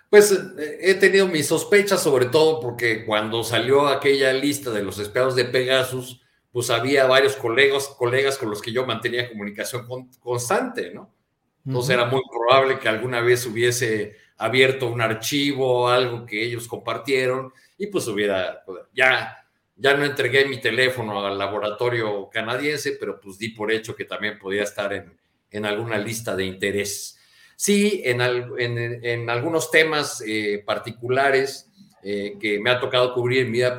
Pues eh, he tenido mis sospechas, sobre todo porque cuando salió aquella lista de los espiados de Pegasus, pues había varios colegas, colegas con los que yo mantenía comunicación constante, ¿no? Entonces era muy probable que alguna vez hubiese abierto un archivo o algo que ellos compartieron y pues hubiera, ya, ya no entregué mi teléfono al laboratorio canadiense, pero pues di por hecho que también podía estar en, en alguna lista de interés. Sí, en, algunos temas eh, particulares eh, que me ha tocado cubrir en mi vida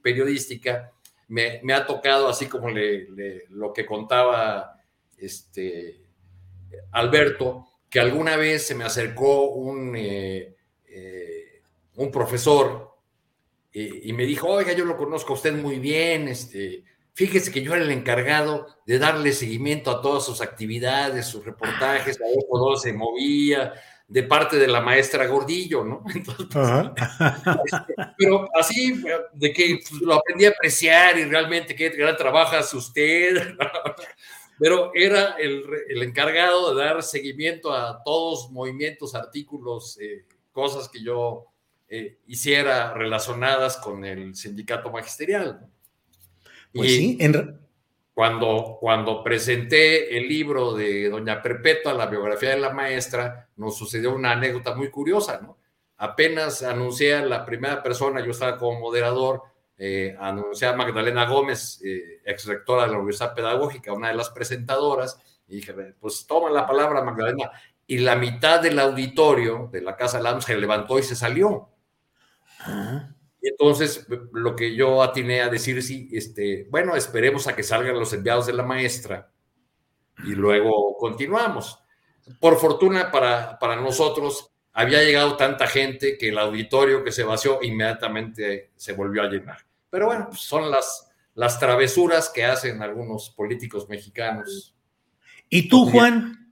periodística, me, ha tocado, así como lo que contaba este, Alberto, que alguna vez se me acercó un, eh, un profesor y me dijo, oiga, yo lo conozco a usted muy bien, este, fíjese que yo era el encargado de darle seguimiento a todas sus actividades, sus reportajes, a ver cómo se movía, de parte de la maestra Gordillo, ¿no? Entonces, este, pero así, de que pues, lo aprendí a apreciar y realmente qué gran trabajo hace usted pero era el, el, encargado de dar seguimiento a todos movimientos, artículos, eh, cosas que yo eh, hiciera relacionadas con el sindicato magisterial. Pues y sí, en... cuando, cuando presenté el libro de Doña Perpetua, la biografía de la maestra, nos sucedió una anécdota muy curiosa, ¿no? Apenas anuncié a la primera persona, yo estaba como moderador, eh, anuncié a Magdalena Gómez, eh, ex rectora de la Universidad Pedagógica, una de las presentadoras, y dije, pues toma la palabra Magdalena, y la mitad del auditorio de la Casa Lams se levantó y se salió. Y entonces lo que yo atiné a decir, sí, este, bueno, esperemos a que salgan los enviados de la maestra y luego continuamos. Por fortuna para, para nosotros, había llegado tanta gente que el auditorio que se vació inmediatamente se volvió a llenar. Pero bueno, pues son las, las travesuras que hacen algunos políticos mexicanos. ¿Y tú, Juan?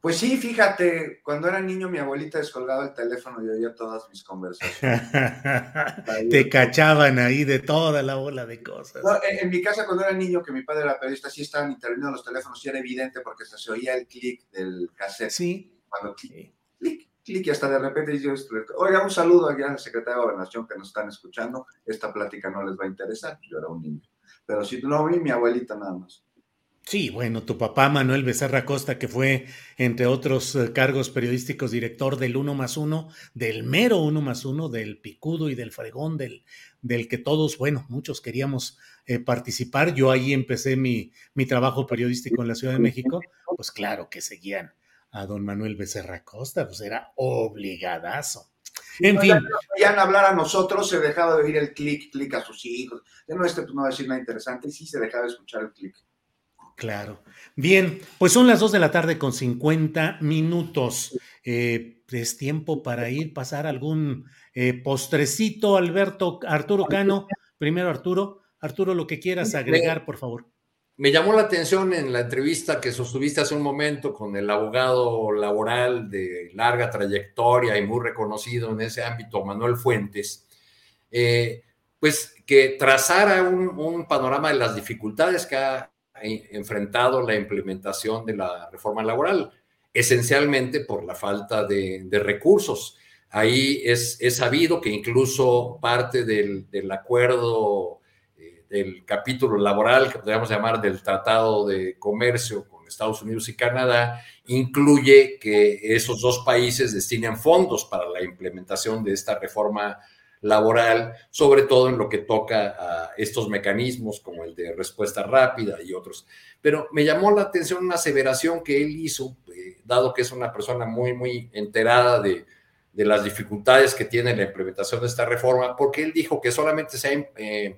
Pues sí, fíjate, cuando era niño mi abuelita descolgaba el teléfono y oía todas mis conversaciones. Te cachaban ahí de toda la bola de cosas. en, mi casa cuando era niño, que mi padre era periodista, sí estaban interviniendo los teléfonos y era evidente porque se oía el clic del cassette. Sí. Cuando clic, clic, clic y hasta de repente yo, oiga, un saludo aquí al secretario de Gobernación que nos están escuchando, esta plática no les va a interesar, yo era un niño. Pero si no vi, mi abuelita nada más. Sí, bueno, tu papá Manuel Becerra Costa, que fue, entre otros eh, cargos periodísticos, director del Uno más Uno, del mero Uno más Uno, del Picudo y del Fregón, del, del que todos, bueno, muchos queríamos eh, participar. Yo ahí empecé mi, mi trabajo periodístico en la Ciudad de México, pues claro que seguían a don Manuel Becerra Costa, pues era obligadazo. En fin. Ya no hablar a nosotros, se dejaba de oír el clic, clic a sus hijos. Ya no, este pues, no va a decir nada interesante, y sí se dejaba de escuchar el clic. Claro. Bien, pues son las 2 de la tarde con 50 minutos. Eh, es tiempo para ir, pasar algún eh, postrecito, Alberto, Arturo Cano. Primero, Arturo. Arturo, lo que quieras agregar, por favor. Me llamó la atención en la entrevista que sostuviste hace un momento con el abogado laboral de larga trayectoria y muy reconocido en ese ámbito, Manuel Fuentes, eh, pues que trazara un, panorama de las dificultades que ha enfrentado la implementación de la reforma laboral, esencialmente por la falta de, recursos. Ahí es, sabido que incluso parte del, acuerdo eh, del capítulo laboral, que podríamos llamar del Tratado de Comercio con Estados Unidos y Canadá, incluye que esos dos países destinen fondos para la implementación de esta reforma laboral, sobre todo en lo que toca a estos mecanismos como el de respuesta rápida y otros. Pero me llamó la atención una aseveración que él hizo, eh, dado que es una persona muy, muy enterada de, de, las dificultades que tiene la implementación de esta reforma, porque él dijo que solamente se ha eh,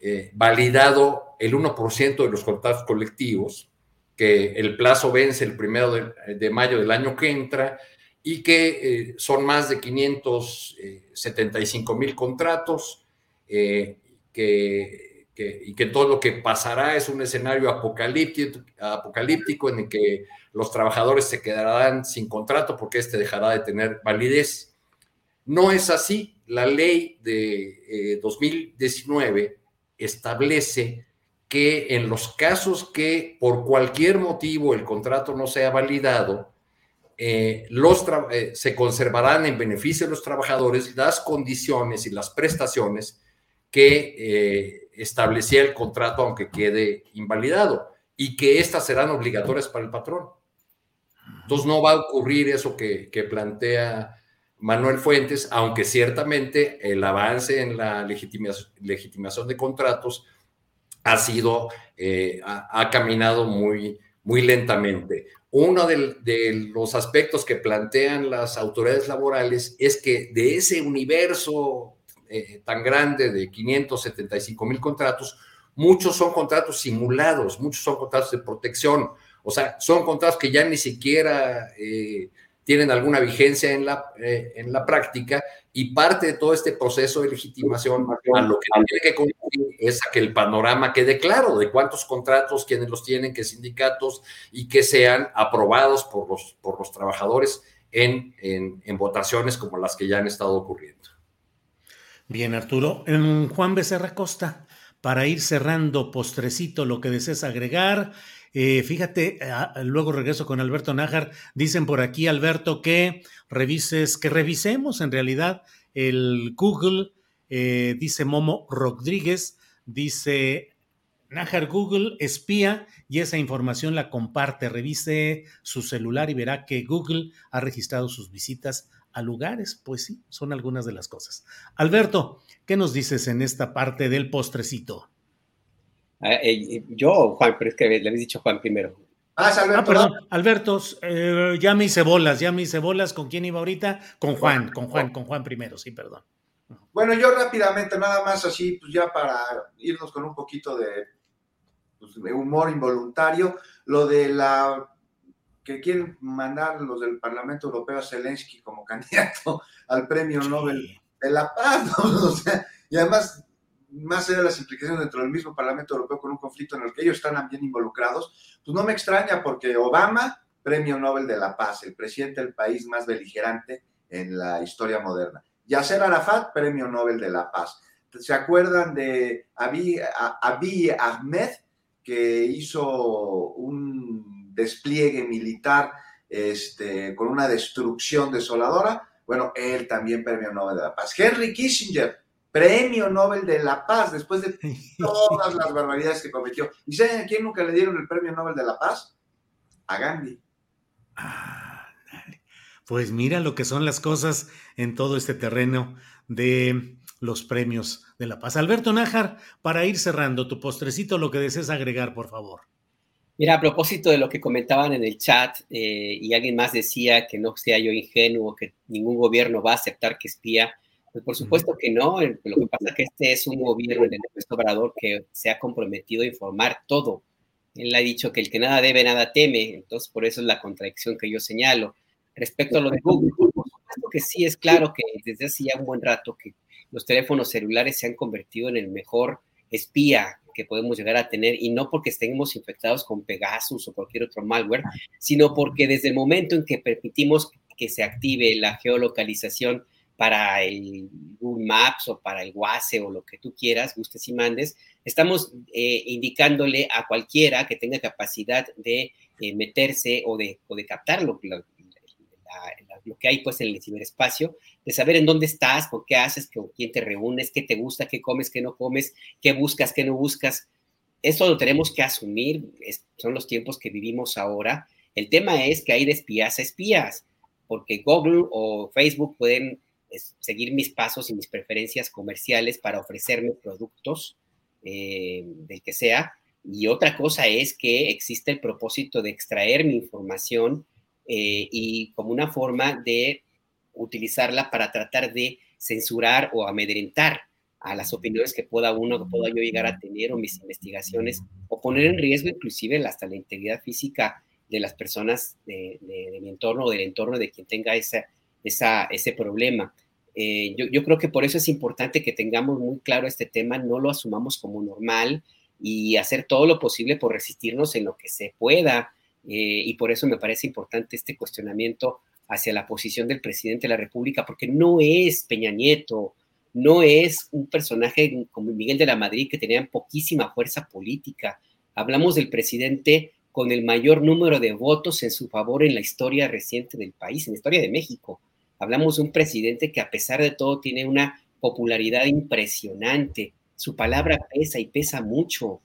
eh, validado el 1% de los contratos colectivos, que el plazo vence el primero de mayo del año que entra y que eh, son más de 575 eh, mil contratos, eh, que, y que todo lo que pasará es un escenario apocalíptico, apocalíptico en el que los trabajadores se quedarán sin contrato porque este dejará de tener validez. No es así. La ley de 2019 establece que en los casos que por cualquier motivo el contrato no sea validado, eh, los eh, se conservarán en beneficio de los trabajadores las condiciones y las prestaciones que eh, establecía el contrato aunque quede invalidado y que éstas serán obligatorias para el patrón. Entonces no va a ocurrir eso que, plantea Manuel Fuentes, aunque ciertamente el avance en la legitimación, de contratos ha sido, ha, caminado muy, muy lentamente. Uno de, los aspectos que plantean las autoridades laborales es que de ese universo eh, tan grande de 575 mil contratos, muchos son contratos simulados, muchos son contratos de protección, o sea, son contratos que ya ni siquiera eh, tienen alguna vigencia en la, eh, en la práctica y parte de todo este proceso de legitimación lo que tiene que concluir es a que el panorama quede claro de cuántos contratos, quiénes los tienen, qué sindicatos y que sean aprobados por los, por los trabajadores en, en, votaciones como las que ya han estado ocurriendo. Bien, Arturo. Juan Becerra Costa, para ir cerrando postrecito lo que desees agregar, eh, fíjate, ah, luego regreso con Alberto Nájar. Dicen por aquí, Alberto, que revises, que revisemos en realidad el Google. Eh, dice Momo Rodríguez, dice Nájar Google espía y esa información la comparte. Revise su celular y verá que Google ha registrado sus visitas a lugares. Pues sí, son algunas de las cosas. Alberto, ¿qué nos dices en esta parte del postrecito? Ah, eh, yo, Juan, pero es que le habéis dicho Juan primero. Ah, Alberto. Ah, perdón, Alberto, eh, ya me hice bolas, ya me hice bolas. ¿Con quién iba ahorita? Con Juan, con Juan, con Juan primero, sí, perdón. Bueno, yo rápidamente, nada más así, pues ya para irnos con un poquito de, pues, de humor involuntario, lo de la que quieren mandar los del Parlamento Europeo a Zelensky como candidato al Premio Nobel de la Paz, ¿no? o sea, y además más allá de las implicaciones dentro del mismo Parlamento Europeo con un conflicto en el que ellos están también involucrados, pues no me extraña porque Obama, Premio Nobel de la Paz, el presidente del país más beligerante en la historia moderna. Yasser Arafat, Premio Nobel de la Paz. ¿Se acuerdan de Abiy, Ahmed, que hizo un despliegue militar este, con una destrucción desoladora? Bueno, él también Premio Nobel de la Paz. Henry Kissinger, premio Nobel de la Paz después de todas las barbaridades que cometió. ¿Y saben a quién nunca le dieron el premio Nobel de la Paz? A Gandhi. Ah, pues mira lo que son las cosas en todo este terreno de los premios de la paz. Alberto Nájar, para ir cerrando tu postrecito, lo que desees agregar, por favor. Mira, a propósito de lo que comentaban en el chat, eh, y alguien más decía que no sea yo ingenuo, que ningún gobierno va a aceptar que espía, pues, por supuesto que no. Lo que pasa es que este es un gobierno, de Obrador, que se ha comprometido a informar todo. Él ha dicho que el que nada debe, nada teme. Entonces, por eso es la contradicción que yo señalo. Respecto a lo de Google, por supuesto que sí es claro que desde hace ya un buen rato que los teléfonos celulares se han convertido en el mejor espía que podemos llegar a tener, y no porque estemos infectados con Pegasus o cualquier otro malware, sino porque desde el momento en que permitimos que se active la geolocalización para el Google Maps o para el WASE o lo que tú quieras, gustes y mandes, estamos eh, indicándole a cualquiera que tenga capacidad de eh, meterse o de, o de captarlo, el lo que hay pues en el ciberespacio, de saber en dónde estás, con qué haces, con quién te reúnes, qué te gusta, qué comes, qué no comes, qué buscas, qué no buscas. Eso lo tenemos que asumir, son los tiempos que vivimos ahora. El tema es que hay de espías a espías, porque Google o Facebook pueden seguir mis pasos y mis preferencias comerciales para ofrecerme productos eh, del que sea. Y otra cosa es que existe el propósito de extraer mi información eh, y como una forma de utilizarla para tratar de censurar o amedrentar a las opiniones que pueda uno, que pueda yo llegar a tener o mis investigaciones, o poner en riesgo inclusive hasta la integridad física de las personas de, mi entorno o del entorno de quien tenga esa, ese problema. Eh, yo, yo, creo que por eso es importante que tengamos muy claro este tema, no lo asumamos como normal y hacer todo lo posible por resistirnos en lo que se pueda. Eh, y por eso me parece importante este cuestionamiento hacia la posición del presidente de la República, porque no es Peña Nieto, no es un personaje como Miguel de la Madrid que tenía poquísima fuerza política. Hablamos del presidente con el mayor número de votos en su favor en la historia reciente del país, en la historia de México. Hablamos de un presidente que a pesar de todo tiene una popularidad impresionante. Su palabra pesa y pesa mucho.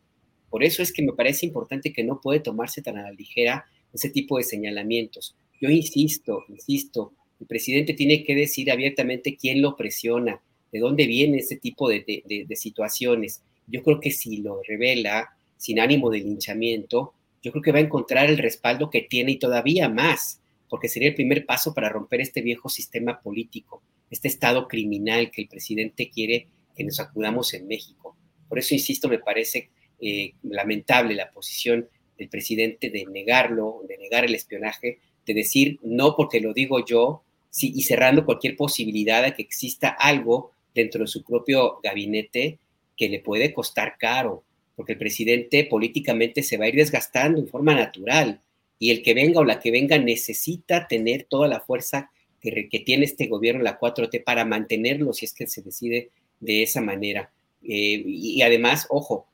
Por eso es que me parece importante que no puede tomarse tan a la ligera ese tipo de señalamientos. Yo insisto, insisto, el presidente tiene que decir abiertamente quién lo presiona, de dónde viene ese tipo de, de situaciones. Yo creo que si lo revela sin ánimo de linchamiento, yo creo que va a encontrar el respaldo que tiene y todavía más, porque sería el primer paso para romper este viejo sistema político, este estado criminal que el presidente quiere que nos acudamos en México. Por eso, insisto, me parece eh, lamentable la posición del presidente de negarlo, de negar el espionaje, de decir no porque lo digo yo, y cerrando cualquier posibilidad de que exista algo dentro de su propio gabinete que le puede costar caro, porque el presidente políticamente se va a ir desgastando en forma natural y el que venga o la que venga necesita tener toda la fuerza que, que tiene este gobierno, la 4T, para mantenerlo si es que se decide de esa manera. Eh, y, además, ojo,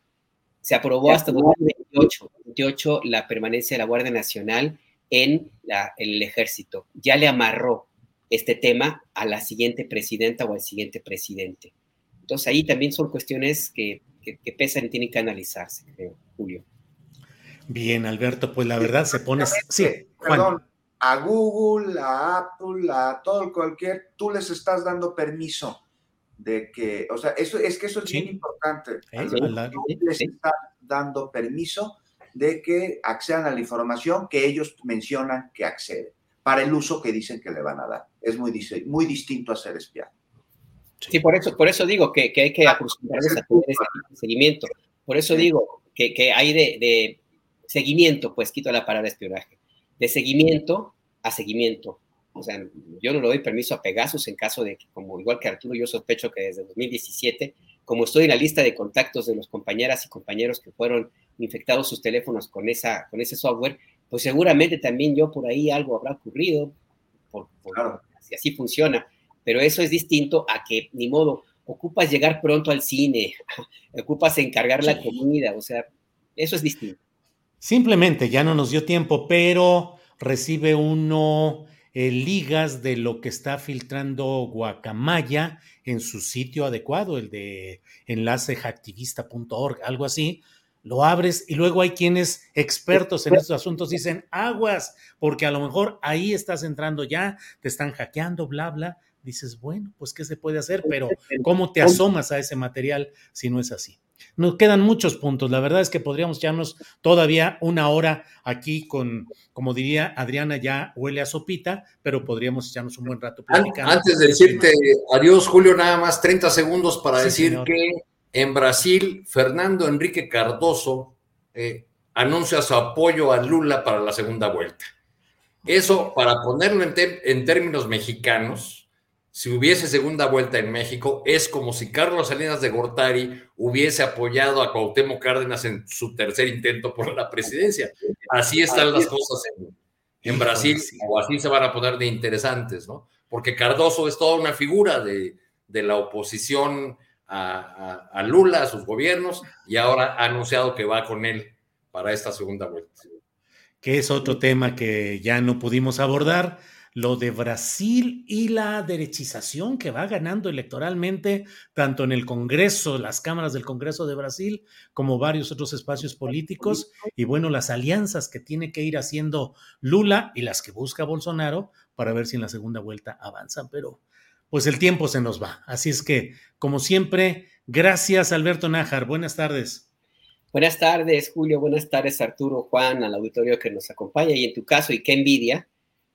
se aprobó hasta 2028 la permanencia de la Guardia Nacional en, el ejército. Ya le amarró este tema a la siguiente presidenta o al siguiente presidente. Entonces ahí también son cuestiones que, que, pesan y tienen que analizarse, creo, Julio. Bien, Alberto, pues la verdad se pone... Sí, Perdón, a Google, a Apple, a todo cualquier, tú les estás dando permiso de que, o sea, eso es que eso es bien importante. les está dando permiso de que accedan a la información que ellos mencionan que acceden, para el uso que dicen que le van a dar. Es muy, muy distinto a ser espiado. Sí, por eso, por eso digo que, hay que acostumbrarse a tener ese seguimiento. Por eso digo que, que hay de, de, seguimiento, pues quito la palabra espionaje, de seguimiento a seguimiento. O sea, yo no le doy permiso a Pegasus en caso de que, como igual que Arturo, yo sospecho que desde 2017, como estoy en la lista de contactos de los compañeras y compañeros que fueron infectados sus teléfonos con, esa, con ese software, pues seguramente también yo por ahí algo habrá ocurrido, por, claro. si así funciona. Pero eso es distinto a que, ni modo, ocupas llegar pronto al cine, ocupas encargar la comida, o sea, eso es distinto. Simplemente ya no nos dio tiempo, pero recibe uno eh, ligas de lo que está filtrando Guacamaya en su sitio adecuado, el de enlacehacktivista.org, algo así. Lo abres y luego hay quienes expertos en estos asuntos dicen aguas, porque a lo mejor ahí estás entrando ya, te están hackeando, bla, bla. Dices, bueno, pues qué se puede hacer, pero ¿cómo te asomas a ese material si no es así? Nos quedan muchos puntos. La verdad es que podríamos echarnos todavía una hora aquí con, como diría Adriana, ya huele a sopita, pero podríamos echarnos un buen rato platicando. Antes de decirte adiós, Julio, nada más 30 segundos para decir que en Brasil, Fernando Enrique Cardoso eh, anuncia su apoyo a Lula para la segunda vuelta. Eso, para ponerlo en términos mexicanos, si hubiese segunda vuelta en México, es como si Carlos Salinas de Gortari hubiese apoyado a Cuauhtémoc Cárdenas en su tercer intento por la presidencia. Así están las cosas en, Brasil, o así se van a poner de interesantes, ¿no? Porque Cardoso es toda una figura de, la oposición a, a, Lula, a sus gobiernos, y ahora ha anunciado que va con él para esta segunda vuelta. Que es otro tema que ya no pudimos abordar lo de Brasil y la derechización que va ganando electoralmente, tanto en el Congreso, las cámaras del Congreso de Brasil, como varios otros espacios políticos, y bueno, las alianzas que tiene que ir haciendo Lula y las que busca Bolsonaro para ver si en la segunda vuelta avanzan, pero pues el tiempo se nos va. Así es que, como siempre, gracias Alberto Nájar, buenas tardes. Buenas tardes, Julio. Buenas tardes, Arturo, Juan, al auditorio que nos acompaña. Y en tu caso, y qué envidia,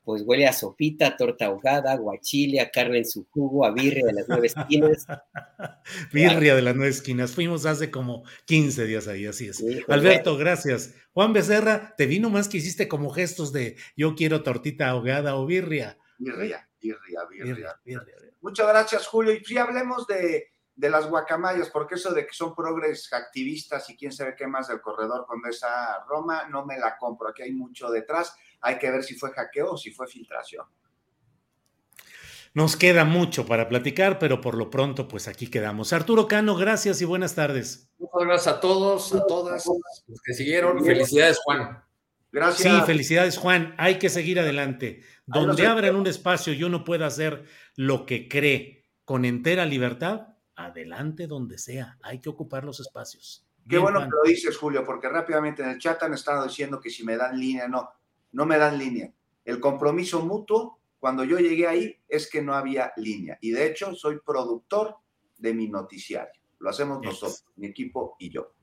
pues huele a sopita, torta ahogada, guachile, a carne en su jugo, a birria de las nueve esquinas. birria de las nueve esquinas. Fuimos hace como 15 días ahí, así es. Alberto, gracias. Juan Becerra, te vino más que hiciste como gestos de yo quiero tortita ahogada o birria. Birria, birria, birria. birria, Muchas gracias, Julio. Y si hablemos de, de las guacamayas, porque eso de que son progres activistas y quién sabe qué más del corredor con esa Roma, no me la compro. Aquí hay mucho detrás hay que ver si fue hackeo o si fue filtración. Nos queda mucho para platicar, pero por lo pronto, pues aquí quedamos. Arturo Cano, gracias y buenas tardes. Muchas gracias a todos, a todas los que siguieron. Felicidades, Juan. Gracias. Sí, felicidades, Juan. Hay que seguir adelante. Donde abran un espacio y uno pueda hacer lo que cree con entera libertad, adelante donde sea. Hay que ocupar los espacios. Qué bueno que lo dices, Julio, porque rápidamente en el chat han estado diciendo que si me dan línea, no no me dan línea. El compromiso mutuo, cuando yo llegué ahí, es que no había línea. Y de hecho, soy productor de mi noticiario. Lo hacemos nosotros, mi equipo y yo.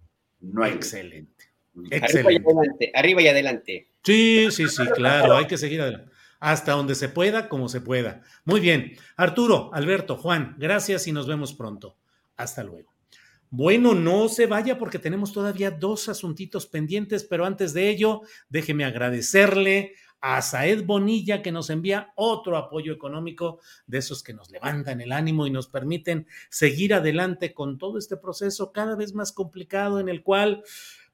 No hay Excelente. Excelente. Arriba y adelante. Arriba y adelante. Sí, sí, sí, claro, hay que seguir adelante. Hasta donde se pueda, como se pueda. Muy bien. Arturo, Alberto, Juan, gracias y nos vemos pronto. Hasta luego. Bueno, no se vaya porque tenemos todavía dos asuntitos pendientes, pero antes de ello, déjeme agradecerle a Saed Bonilla que nos envía otro apoyo económico de esos que nos levantan el ánimo y nos permiten seguir adelante con todo este proceso cada vez más complicado en el cual,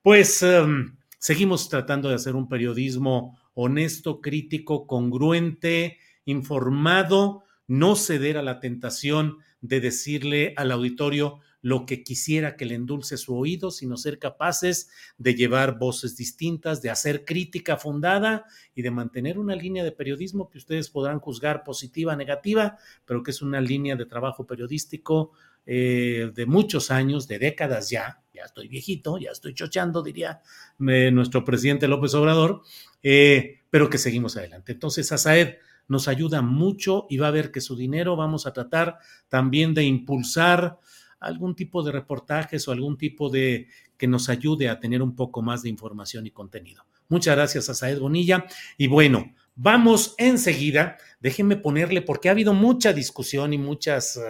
pues, em, seguimos tratando de hacer un periodismo honesto, crítico, congruente, informado, no ceder a la tentación de decirle al auditorio lo que quisiera que le endulce su oído, sino ser capaces de llevar voces distintas, de hacer crítica fundada y de mantener una línea de periodismo que ustedes podrán juzgar positiva, negativa, pero que es una línea de trabajo periodístico eh, de muchos años, de décadas ya, ya estoy viejito, ya estoy chochando, diría eh, nuestro presidente López Obrador, eh, pero que seguimos adelante. Entonces, Asaed nos ayuda mucho y va a ver que su dinero vamos a tratar también de impulsar algún tipo de reportajes o algún tipo de que nos ayude a tener un poco más de información y contenido. Muchas gracias a Saed Bonilla. Y bueno, vamos enseguida. Déjenme ponerle, porque ha habido mucha discusión y muchas eh,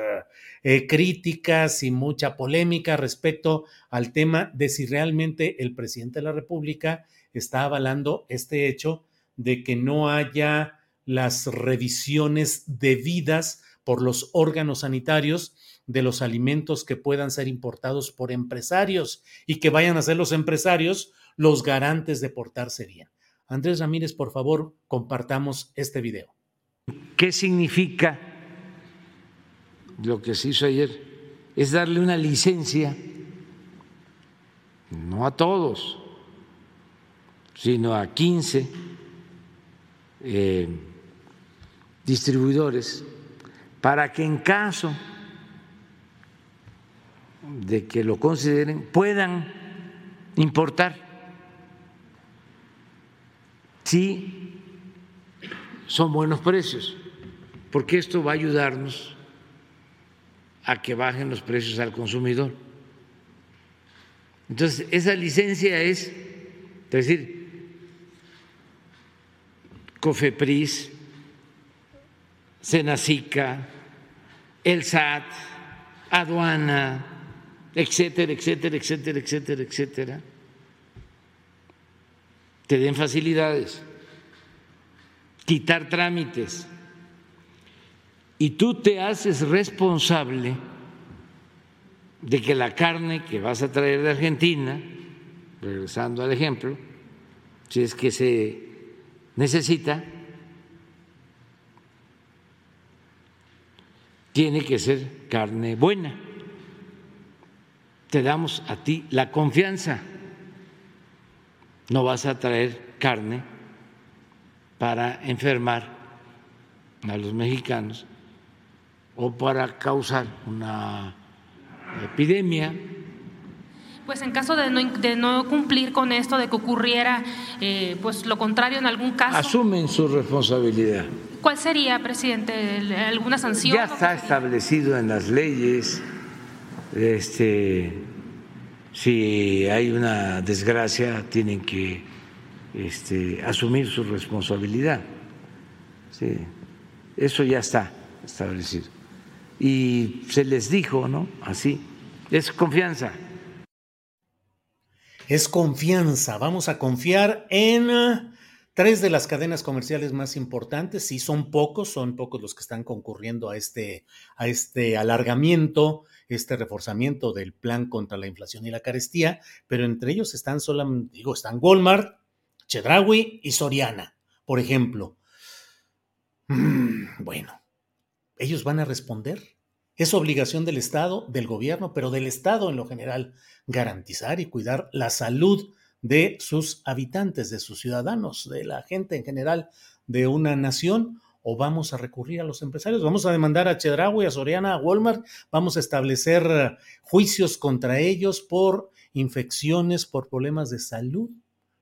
eh, críticas y mucha polémica respecto al tema de si realmente el presidente de la República está avalando este hecho de que no haya las revisiones debidas por los órganos sanitarios de los alimentos que puedan ser importados por empresarios y que vayan a ser los empresarios los garantes de portarse bien. Andrés Ramírez, por favor, compartamos este video. ¿Qué significa lo que se hizo ayer? Es darle una licencia, no a todos, sino a 15 eh, distribuidores, para que en caso de que lo consideren puedan importar si son buenos precios, porque esto va a ayudarnos a que bajen los precios al consumidor. Entonces, esa licencia es, es decir, COFEPRIS, Senacica, el SAT, aduana, etcétera, etcétera, etcétera, etcétera, etcétera, te den facilidades, quitar trámites. Y tú te haces responsable de que la carne que vas a traer de Argentina, regresando al ejemplo, si es que se necesita, tiene que ser carne buena te damos a ti la confianza. No vas a traer carne para enfermar a los mexicanos o para causar una epidemia. Pues en caso de no, de no cumplir con esto, de que ocurriera eh, pues lo contrario en algún caso. Asumen su responsabilidad. ¿Cuál sería, presidente? ¿Alguna sanción? Ya está establecido en las leyes. Este, si hay una desgracia, tienen que este, asumir su responsabilidad. Sí, eso ya está establecido. Y se les dijo, ¿no? Así, es confianza. Es confianza, vamos a confiar en uh, tres de las cadenas comerciales más importantes, sí son pocos, son pocos los que están concurriendo a este, a este alargamiento, este reforzamiento del plan contra la inflación y la carestía, pero entre ellos están solamente, digo, están Walmart, Chedraui y Soriana, por ejemplo. Mm, bueno, ellos van a responder. Es obligación del Estado, del gobierno, pero del Estado en lo general, garantizar y cuidar la salud de sus habitantes, de sus ciudadanos, de la gente en general de una nación, o vamos a recurrir a los empresarios, vamos a demandar a Chedraui, a Soriana, a Walmart, vamos a establecer juicios contra ellos por infecciones, por problemas de salud.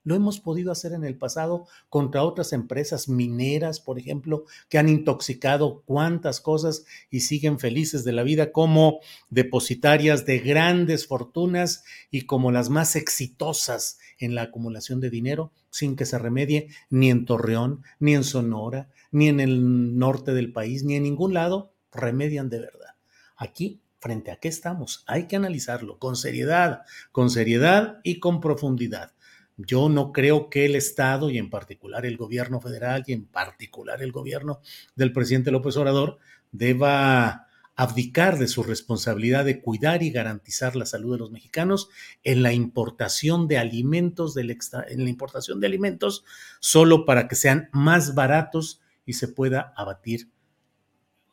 Lo hemos podido hacer en el pasado contra otras empresas mineras, por ejemplo, que han intoxicado cuantas cosas y siguen felices de la vida como depositarias de grandes fortunas y como las más exitosas en la acumulación de dinero, sin que se remedie ni en Torreón, ni en Sonora, ni en el norte del país, ni en ningún lado, remedian de verdad. Aquí frente a qué estamos. Hay que analizarlo con seriedad, con seriedad y con profundidad. Yo no creo que el Estado y en particular el gobierno federal y en particular el gobierno del presidente López Obrador deba abdicar de su responsabilidad de cuidar y garantizar la salud de los mexicanos en la importación de alimentos del en la importación de alimentos solo para que sean más baratos y se pueda abatir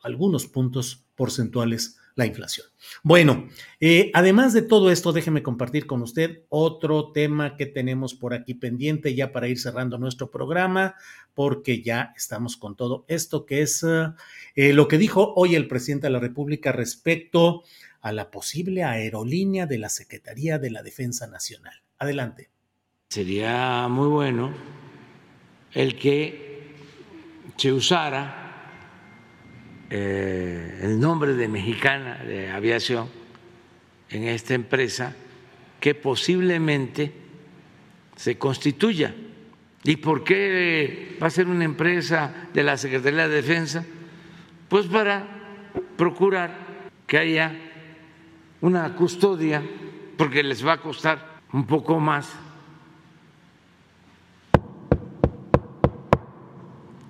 algunos puntos porcentuales la inflación. Bueno, eh, además de todo esto, déjeme compartir con usted otro tema que tenemos por aquí pendiente ya para ir cerrando nuestro programa, porque ya estamos con todo esto, que es eh, lo que dijo hoy el presidente de la República respecto a la posible aerolínea de la Secretaría de la Defensa Nacional. Adelante. Sería muy bueno el que se usara eh, el nombre de Mexicana de Aviación en esta empresa que posiblemente se constituya. ¿Y por qué va a ser una empresa de la Secretaría de Defensa? Pues para procurar que haya una custodia, porque les va a costar un poco más.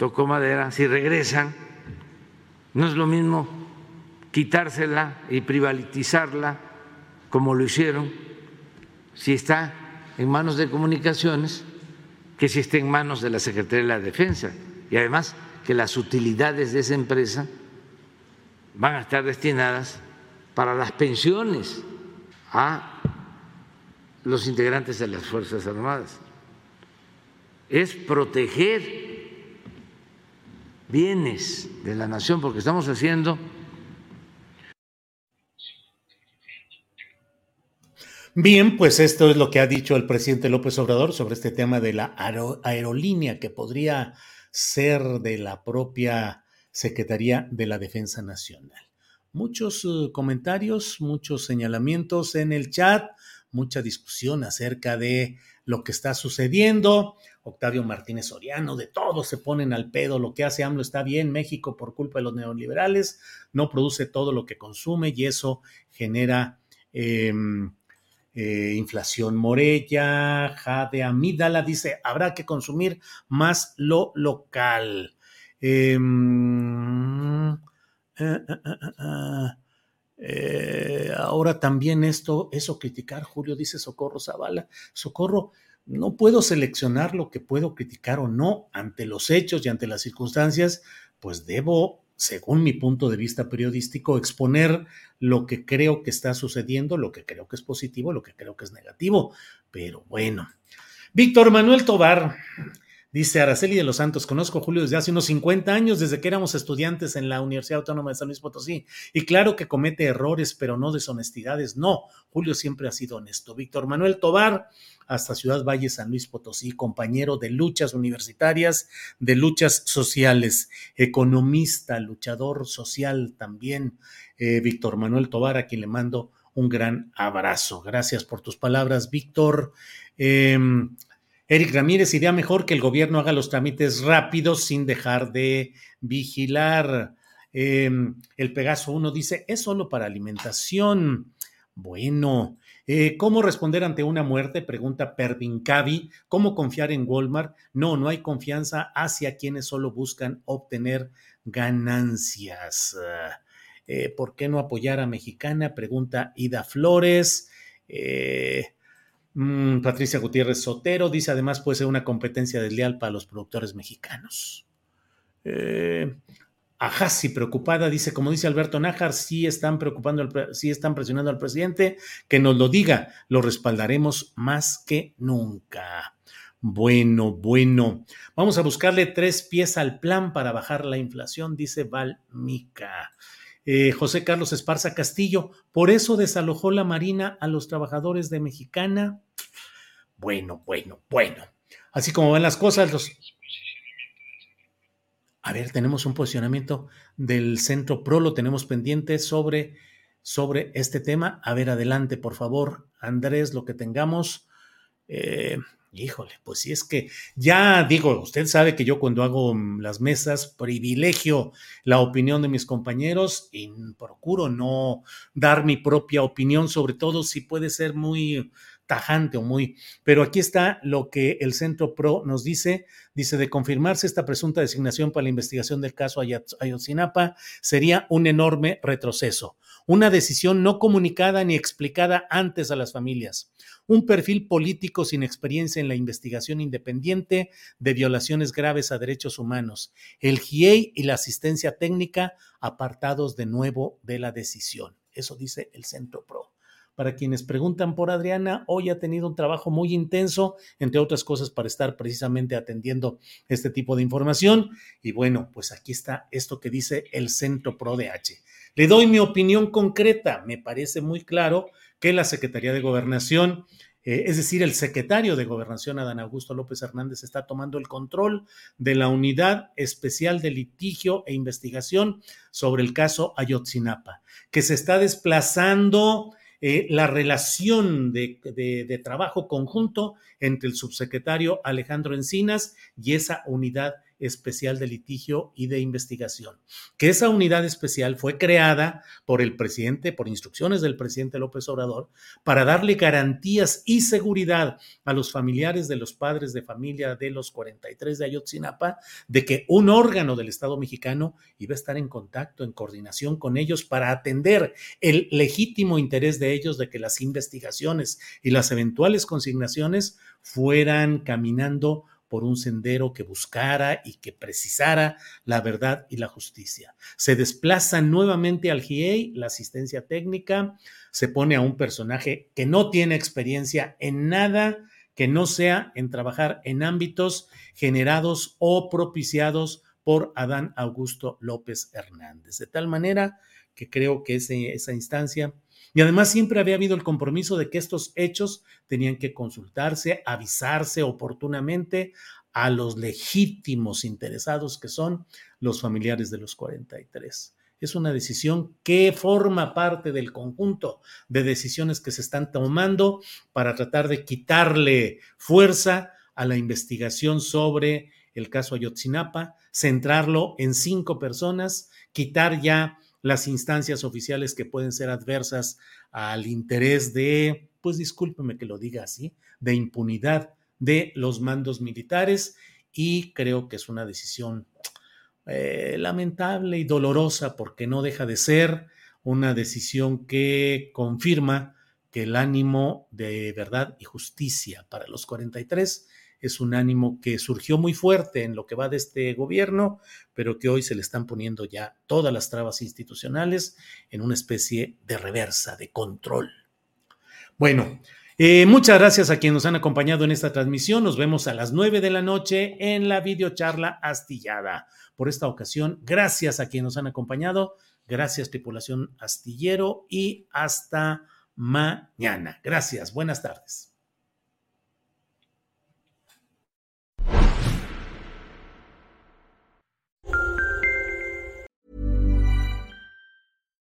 Tocó madera, si regresan no es lo mismo quitársela y privatizarla como lo hicieron si está en manos de comunicaciones que si está en manos de la Secretaría de la Defensa. Y además que las utilidades de esa empresa van a estar destinadas para las pensiones a los integrantes de las Fuerzas Armadas. Es proteger bienes de la nación, porque estamos haciendo... Bien, pues esto es lo que ha dicho el presidente López Obrador sobre este tema de la aerolínea que podría ser de la propia Secretaría de la Defensa Nacional. Muchos uh, comentarios, muchos señalamientos en el chat, mucha discusión acerca de lo que está sucediendo. Octavio Martínez Soriano, de todo se ponen al pedo, lo que hace AMLO está bien, México por culpa de los neoliberales no produce todo lo que consume y eso genera em, eh, inflación morella, Jade Amídala dice, habrá que consumir más lo local. Em, eh, eh, ahora también esto, eso criticar, Julio dice Socorro Zavala. Socorro, no puedo seleccionar lo que puedo criticar o no ante los hechos y ante las circunstancias, pues debo, según mi punto de vista periodístico, exponer lo que creo que está sucediendo, lo que creo que es positivo, lo que creo que es negativo. Pero bueno. Víctor Manuel Tobar Dice Araceli de los Santos, conozco a Julio desde hace unos 50 años, desde que éramos estudiantes en la Universidad Autónoma de San Luis Potosí. Y claro que comete errores, pero no deshonestidades. No, Julio siempre ha sido honesto. Víctor Manuel Tobar, hasta Ciudad Valle, San Luis Potosí, compañero de luchas universitarias, de luchas sociales, economista, luchador social también. Eh, Víctor Manuel Tobar, a quien le mando un gran abrazo. Gracias por tus palabras, Víctor. Em, Eric Ramírez, idea mejor que el gobierno haga los trámites rápidos sin dejar de vigilar. Em, el Pegaso 1 dice, es solo para alimentación. Bueno, eh, ¿cómo responder ante una muerte? Pregunta Pervin Cavi. ¿Cómo confiar en Walmart? No, no hay confianza hacia quienes solo buscan obtener ganancias. Eh, ¿Por qué no apoyar a Mexicana? Pregunta Ida Flores. Eh, Mm, Patricia Gutiérrez Sotero dice además puede ser una competencia desleal para los productores mexicanos. Eh, Ajasi preocupada dice, como dice Alberto Nájar, sí están preocupando, sí están presionando al presidente, que nos lo diga, lo respaldaremos más que nunca. Bueno, bueno. Vamos a buscarle tres pies al plan para bajar la inflación, dice Valmica. Eh, José Carlos Esparza Castillo. Por eso desalojó la Marina a los trabajadores de Mexicana. Bueno, bueno, bueno. Así como van las cosas, los... A ver, tenemos un posicionamiento del Centro PRO, lo tenemos pendiente sobre, sobre este tema. A ver, adelante, por favor, Andrés, lo que tengamos. Eh, Híjole, pues sí es que ya digo, usted sabe que yo cuando hago mm, las mesas privilegio la opinión de mis compañeros y procuro no dar mi propia opinión, sobre todo si puede ser muy tajante o muy... Pero aquí está lo que el Centro PRO nos dice. Dice, de confirmarse esta presunta designación para la investigación del caso Ayotzinapa, sería un enorme retroceso una decisión no comunicada ni explicada antes a las familias, un perfil político sin experiencia en la investigación independiente de violaciones graves a derechos humanos, el GIEI y la asistencia técnica apartados de nuevo de la decisión. Eso dice el Centro PRO. Para quienes preguntan por Adriana, hoy ha tenido un trabajo muy intenso, entre otras cosas, para estar precisamente atendiendo este tipo de información. Y bueno, pues aquí está esto que dice el Centro PRO de H. Le doy mi opinión concreta. Me parece muy claro que la Secretaría de Gobernación, eh, es decir, el secretario de Gobernación, Adán Augusto López Hernández, está tomando el control de la Unidad Especial de Litigio e Investigación sobre el caso Ayotzinapa, que se está desplazando eh, la relación de, de, trabajo conjunto entre el subsecretario Alejandro Encinas y esa unidad especial de litigio y de investigación. Que esa unidad especial fue creada por el presidente, por instrucciones del presidente López Obrador, para darle garantías y seguridad a los familiares de los padres de familia de los 43 de Ayotzinapa, de que un órgano del Estado mexicano iba a estar en contacto, en coordinación con ellos para atender el legítimo interés de ellos de que las investigaciones y las eventuales consignaciones fueran caminando por un sendero que buscara y que precisara la verdad y la justicia. Se desplaza nuevamente al GIEI, la asistencia técnica, se pone a un personaje que no tiene experiencia en nada que no sea en trabajar en ámbitos generados o propiciados por Adán Augusto López Hernández. De tal manera que creo que esa instancia y además siempre había habido el compromiso de que estos hechos tenían que consultarse, avisarse oportunamente a los legítimos interesados que son los familiares de los 43. Es una decisión que forma parte del conjunto de decisiones que se están tomando para tratar de quitarle fuerza a la investigación sobre el caso Ayotzinapa, centrarlo en cinco personas, quitar ya las instancias oficiales que pueden ser adversas al interés de, pues discúlpeme que lo diga así, de impunidad de los mandos militares y creo que es una decisión eh, lamentable y dolorosa porque no deja de ser una decisión que confirma que el ánimo de verdad y justicia para los 43 es un ánimo que surgió muy fuerte en lo que va de este gobierno, pero que hoy se le están poniendo ya todas las trabas institucionales en una especie de reversa, de control. Bueno, Eh, muchas gracias a quienes nos han acompañado en esta transmisión. Nos vemos a las nueve de la noche en la videocharla astillada. Por esta ocasión, gracias a quienes nos han acompañado. Gracias, tripulación astillero, y hasta mañana. Gracias. Buenas tardes.